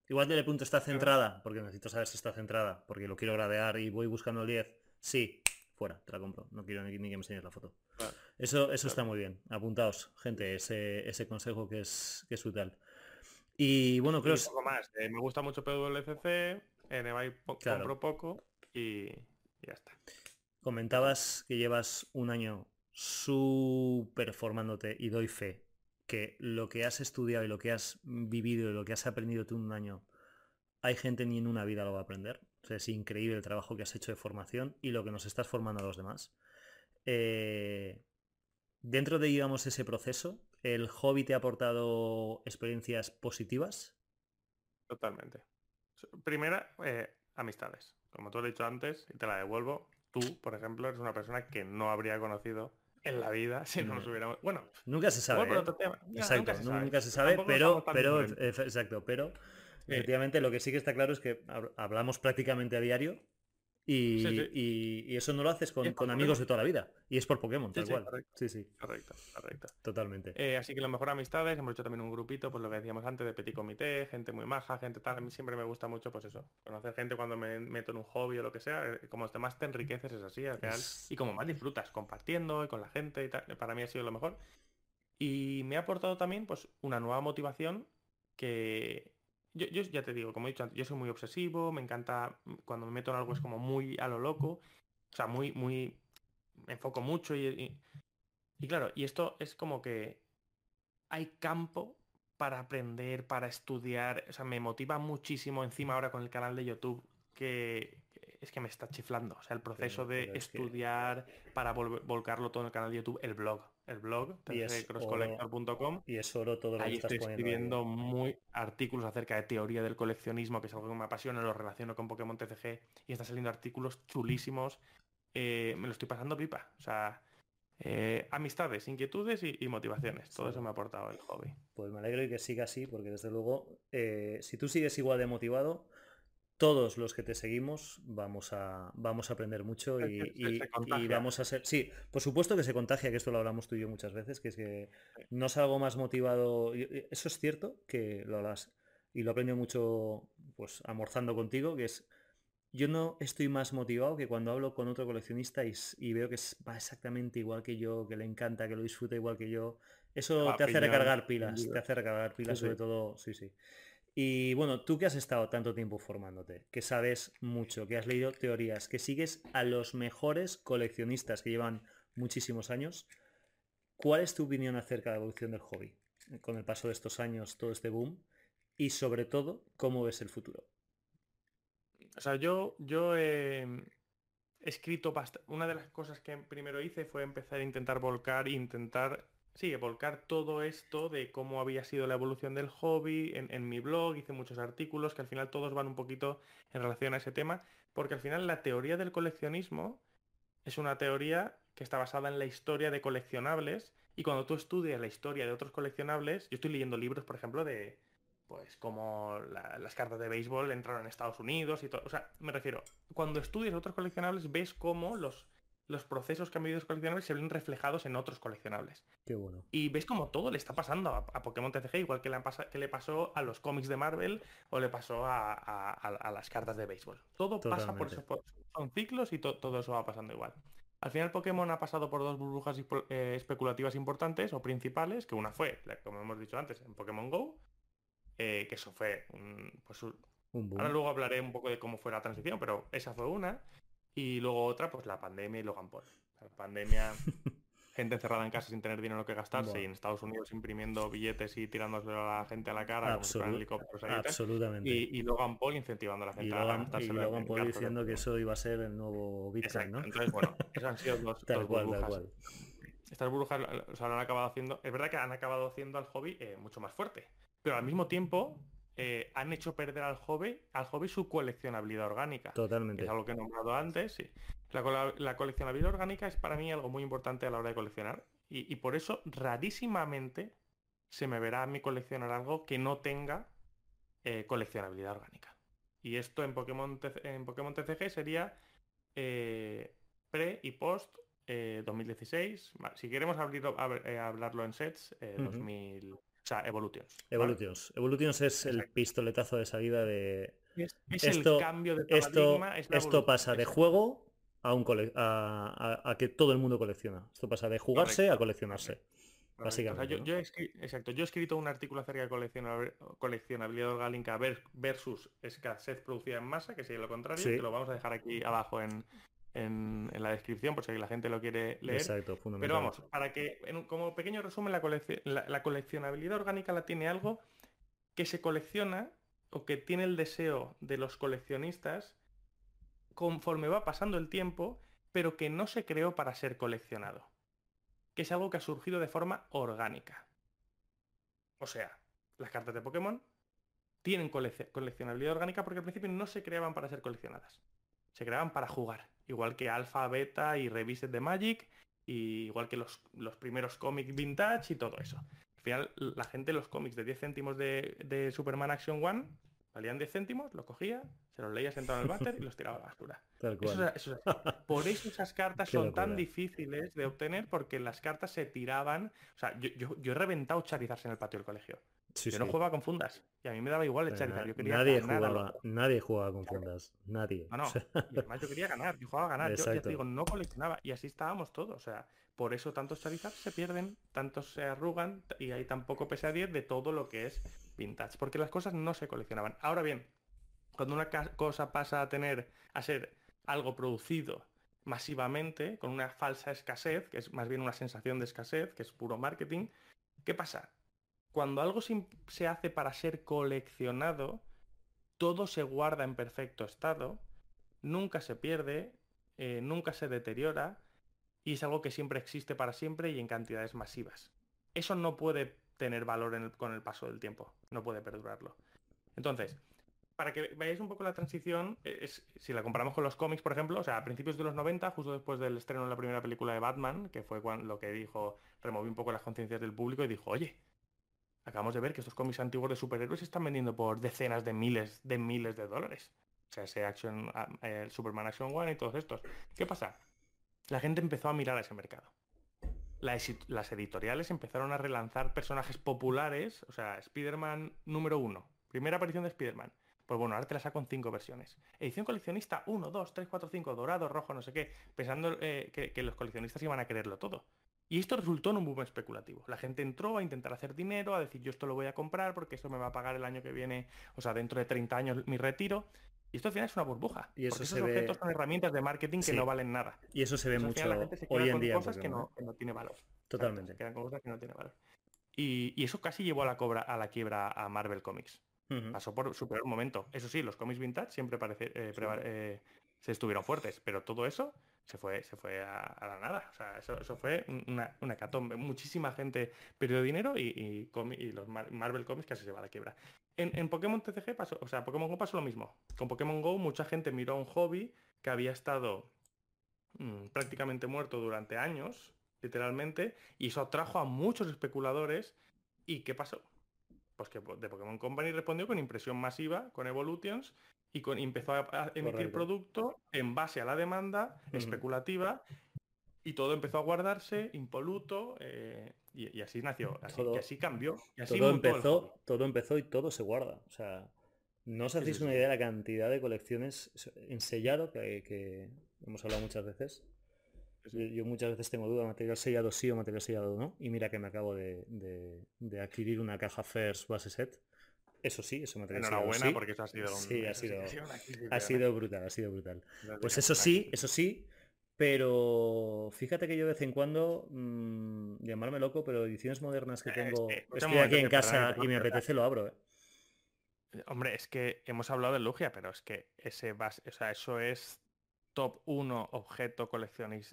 Igual de punto está centrada, porque necesito saber si está centrada, porque lo quiero gradear y voy buscando el 10. Sí, fuera, te la compro. No quiero ni, que me enseñes la foto. Eso, eso está muy bien. Apuntaos, gente, ese, ese consejo que es, que es vital. Y bueno, creo... que... más. Eh, me gusta mucho PWCC, en eBay compro poco y, ya está. Comentabas que llevas un año súper formándote y doy fe que lo que has estudiado y lo que has vivido y lo que has aprendido tú en un año, hay gente ni en una vida lo va a aprender. es increíble el trabajo que has hecho de formación y lo que nos estás formando a los demás. Eh, dentro de, digamos, ese proceso, ¿el hobby te ha aportado experiencias positivas? Totalmente. Primera, eh, amistades. Como tú has dicho antes, y te la devuelvo, tú, por ejemplo, eres una persona que no habría conocido en la vida si no nos hubiéramos. Bueno, nunca se sabe. ¿eh? Exacto, nunca se sabe, pero, pero, exacto, pero efectivamente lo que sí que está claro es que hablamos prácticamente a diario y, eso no lo haces con, amigos de toda la vida. Y es por Pokémon, tal cual. Correcto. Sí, sí. Correcto, correcto. Totalmente. Eh, así que lo mejor amistades, hemos hecho también un grupito, pues lo que decíamos antes, de petit comité, gente muy maja, gente tal. A mí siempre me gusta mucho, pues eso, conocer gente cuando me meto en un hobby o lo que sea. Eh, como más te enriqueces, es así, al final. Y como más disfrutas compartiendo y con la gente y tal. Para mí ha sido lo mejor. Y me ha aportado también, pues, una nueva motivación que yo, ya te digo, como he dicho antes, yo soy muy obsesivo, me encanta, mm, cuando me meto en algo es como muy a lo loco, o sea, muy, muy, me enfoco mucho y, y, claro, y esto es como que hay campo para aprender, para estudiar, o sea, me motiva muchísimo encima ahora con el canal de YouTube que es que me está chiflando, o sea, el proceso de estudiar para volcarlo todo en el canal de YouTube, el blog, el blog, es crosscollector.com. Y es oro todo lo ahí que estás estoy escribiendo muy artículos acerca de teoría del coleccionismo, que es algo que me apasiona, lo relaciono con Pokémon TCG y están saliendo artículos chulísimos. Eh, me lo estoy pasando pipa. O sea, eh, amistades, inquietudes y, motivaciones. Todo eso me ha aportado el hobby. Pues me alegro y que siga así, porque desde luego, eh, si tú sigues igual de motivado, todos los que te seguimos vamos a, vamos a aprender mucho y, vamos a ser... Sí, por supuesto que se contagia, que esto lo hablamos tú y yo muchas veces, que es que no salgo más motivado. Eso es cierto, que lo hablas y lo aprendí mucho pues almorzando contigo, que es yo no estoy más motivado que cuando hablo con otro coleccionista y, veo que va exactamente igual que yo, que le encanta, que lo disfruta igual que yo. Eso te hace recargar pilas, te hace recargar pilas sobre todo, sí, sí. Y bueno, tú que has estado tanto tiempo formándote, que sabes mucho, que has leído teorías, que sigues a los mejores coleccionistas que llevan muchísimos años, ¿cuál es tu opinión acerca de la evolución del hobby? Con el paso de estos años, todo este boom, y sobre todo, ¿cómo ves el futuro? O sea, yo, yo he escrito bastante. Una de las cosas que primero hice fue empezar a intentar volcar, intentar sí, volcar todo esto de cómo había sido la evolución del hobby en, mi blog, hice muchos artículos que al final todos van un poquito en relación a ese tema, porque al final la teoría del coleccionismo es una teoría que está basada en la historia de coleccionables y cuando tú estudias la historia de otros coleccionables, yo estoy leyendo libros, por ejemplo, de pues como las cartas de béisbol entraron en Estados Unidos y todo. O sea, me refiero, cuando estudias otros coleccionables ves cómo los los procesos que han vivido los coleccionables se ven reflejados en otros coleccionables. Qué bueno. Y ves como todo le está pasando a, Pokémon TCG, igual que le, que le, pasó a los cómics de Marvel o le pasó a, las cartas de béisbol. Todo pasa por eso, son ciclos y todo eso va pasando igual. Al final Pokémon ha pasado por dos burbujas eh, especulativas importantes o principales, que una fue, como hemos dicho antes, en Pokémon GO, eh, que eso fue pues, un, Ahora luego hablaré un poco de cómo fue la transición, pero esa fue una. Y luego otra, pues la pandemia y Logan Paul. La pandemia, gente encerrada en casa sin tener dinero que gastarse y en Estados Unidos imprimiendo billetes y tirándole a la gente a la cara Absolutamente. Y, Logan Paul incentivando a la gente a gastarse. Y Logan Paul diciendo que eso iba a ser el nuevo Bitcoin, ¿no? Entonces, bueno, esas han sido dos, burbujas. Estas burbujas o han acabado haciendo... Es verdad que han acabado haciendo al hobby eh, mucho más fuerte. Pero al mismo tiempo eh, han hecho perder al hobby, al hobby su coleccionabilidad orgánica. Totalmente. Es algo que he nombrado antes, sí. La, coleccionabilidad orgánica es para mí algo muy importante a la hora de coleccionar. Y, por eso rarísimamente se me verá a mí coleccionar algo que no tenga eh, coleccionabilidad orgánica. Y esto en Pokémon, en Pokémon TCG sería eh, pre y post 2016. Si queremos hablarlo en sets, 2000. O sea, Evolutions. Evolutions. Evolutions es el pistoletazo de salida de... Es, esto, el cambio de paradigma. Esto, esto pasa de juego a, un a, que todo el mundo colecciona. Esto pasa de jugarse a coleccionarse. Básicamente. yo, exacto, yo he escrito un artículo acerca de coleccionabilidad orgánica versus escasez producida en masa, que sería lo contrario, que lo vamos a dejar aquí abajo en, en, la descripción por si la gente lo quiere leer. Exacto, Pero vamos, para que, como pequeño resumen, la, la, coleccionabilidad orgánica la tiene algo que se colecciona o que tiene el deseo de los coleccionistas conforme va pasando el tiempo, pero que no se creó para ser coleccionado. Que es algo que ha surgido de forma orgánica. O sea, las cartas de Pokémon tienen coleccionabilidad orgánica porque al principio no se creaban para ser coleccionadas. Se creaban para jugar igual que Alpha, Beta y Revised de Magic, y igual que los, los primeros cómics vintage y todo eso. Al final, la gente, los cómics de 10 céntimos de, Superman Action One, valían 10 céntimos, lo cogía, se los leía sentado en el váter y los tiraba a la basura. Por eso esas cartas son tan difíciles de obtener porque las cartas se tiraban. O sea, yo, yo, yo he reventado Charizard en el patio del colegio yo no jugaba con fundas. Y a mí me daba igual el Charizard. Yo quería nadie, jugaba, nadie jugaba con fundas. Nadie. No, no. Y además yo quería ganar. Yo jugaba a ganar. Yo ya te digo, no coleccionaba. Y así estábamos todos. O sea, por eso tantos Charizard se pierden, tantos se arrugan y hay tan poco pese a 10 de todo lo que es vintage. Porque las cosas no se coleccionaban. Ahora bien, cuando una cosa pasa a tener, a ser algo producido masivamente, con una falsa escasez, que es más bien una sensación de escasez, que es puro marketing, ¿qué pasa? Cuando algo se hace para ser coleccionado, todo se guarda en perfecto estado, nunca se pierde, eh, nunca se deteriora y es algo que siempre existe para siempre y en cantidades masivas. Eso no puede tener valor con el paso del tiempo, no puede perdurarlo. Entonces, para que veáis un poco la transición, es, si la comparamos con los cómics, por ejemplo, o sea, a principios de los 90, justo después del estreno de la primera película de Batman, que fue lo que dijo, removió un poco las conciencias del público y dijo, oye, acabamos de ver que estos cómics antiguos de superhéroes se están vendiendo por decenas de miles de miles de dólares. O sea, ese el Superman Action One y todos estos. ¿Qué pasa? La gente empezó a mirar a ese mercado. Las, editoriales empezaron a relanzar personajes populares, o sea, Spider-Man número uno, primera aparición de Spider-Man. Pues bueno, ahora te la saco en cinco versiones. Edición coleccionista 1, 2, 3, 4, 5, dorado, rojo, no sé qué, pensando eh, que los coleccionistas iban a quererlo todo. Y esto resultó en un boom especulativo. La gente entró a intentar hacer dinero, a decir yo esto lo voy a comprar porque esto me va a pagar el año que viene, o sea, dentro de 30 años mi retiro. Y esto al final es una burbuja. Y eso esos objetos son herramientas de marketing que no valen nada. Y eso se ve mucho hoy en día. Cosas que no, que no, tiene valor. Totalmente. Se quedan con cosas que no tiene valor. Y, eso casi llevó a la, cobra, a la quiebra a Marvel Comics. Pasó por su peor momento. Eso sí, los cómics vintage siempre parece, eh, eh, se estuvieron fuertes, pero todo eso se fue, se fue a, la nada. O sea, eso, fue una, una. Muchísima gente perdió dinero y, y, los Marvel Comics casi se va a la quiebra. En, Pokémon TCG pasó, o sea, Pokémon Go pasó lo mismo. Con Pokémon Go mucha gente miró un hobby que había estado mm, prácticamente muerto durante años, literalmente, y eso atrajo a muchos especuladores. ¿Y qué pasó? Pues que de Pokémon Company respondió con impresión masiva, con Evolutions, y con, empezó a, emitir producto en base a la demanda especulativa y todo empezó a guardarse impoluto eh, y, así nació, así, y así cambió. todo, empezó, todo empezó y todo se guarda. O sea, no os hacéis una idea de la cantidad de colecciones en sellado que, hemos hablado muchas veces. Yo, muchas veces tengo duda, material sellado sí o material sellado no. Y mira que me acabo de, de adquirir una caja First base set eso sí, eso me Enhorabuena porque eso ha sido Sí, ha sido, ha sido brutal, ha sido brutal. Pues eso sí, eso sí, pero fíjate que yo de vez en cuando, mmm, llamarme loco, pero ediciones modernas que tengo, estoy aquí en casa y me apetece, lo abro. ¿eh? Hombre, es que hemos hablado de Lugia, pero es que ese base, o sea, eso es top 1 objeto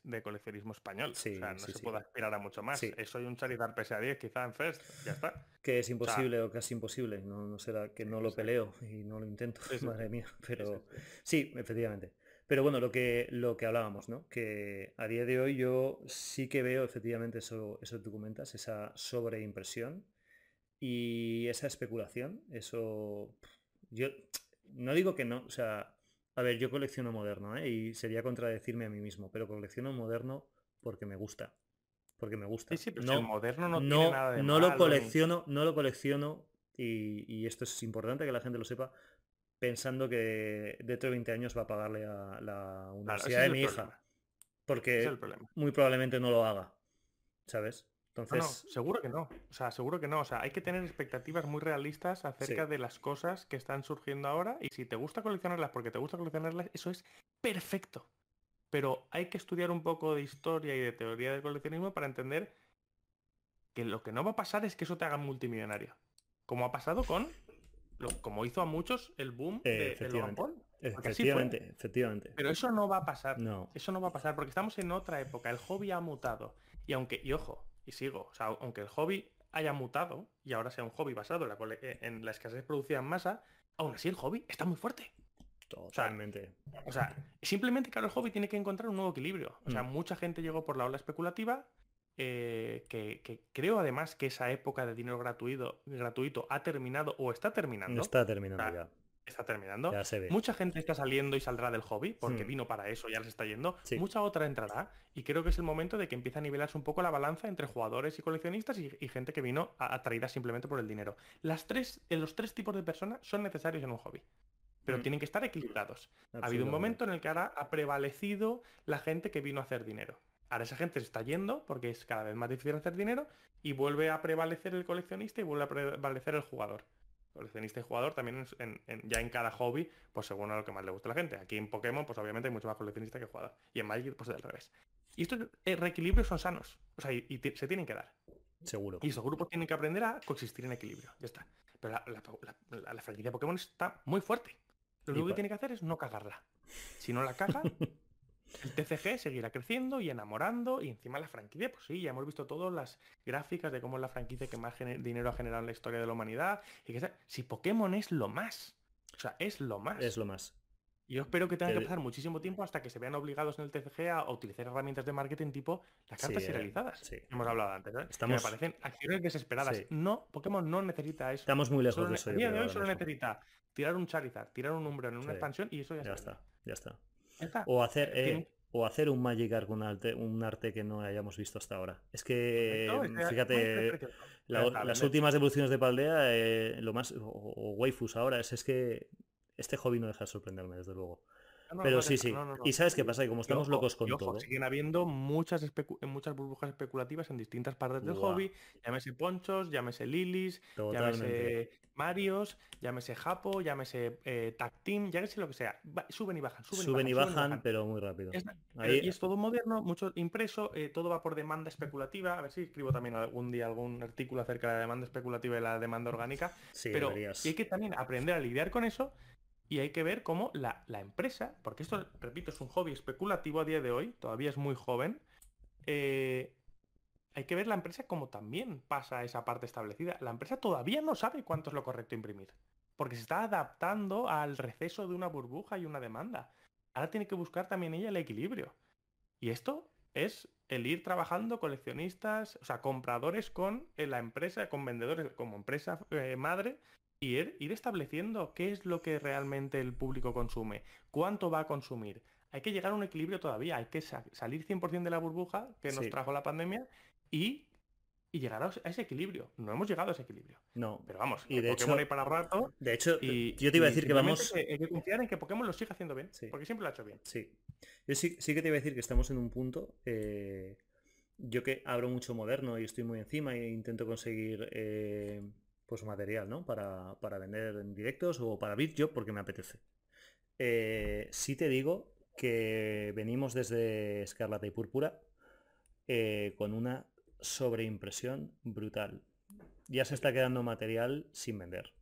de coleccionismo español. Sí, o sea, no se puede aspirar a mucho más. Soy un Charizard PSA 10 quizá en First, ya está. Que es imposible o, casi imposible. No, no, será que no lo peleo y no lo intento, madre mía. Pero sí, efectivamente. Pero bueno, lo que, lo que hablábamos, ¿no? Que a día de hoy yo sí que veo efectivamente eso, eso que tú comentas, esa sobreimpresión y esa especulación. Eso. Yo no digo que no, o sea, a ver, yo colecciono moderno, ¿eh? Y sería contradecirme a mí mismo, pero colecciono moderno porque me gusta. Porque me gusta. Sí, pero no, el moderno no, tiene nada de No lo colecciono, no lo colecciono, y, esto es importante que la gente lo sepa, pensando que dentro de 20 años va a pagarle a la universidad de mi hija. Porque muy probablemente no lo haga. ¿Sabes? Entonces... seguro que no. O sea, seguro que no. O sea, hay que tener expectativas muy realistas acerca de las cosas que están surgiendo ahora. Y si te gusta coleccionarlas porque te gusta coleccionarlas, eso es perfecto. Pero hay que estudiar un poco de historia y de teoría del coleccionismo para entender que lo que no va a pasar es que eso te haga multimillonario. Como ha pasado con, como hizo a muchos el boom de, Efectivamente, efectivamente. Pero eso no va a pasar. No. Eso no va a pasar porque estamos en otra época. El hobby ha mutado. Y aunque, y ojo, y sigo. O sea, aunque el hobby haya mutado y ahora sea un hobby basado en la, eh, en la escasez producida en masa, aún así el hobby está muy fuerte. Totalmente. O sea, simplemente claro, el hobby tiene que encontrar un nuevo equilibrio. O sea, mm. mucha gente llegó por la ola especulativa, eh, que, creo además que esa época de dinero gratuito, gratuito ha terminado o está terminando. Está terminando ya está terminando. Mucha gente está saliendo y saldrá del hobby porque hmm. vino para eso, ya les está yendo. Mucha otra entrará y creo que es el momento de que empiece a nivelarse un poco la balanza entre jugadores y coleccionistas y, gente que vino atraída simplemente por el dinero. Las tres, eh, los tres tipos de personas son necesarios en un hobby. Pero hmm. tienen que estar equilibrados. Ha habido un momento en el que ahora ha prevalecido la gente que vino a hacer dinero. Ahora esa gente se está yendo porque es cada vez más difícil hacer dinero y vuelve a prevalecer el coleccionista y vuelve a prevalecer el jugador coleccionista y jugador, también ya en cada hobby, pues según a lo que más le gusta a la gente. Aquí en Pokémon, pues obviamente hay mucho más coleccionista que jugador. Y en Magic, pues al revés. Y estos eh, reequilibrios son sanos. O sea, y, se tienen que dar. Seguro. Y esos grupos tienen que aprender a coexistir en equilibrio. Ya está. Pero la, la, franquicia de Pokémon está muy fuerte. Lo único que tiene que hacer es no cagarla. Si no la caga, El TCG seguirá creciendo y enamorando y encima la franquicia, pues sí, ya hemos visto todas las gráficas de cómo es la franquicia que más dinero ha generado en la historia de la humanidad. Y que si Pokémon es lo más, o sea, es lo más. Es lo más. Yo espero que tenga que pasar muchísimo tiempo hasta que se vean obligados en el TCG a utilizar herramientas de marketing tipo las cartas serializadas. Sí. Hemos hablado antes, ¿eh? Estamos... me parecen acciones desesperadas. No, Pokémon no necesita eso. Estamos muy lejos de eso. El día de hoy solo necesita tirar un Charizard, tirar un Umbreon en una expansión y eso ya, ya está. Ya está. O hacer, eh, o hacer un Magikarp con un arte, que no hayamos visto hasta ahora. Es que, fíjate, las últimas evoluciones de Paldea, eh, lo más, o, waifus ahora, es, es que este hobby no deja de sorprenderme, desde luego. Pero sí, sí. y sabes qué pasa, y como estamos locos con todo. Siguen habiendo muchas, muchas burbujas especulativas en distintas partes del hobby. Llámese ponchos, llámese lilies, llámese Marios, llámese Japo, llámese eh, Tag Team, llámese lo que sea. suben y bajan, suben, y, bajan, pero muy rápido. Y es todo moderno, mucho impreso, eh, todo va por demanda especulativa. A ver si escribo también algún día algún artículo acerca de la demanda especulativa y la demanda orgánica. Sí, pero y hay que también aprender a lidiar con eso y hay que ver cómo la, empresa, porque esto, repito, es un hobby especulativo a día de hoy, todavía es muy joven, eh, hay que ver la empresa como también pasa esa parte establecida. La empresa todavía no sabe cuánto es lo correcto imprimir, porque se está adaptando al receso de una burbuja y una demanda. Ahora tiene que buscar también ella el equilibrio. Y esto es el ir trabajando coleccionistas, o sea, compradores con eh, la empresa, con vendedores como empresa eh, madre, y ir, estableciendo qué es lo que realmente el público consume, cuánto va a consumir. Hay que llegar a un equilibrio todavía, hay que salir 100% de la burbuja que nos trajo la pandemia y, llegar a ese equilibrio. No hemos llegado a ese equilibrio. No. Pero vamos, y de hecho, hay para rato. De hecho, yo te iba a decir que vamos... hay que confiar en que Pokémon lo siga haciendo bien, porque siempre lo ha hecho bien. Sí. Yo sí, sí que te iba a decir que estamos en un punto... Eh, yo que abro mucho moderno y estoy muy encima e intento conseguir eh, pues material, ¿no? Para, vender en directos o para BitJob porque me apetece. Eh, sí te digo que venimos desde Escarlata y Púrpura eh, con una sobreimpresión brutal. Ya se está quedando material sin vender,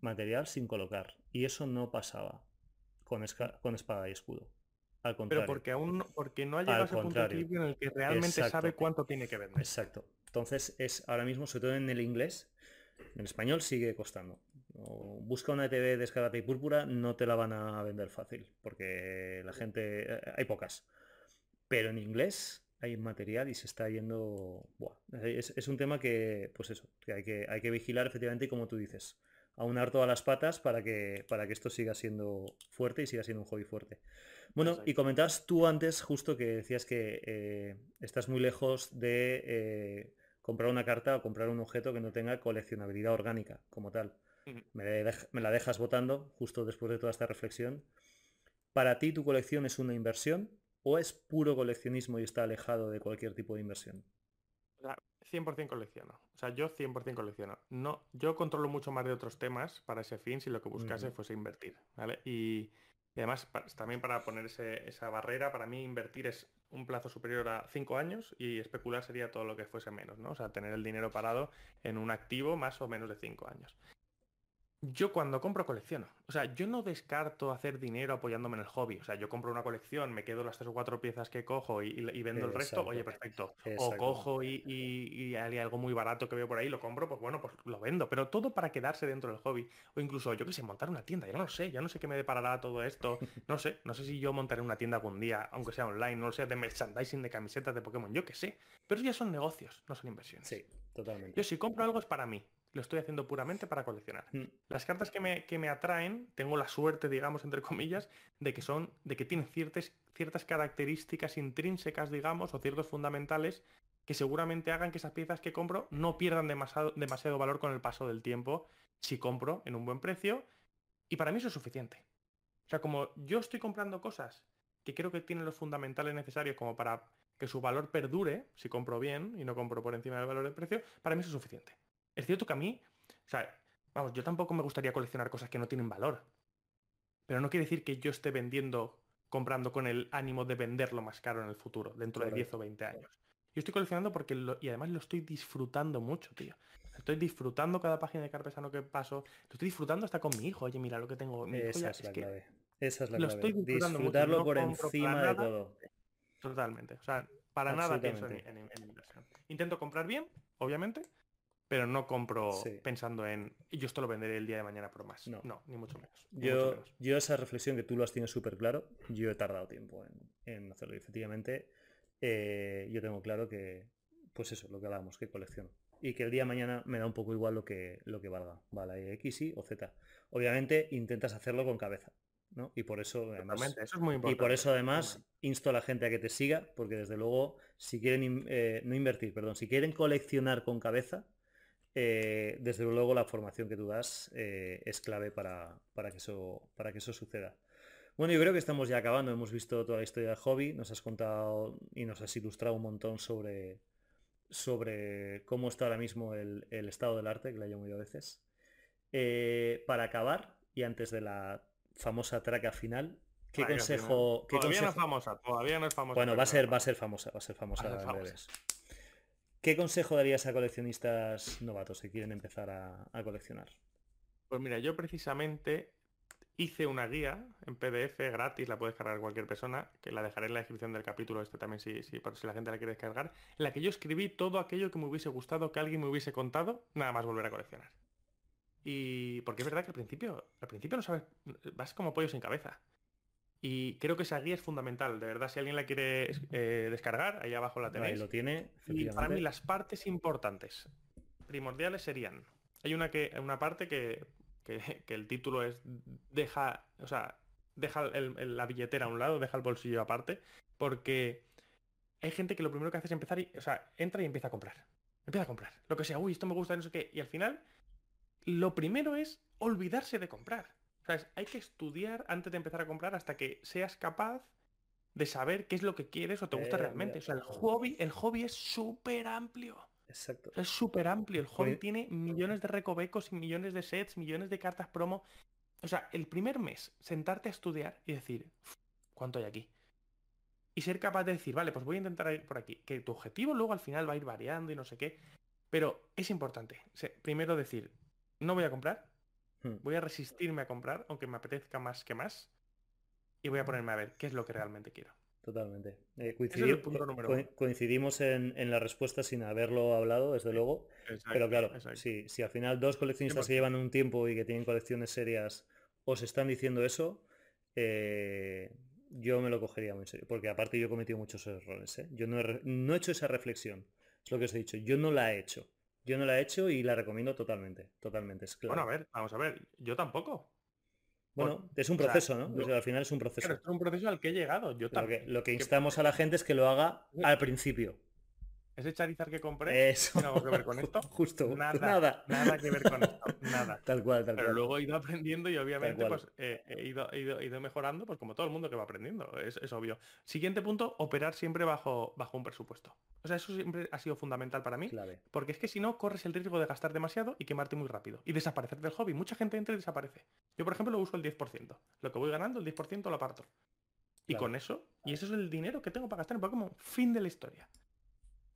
material sin colocar. Y eso no pasaba con, con espada y escudo. Al contrario. Pero porque aún no, porque no ha llegado a ese punto de equilibrio en el que realmente sabe cuánto tiene que vender. Exacto. Entonces es ahora mismo, sobre todo en el inglés, en español sigue costando. busca una TV de escarlata y púrpura, no te la van a vender fácil, porque la gente, eh, hay pocas. Pero en inglés hay material y se está yendo... es, un tema que, pues eso, que hay que, hay que vigilar efectivamente como tú dices, aunar todas las patas para que, para que esto siga siendo fuerte y siga siendo un hobby fuerte. Bueno, y comentabas tú antes justo que decías que eh, estás muy lejos de... Eh, comprar una carta o comprar un objeto que no tenga coleccionabilidad orgánica como tal. me, la dejas votando justo después de toda esta reflexión. ¿Para ti tu colección es una inversión o es puro coleccionismo y está alejado de cualquier tipo de inversión? 100% colecciono. O sea, yo 100% colecciono. No, yo controlo mucho más de otros temas para ese fin si lo que buscase fuese invertir. ¿vale? Y, además, también para poner esa barrera, para mí invertir es un plazo superior a 5 años y especular sería todo lo que fuese menos, ¿no? O sea, tener el dinero parado en un activo más o menos de 5 años. Yo cuando compro colecciono. O sea, yo no descarto hacer dinero apoyándome en el hobby. O sea, yo compro una colección, me quedo las tres o cuatro piezas que cojo y, vendo el resto, oye, perfecto. O cojo y, hay algo muy barato que veo por ahí, lo compro, pues bueno, pues lo vendo. Pero todo para quedarse dentro del hobby. O incluso, yo que sé, montar una tienda. Ya no lo sé, ya no sé qué me deparará todo esto. No sé, no sé si yo montaré una tienda algún día, aunque sea online, no lo sé, de merchandising, de camisetas de Pokémon, yo que sé. Pero ya son negocios, no son inversiones. Sí, totalmente. Yo si compro algo es para mí lo estoy haciendo puramente para coleccionar. Mm. Las cartas que me, que me, atraen, tengo la suerte, digamos, entre comillas, de que son, de que tienen ciertas, ciertas características intrínsecas, digamos, o ciertos fundamentales que seguramente hagan que esas piezas que compro no pierdan demasiado, demasiado valor con el paso del tiempo si compro en un buen precio. Y para mí eso es suficiente. O sea, como yo estoy comprando cosas que creo que tienen los fundamentales necesarios como para que su valor perdure, si compro bien y no compro por encima del valor del precio, para mí eso es suficiente. Es cierto que a mí, o sea, vamos, yo tampoco me gustaría coleccionar cosas que no tienen valor. Pero no quiere decir que yo esté vendiendo, comprando con el ánimo de venderlo más caro en el futuro, dentro de 10 o 20 años. Yo estoy coleccionando porque, y además lo estoy disfrutando mucho, tío. Estoy disfrutando cada página de carpesano que paso. Lo estoy disfrutando hasta con mi hijo. Oye, mira lo que tengo. Mi Esa es, la clave. Esa es la Lo clave. estoy disfrutando mucho, Disfrutarlo no por compro encima de nada. todo. Totalmente. O sea, para nada pienso en, en- en inversión. Intento comprar bien, obviamente, pero no compro Sí. pensando en yo esto lo venderé el día de mañana por más. No. No, ni mucho menos. ni mucho Yo, menos. yo esa reflexión que tú lo has tenido súper claro, yo he tardado tiempo en, en hacerlo. Y efectivamente, eh, yo tengo claro que, pues eso, lo que hablábamos, que colecciono. Y que el día de mañana me da un poco igual lo que, lo que valga. Vale, X, Y o Z. Obviamente intentas hacerlo con cabeza. ¿no? Y por eso, además, eso es muy y importante. por eso además insto a la gente a que te siga, porque desde luego, si quieren eh, no invertir, perdón, si quieren coleccionar con cabeza, eh, desde luego la formación que tú das eh, es clave para, para que eso, para que eso suceda. Bueno, yo creo que estamos ya acabando. Hemos visto toda la historia del hobby, nos has contado y nos has ilustrado un montón sobre, sobre cómo está ahora mismo el, el estado del arte, que la llamo yo a veces. Eh, para acabar, y antes de la famosa traca final, ¿qué consejo, qué Todavía no es famosa, todavía no es famosa. bueno, va a ser, no. va a ser famosa, va a ser famosa a ser famosa. ¿Qué consejo darías a coleccionistas novatos que quieren empezar a, coleccionar? Pues mira, yo precisamente hice una guía en PDF gratis, la puede descargar cualquier persona, que la dejaré en la descripción del capítulo este también si, si, si la gente la quiere descargar, en la que yo escribí todo aquello que me hubiese gustado que alguien me hubiese contado, nada más volver a coleccionar. Y porque es verdad que al principio, al principio no sabes, vas como pollo sin cabeza. Y creo que esa guía es fundamental, de verdad, si alguien la quiere eh, descargar, ahí abajo la Ahí tenéis. lo tiene, Y para mí las partes importantes, primordiales serían. Hay una que, una parte que, que- que el título es deja, o sea, deja el- el- la billetera a un lado, deja el bolsillo aparte, porque hay gente que lo primero que hace es empezar y, o sea, entra y empieza a comprar. Empieza a comprar. Lo que sea, uy, esto me gusta, no sé qué. Y al final, lo primero es olvidarse de comprar. Hay que estudiar antes de empezar a comprar hasta que seas capaz de saber qué es lo que quieres o te gusta Eh, realmente. mira. O sea, el hobby, el hobby es súper amplio. Exacto. Es súper amplio. El hobby Oye. tiene millones de recovecos y millones de sets, millones de cartas promo. O sea, el primer mes, sentarte a estudiar y decir, "Uf, ¿cuánto hay aquí? Y ser capaz de decir, vale, pues voy a intentar ir por aquí. Que tu objetivo luego al final va a ir variando y no sé qué. Pero es importante. Primero decir, no voy a comprar. Voy a resistirme a comprar, aunque me apetezca más que más. Y voy a ponerme a ver qué es lo que realmente quiero. Totalmente. Eh, coincidi- co- uno. coincidimos en, en la respuesta sin haberlo hablado, desde luego. Pero claro, si, si al final dos coleccionistas que 100%. llevan un tiempo y que tienen colecciones serias os están diciendo eso, eh, yo me lo cogería muy en serio. Porque aparte yo he cometido muchos errores. ¿eh? Yo no he, no he hecho esa reflexión. Es lo que os he dicho. Yo no la he hecho. Yo no la he hecho y la recomiendo totalmente. Totalmente. Es claro. Bueno, a ver, vamos a ver. Yo tampoco. Bueno, es un o sea, proceso, ¿no? yo- O sea, al final es un proceso. Es un proceso al que he llegado. Yo Lo que, lo que- instamos a la gente es que lo haga al principio. Ese Charizard que compré Eso. tiene algo que ver con esto. Justo. Nada, Nada. nada que ver con esto. Nada. Tal cual, tal Pero cual. luego he ido aprendiendo y obviamente pues eh, he, ido, he ido- he ido mejorando, pues como todo el mundo que va aprendiendo, es, es obvio. Siguiente punto, operar siempre bajo, bajo un presupuesto. O sea, eso siempre ha sido fundamental para mí, Clave. porque es que si no, corres el riesgo de gastar demasiado y quemarte muy rápido. Y desaparecer del hobby. Mucha gente entra y desaparece. Yo, por ejemplo, lo uso el 10%. Lo que voy ganando, el 10% lo aparto. Y Claro. con eso, y eso es el dinero que tengo para gastar en Pokémon. Fin de la historia.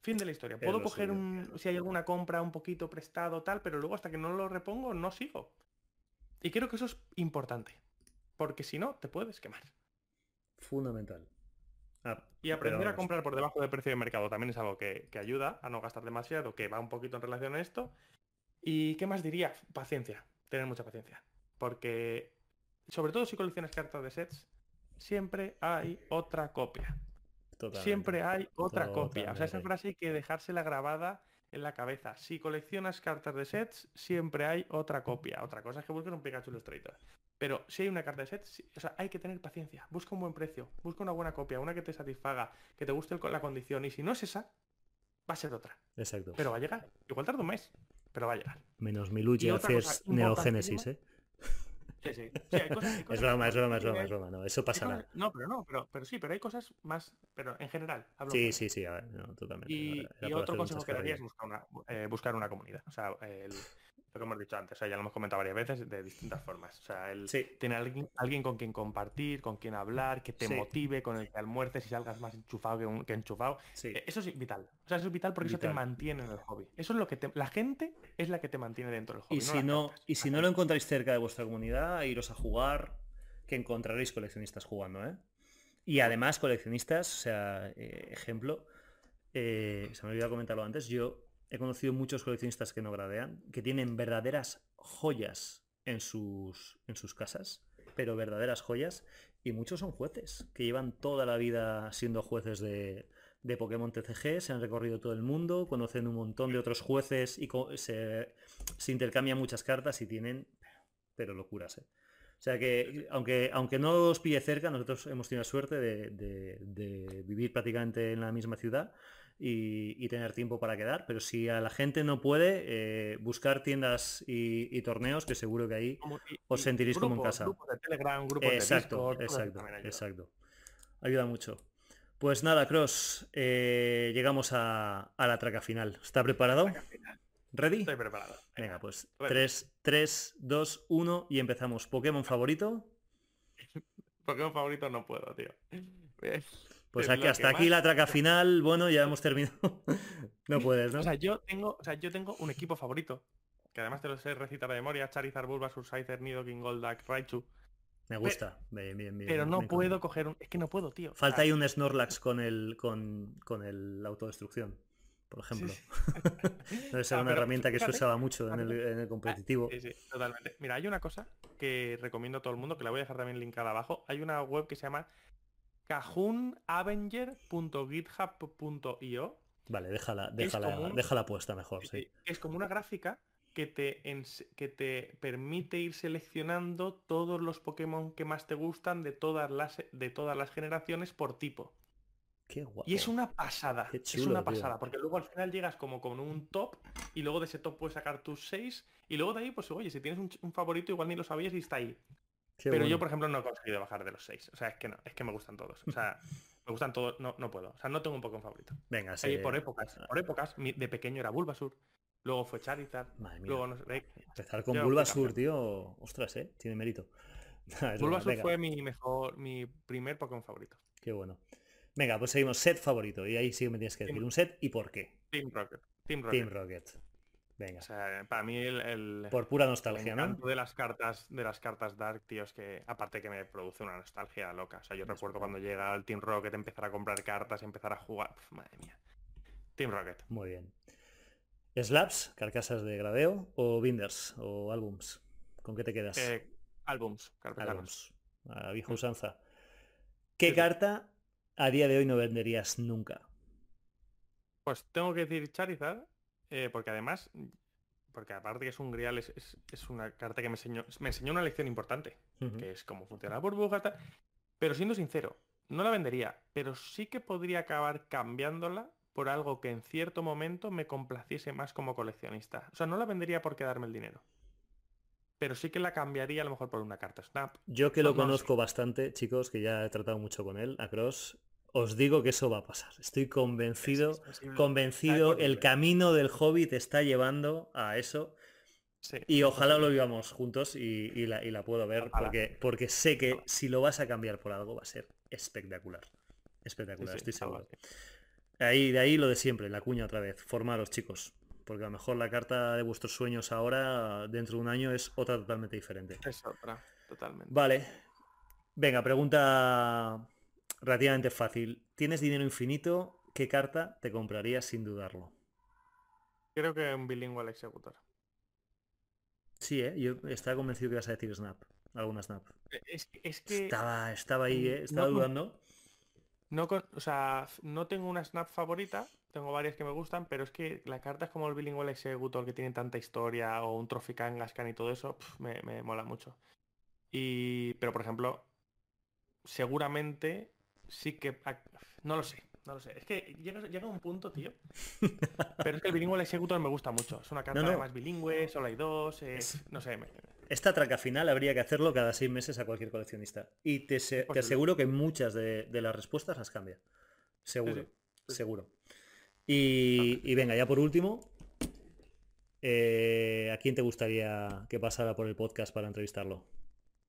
Fin de la historia. Puedo coger un, si hay alguna compra un poquito prestado, tal, pero luego hasta que no lo repongo, no sigo. Y creo que eso es importante. Porque si no, te puedes quemar. Fundamental. Ah, Y aprender a comprar por debajo del precio de mercado también es algo que, que ayuda a no gastar demasiado, que va un poquito en relación a esto. ¿Y qué más diría? Paciencia. Tener mucha paciencia. Porque, sobre todo si coleccionas cartas de sets, siempre hay otra copia. Totalmente. Siempre hay otra copia. O sea, esa frase hay que dejársela grabada en la cabeza. Si coleccionas cartas de sets, siempre hay otra copia. Otra cosa es que busques un Pikachu Illustrator. Pero si hay una carta de sets, sí- o sea, hay que tener paciencia. Busca un buen precio, busca una buena copia, una que te satisfaga, que te guste el la condición. Y si no es esa, va a ser otra. Exacto. Pero va a llegar. Igual tarda un mes, pero va a llegar. Menos cosa haces neogénesis, ¿eh? Sí, sí. Sí, hay cosas- hay Es cosas broma, es broma, es broma, es broma. No, eso pasa cosas- nada. No, pero no, pero, pero sí, pero hay cosas más, pero en general. hablo Sí, sí, sí, a ver, no, totalmente. Y, y otro consejo que daría es buscar una, eh, buscar una comunidad. O sea, el- lo que hemos dicho antes, o sea, ya lo hemos comentado varias veces de distintas formas. O sea, el Sí, tener alguien, alguien con quien compartir, con quien hablar, que te Sí. motive, con el que almuerces y salgas más enchufado que, un- que enchufado. sí. Eh, Eso es vital. O sea, eso es vital porque eso te Vital. mantiene en el hobby. Eso es lo que te, la gente es la que te mantiene dentro del hobby. Y si no, cartas. y si no lo encontráis cerca de vuestra comunidad, iros a jugar, que encontraréis coleccionistas jugando, ¿eh? Y además coleccionistas, o sea, eh, ejemplo, eh, se me olvidó comentarlo antes, yo he conocido muchos coleccionistas que no gradean, que tienen verdaderas joyas en sus, en sus casas, pero verdaderas joyas, y muchos son jueces, que llevan toda la vida siendo jueces de, de Pokémon TCG, se han recorrido todo el mundo, conocen un montón de otros jueces y se, se intercambian muchas cartas y tienen, pero locuras, ¿eh? O sea que, aunque, aunque no os pille cerca, nosotros hemos tenido la suerte de, vivir prácticamente en la misma ciudad y, tener tiempo para quedar, pero si a la gente no puede, eh, buscar tiendas y, torneos, que seguro que ahí os sentiréis como en casa. Grupos de Telegram, grupos exacto, de exacto, exacto. Ayuda mucho. Pues nada, Cross, eh, llegamos a, la traca final. ¿Está preparado? ¿Ready? Estoy preparado. Venga, pues 3, 3, 2, 1 y empezamos. ¿Pokémon favorito? Pokémon favorito no puedo, tío. Pues aquí, hasta aquí la traca final, bueno, ya hemos terminado. no puedes, ¿no? O sea, yo tengo, o sea, yo tengo un equipo favorito, que además te lo sé recitar de memoria, Charizard, Bulbasaur, Scyther, Nidoking, Goldak, Raichu. Me gusta, bien, bien, bien. Pero no puedo coger un... Es que no puedo, tío. Falta ahí un Snorlax con el, con, con el autodestrucción por ejemplo. Debe ser una herramienta que se usaba mucho en el, competitivo. Sí, sí, totalmente. Mira, hay una cosa que recomiendo a todo el mundo, que la voy a dejar también linkada abajo. Hay una web que se llama cajunavenger.github.io. Vale, déjala, déjala, déjala puesta mejor, sí. Es como una gráfica que te, que te permite ir seleccionando todos los Pokémon que más te gustan de todas las, de todas las generaciones por tipo. Y es una pasada, es una pasada, porque luego al final llegas como con un top y luego de ese top puedes sacar tus seis y luego de ahí, pues oye, si tienes un, favorito igual ni lo sabías y está ahí. Pero yo, por ejemplo, no he conseguido bajar de los seis. O sea, es que no, es que me gustan todos. O sea, me gustan todos, no, no puedo. O sea, no tengo un Pokémon favorito. Venga, sí. por épocas, por épocas, de pequeño era Bulbasur, luego fue Charizard, luego no sé. Empezar con Bulbasur, tío, ostras, eh, tiene mérito. Bulbasur fue mi mejor, mi primer Pokémon favorito. Qué bueno. Venga, pues seguimos. Set favorito. Y ahí sí me tienes que decir un set y por qué. Team Rocket. Team Rocket. Team Rocket. Venga. O sea, para mí el, por pura nostalgia, ¿no? De las cartas, de las cartas Dark, tío, es que aparte que me produce una nostalgia loca. O sea, yo recuerdo cuando llega el Team Rocket empezar a comprar cartas, empezar a jugar. madre mía. Team Rocket. Muy bien. ¿Slaps, carcasas de gradeo o binders o álbums? ¿Con qué te quedas? Eh, álbums, álbums. A vieja usanza. ¿Qué carta a día de hoy no venderías nunca? Pues tengo que decir Charizard, eh, porque además, porque aparte que es un grial, es, una carta que me enseñó, me enseñó una lección importante, que es cómo funciona la burbuja, pero siendo sincero, no la vendería, pero sí que podría acabar cambiándola por algo que en cierto momento me complaciese más como coleccionista. O sea, no la vendería por quedarme el dinero pero sí que la cambiaría a lo mejor por una carta Snap. Yo que lo conozco bastante, chicos, que ya he tratado mucho con él, a Cross, os digo que eso va a pasar. Estoy convencido, convencido, el camino del hobby te está llevando a eso. y ojalá lo vivamos juntos y, la, puedo ver porque, porque sé que si lo vas a cambiar por algo va a ser espectacular. Espectacular, estoy seguro. Ahí, de ahí lo de siempre, la cuña otra vez. Formaros, chicos porque a lo mejor la carta de vuestros sueños ahora, dentro de un año, es otra totalmente diferente. Es otra, totalmente. Vale. Venga, pregunta relativamente fácil. ¿Tienes dinero infinito? ¿Qué carta te comprarías sin dudarlo? Creo que un bilingual executor. Sí, ¿eh? yo estaba convencido que ibas a decir Snap. Alguna Snap. Es, que... Estaba, estaba ahí, ¿eh? estaba dudando. No, o sea, no tengo una Snap favorita, tengo varias que me gustan, pero es que la carta es como el Bilingual Executor que tiene tanta historia o un Trofican, Gascan y todo eso, me, me, mola mucho. Y, pero por ejemplo, seguramente sí que... No lo sé, no lo sé. Es que llega, llega un punto, tío. Pero es que el Bilingual Executor me gusta mucho. Es una carta más bilingüe, solo hay dos, no sé. Esta traca final habría que hacerlo cada seis meses a cualquier coleccionista. Y te, te aseguro que muchas de, las respuestas las cambia. Seguro, seguro. Y, venga, ya por último, eh, ¿a quién te gustaría que pasara por el podcast para entrevistarlo?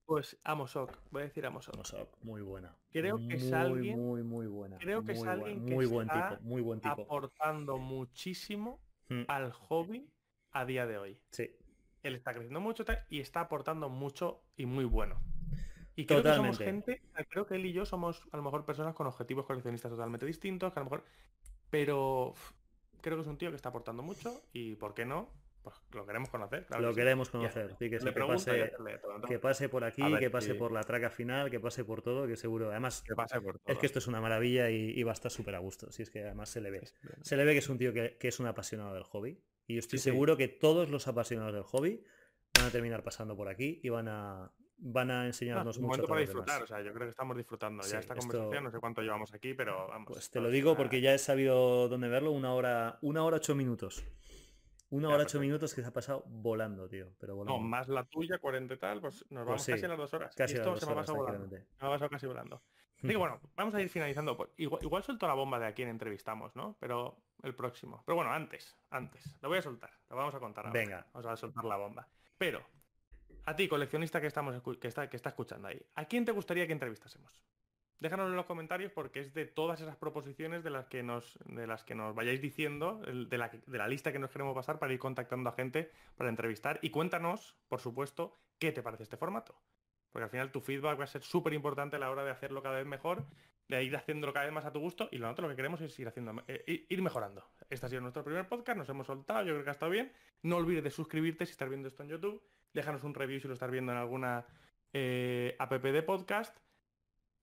Pues Amosok, voy a decir Amosok. Amosok, muy buena. Creo que es alguien. Muy, muy buena. Creo que es alguien que muy buen tipo, muy buen tipo. aportando muchísimo hmm. al hobby a día de hoy. Sí. Él está creciendo mucho y está aportando mucho y muy bueno. Y creo que somos gente, creo que él y yo somos a lo mejor personas con objetivos coleccionistas totalmente distintos, que a lo mejor... Pero creo que es un tío que está aportando mucho y, ¿por qué no? Pues lo queremos conocer. lo queremos conocer. Sí, que, que, pase, por aquí, que pase por la traca final, que pase por todo, que seguro. Además, es que esto es una maravilla y, va a estar súper a gusto. Si es que además se le ve. Se le ve que es un tío que, es un apasionado del hobby. Y yo estoy seguro que todos los apasionados del hobby van a terminar pasando por aquí y van a, van a enseñarnos mucho. para disfrutar, o sea, yo creo que estamos disfrutando ya esta conversación, no sé cuánto llevamos aquí, pero vamos. Pues te lo digo porque ya he sabido dónde verlo, una hora, una hora ocho minutos. Una hora ocho minutos que se ha pasado volando, tío. Pero volando. No, más la tuya, 40 y tal, pues nos pues vamos casi a las dos horas. Casi Esto se me ha pasado volando. Me ha pasado casi volando. Así que bueno, vamos a ir finalizando. Pues, igual, igual suelto la bomba de a quién entrevistamos, ¿no? Pero el próximo. Pero bueno, antes, antes. Lo voy a soltar. Lo vamos a contar ahora. Venga. Vamos a soltar la bomba. Pero a ti, coleccionista que, estamos, que, está, que está escuchando ahí, ¿a quién te gustaría que entrevistásemos? Déjanos en los comentarios porque es de todas esas proposiciones de las que nos, de las que nos vayáis diciendo, de la, de la lista que nos queremos pasar para ir contactando a gente para entrevistar. Y cuéntanos, por supuesto, qué te parece este formato. Porque al final tu feedback va a ser súper importante a la hora de hacerlo cada vez mejor, de ir haciéndolo cada vez más a tu gusto. Y lo nosotros lo que queremos es ir haciendo, eh, ir mejorando. Este ha sido nuestro primer podcast, nos hemos soltado, yo creo que ha estado bien. No olvides de suscribirte si estás viendo esto en YouTube déjanos un review si lo estás viendo en alguna eh, app de podcast.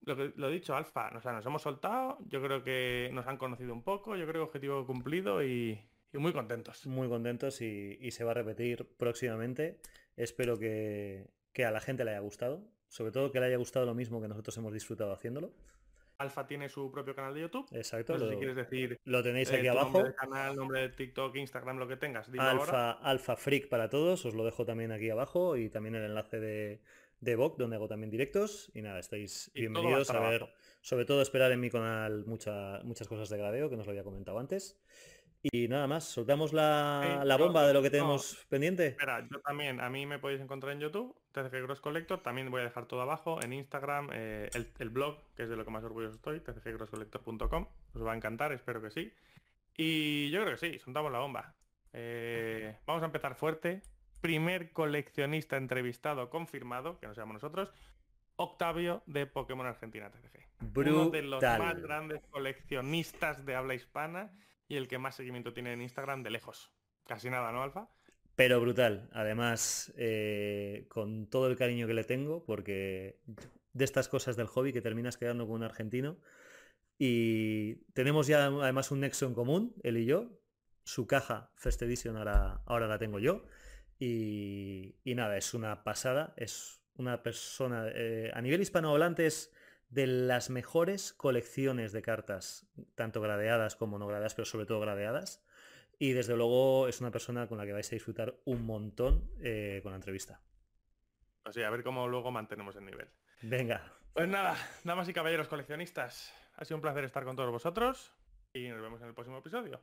Lo que lo he dicho, Alfa, o sea, nos hemos soltado, yo creo que nos han conocido un poco, yo creo que objetivo cumplido y, muy contentos. Muy contentos y, se va a repetir próximamente. Espero que, que a la gente le haya gustado, sobre todo que le haya gustado lo mismo que nosotros hemos disfrutado haciéndolo. Alfa tiene su propio canal de YouTube. Exacto. lo, si quieres decir. Lo tenéis aquí abajo. Nombre canal, nombre de TikTok, Instagram, lo que tengas. Alfa, Alfa Freak para todos. Os lo dejo también aquí abajo y también el enlace de, de Vogue, donde hago también directos. Y nada, estáis bienvenidos a ver. Sobre todo esperar en mi canal muchas cosas de gradeo, que nos lo había comentado antes. Y nada más, soltamos la, bomba de lo que tenemos pendiente. Espera, yo también, a mí me podéis encontrar en YouTube, TCG Cross Collector, también voy a dejar todo abajo, en Instagram, eh, el, blog, que es de lo que más orgulloso estoy, tcgcrosscollector.com, os va a encantar, espero que sí. Y yo creo que sí, soltamos la bomba. Eh, vamos a empezar fuerte. Primer coleccionista entrevistado confirmado, que no seamos nosotros, Octavio de Pokémon Argentina TCG. Uno de los más grandes coleccionistas de habla hispana y el que más seguimiento tiene en Instagram de lejos. Casi nada, ¿no, Alfa? Pero brutal. Además, eh, con todo el cariño que le tengo, porque de estas cosas del hobby que terminas quedando con un argentino. Y tenemos ya además un nexo en común, él y yo. Su caja First Edition ahora, ahora la tengo yo. Y, nada, es una pasada. Es una persona... Eh, a nivel hispanohablante es de las mejores colecciones de cartas, tanto gradeadas como no gradeadas, pero sobre todo gradeadas. Y desde luego es una persona con la que vais a disfrutar un montón eh, con la entrevista. Así, a ver cómo luego mantenemos el nivel. Venga. Pues nada, damas y caballeros coleccionistas, ha sido un placer estar con todos vosotros y nos vemos en el próximo episodio.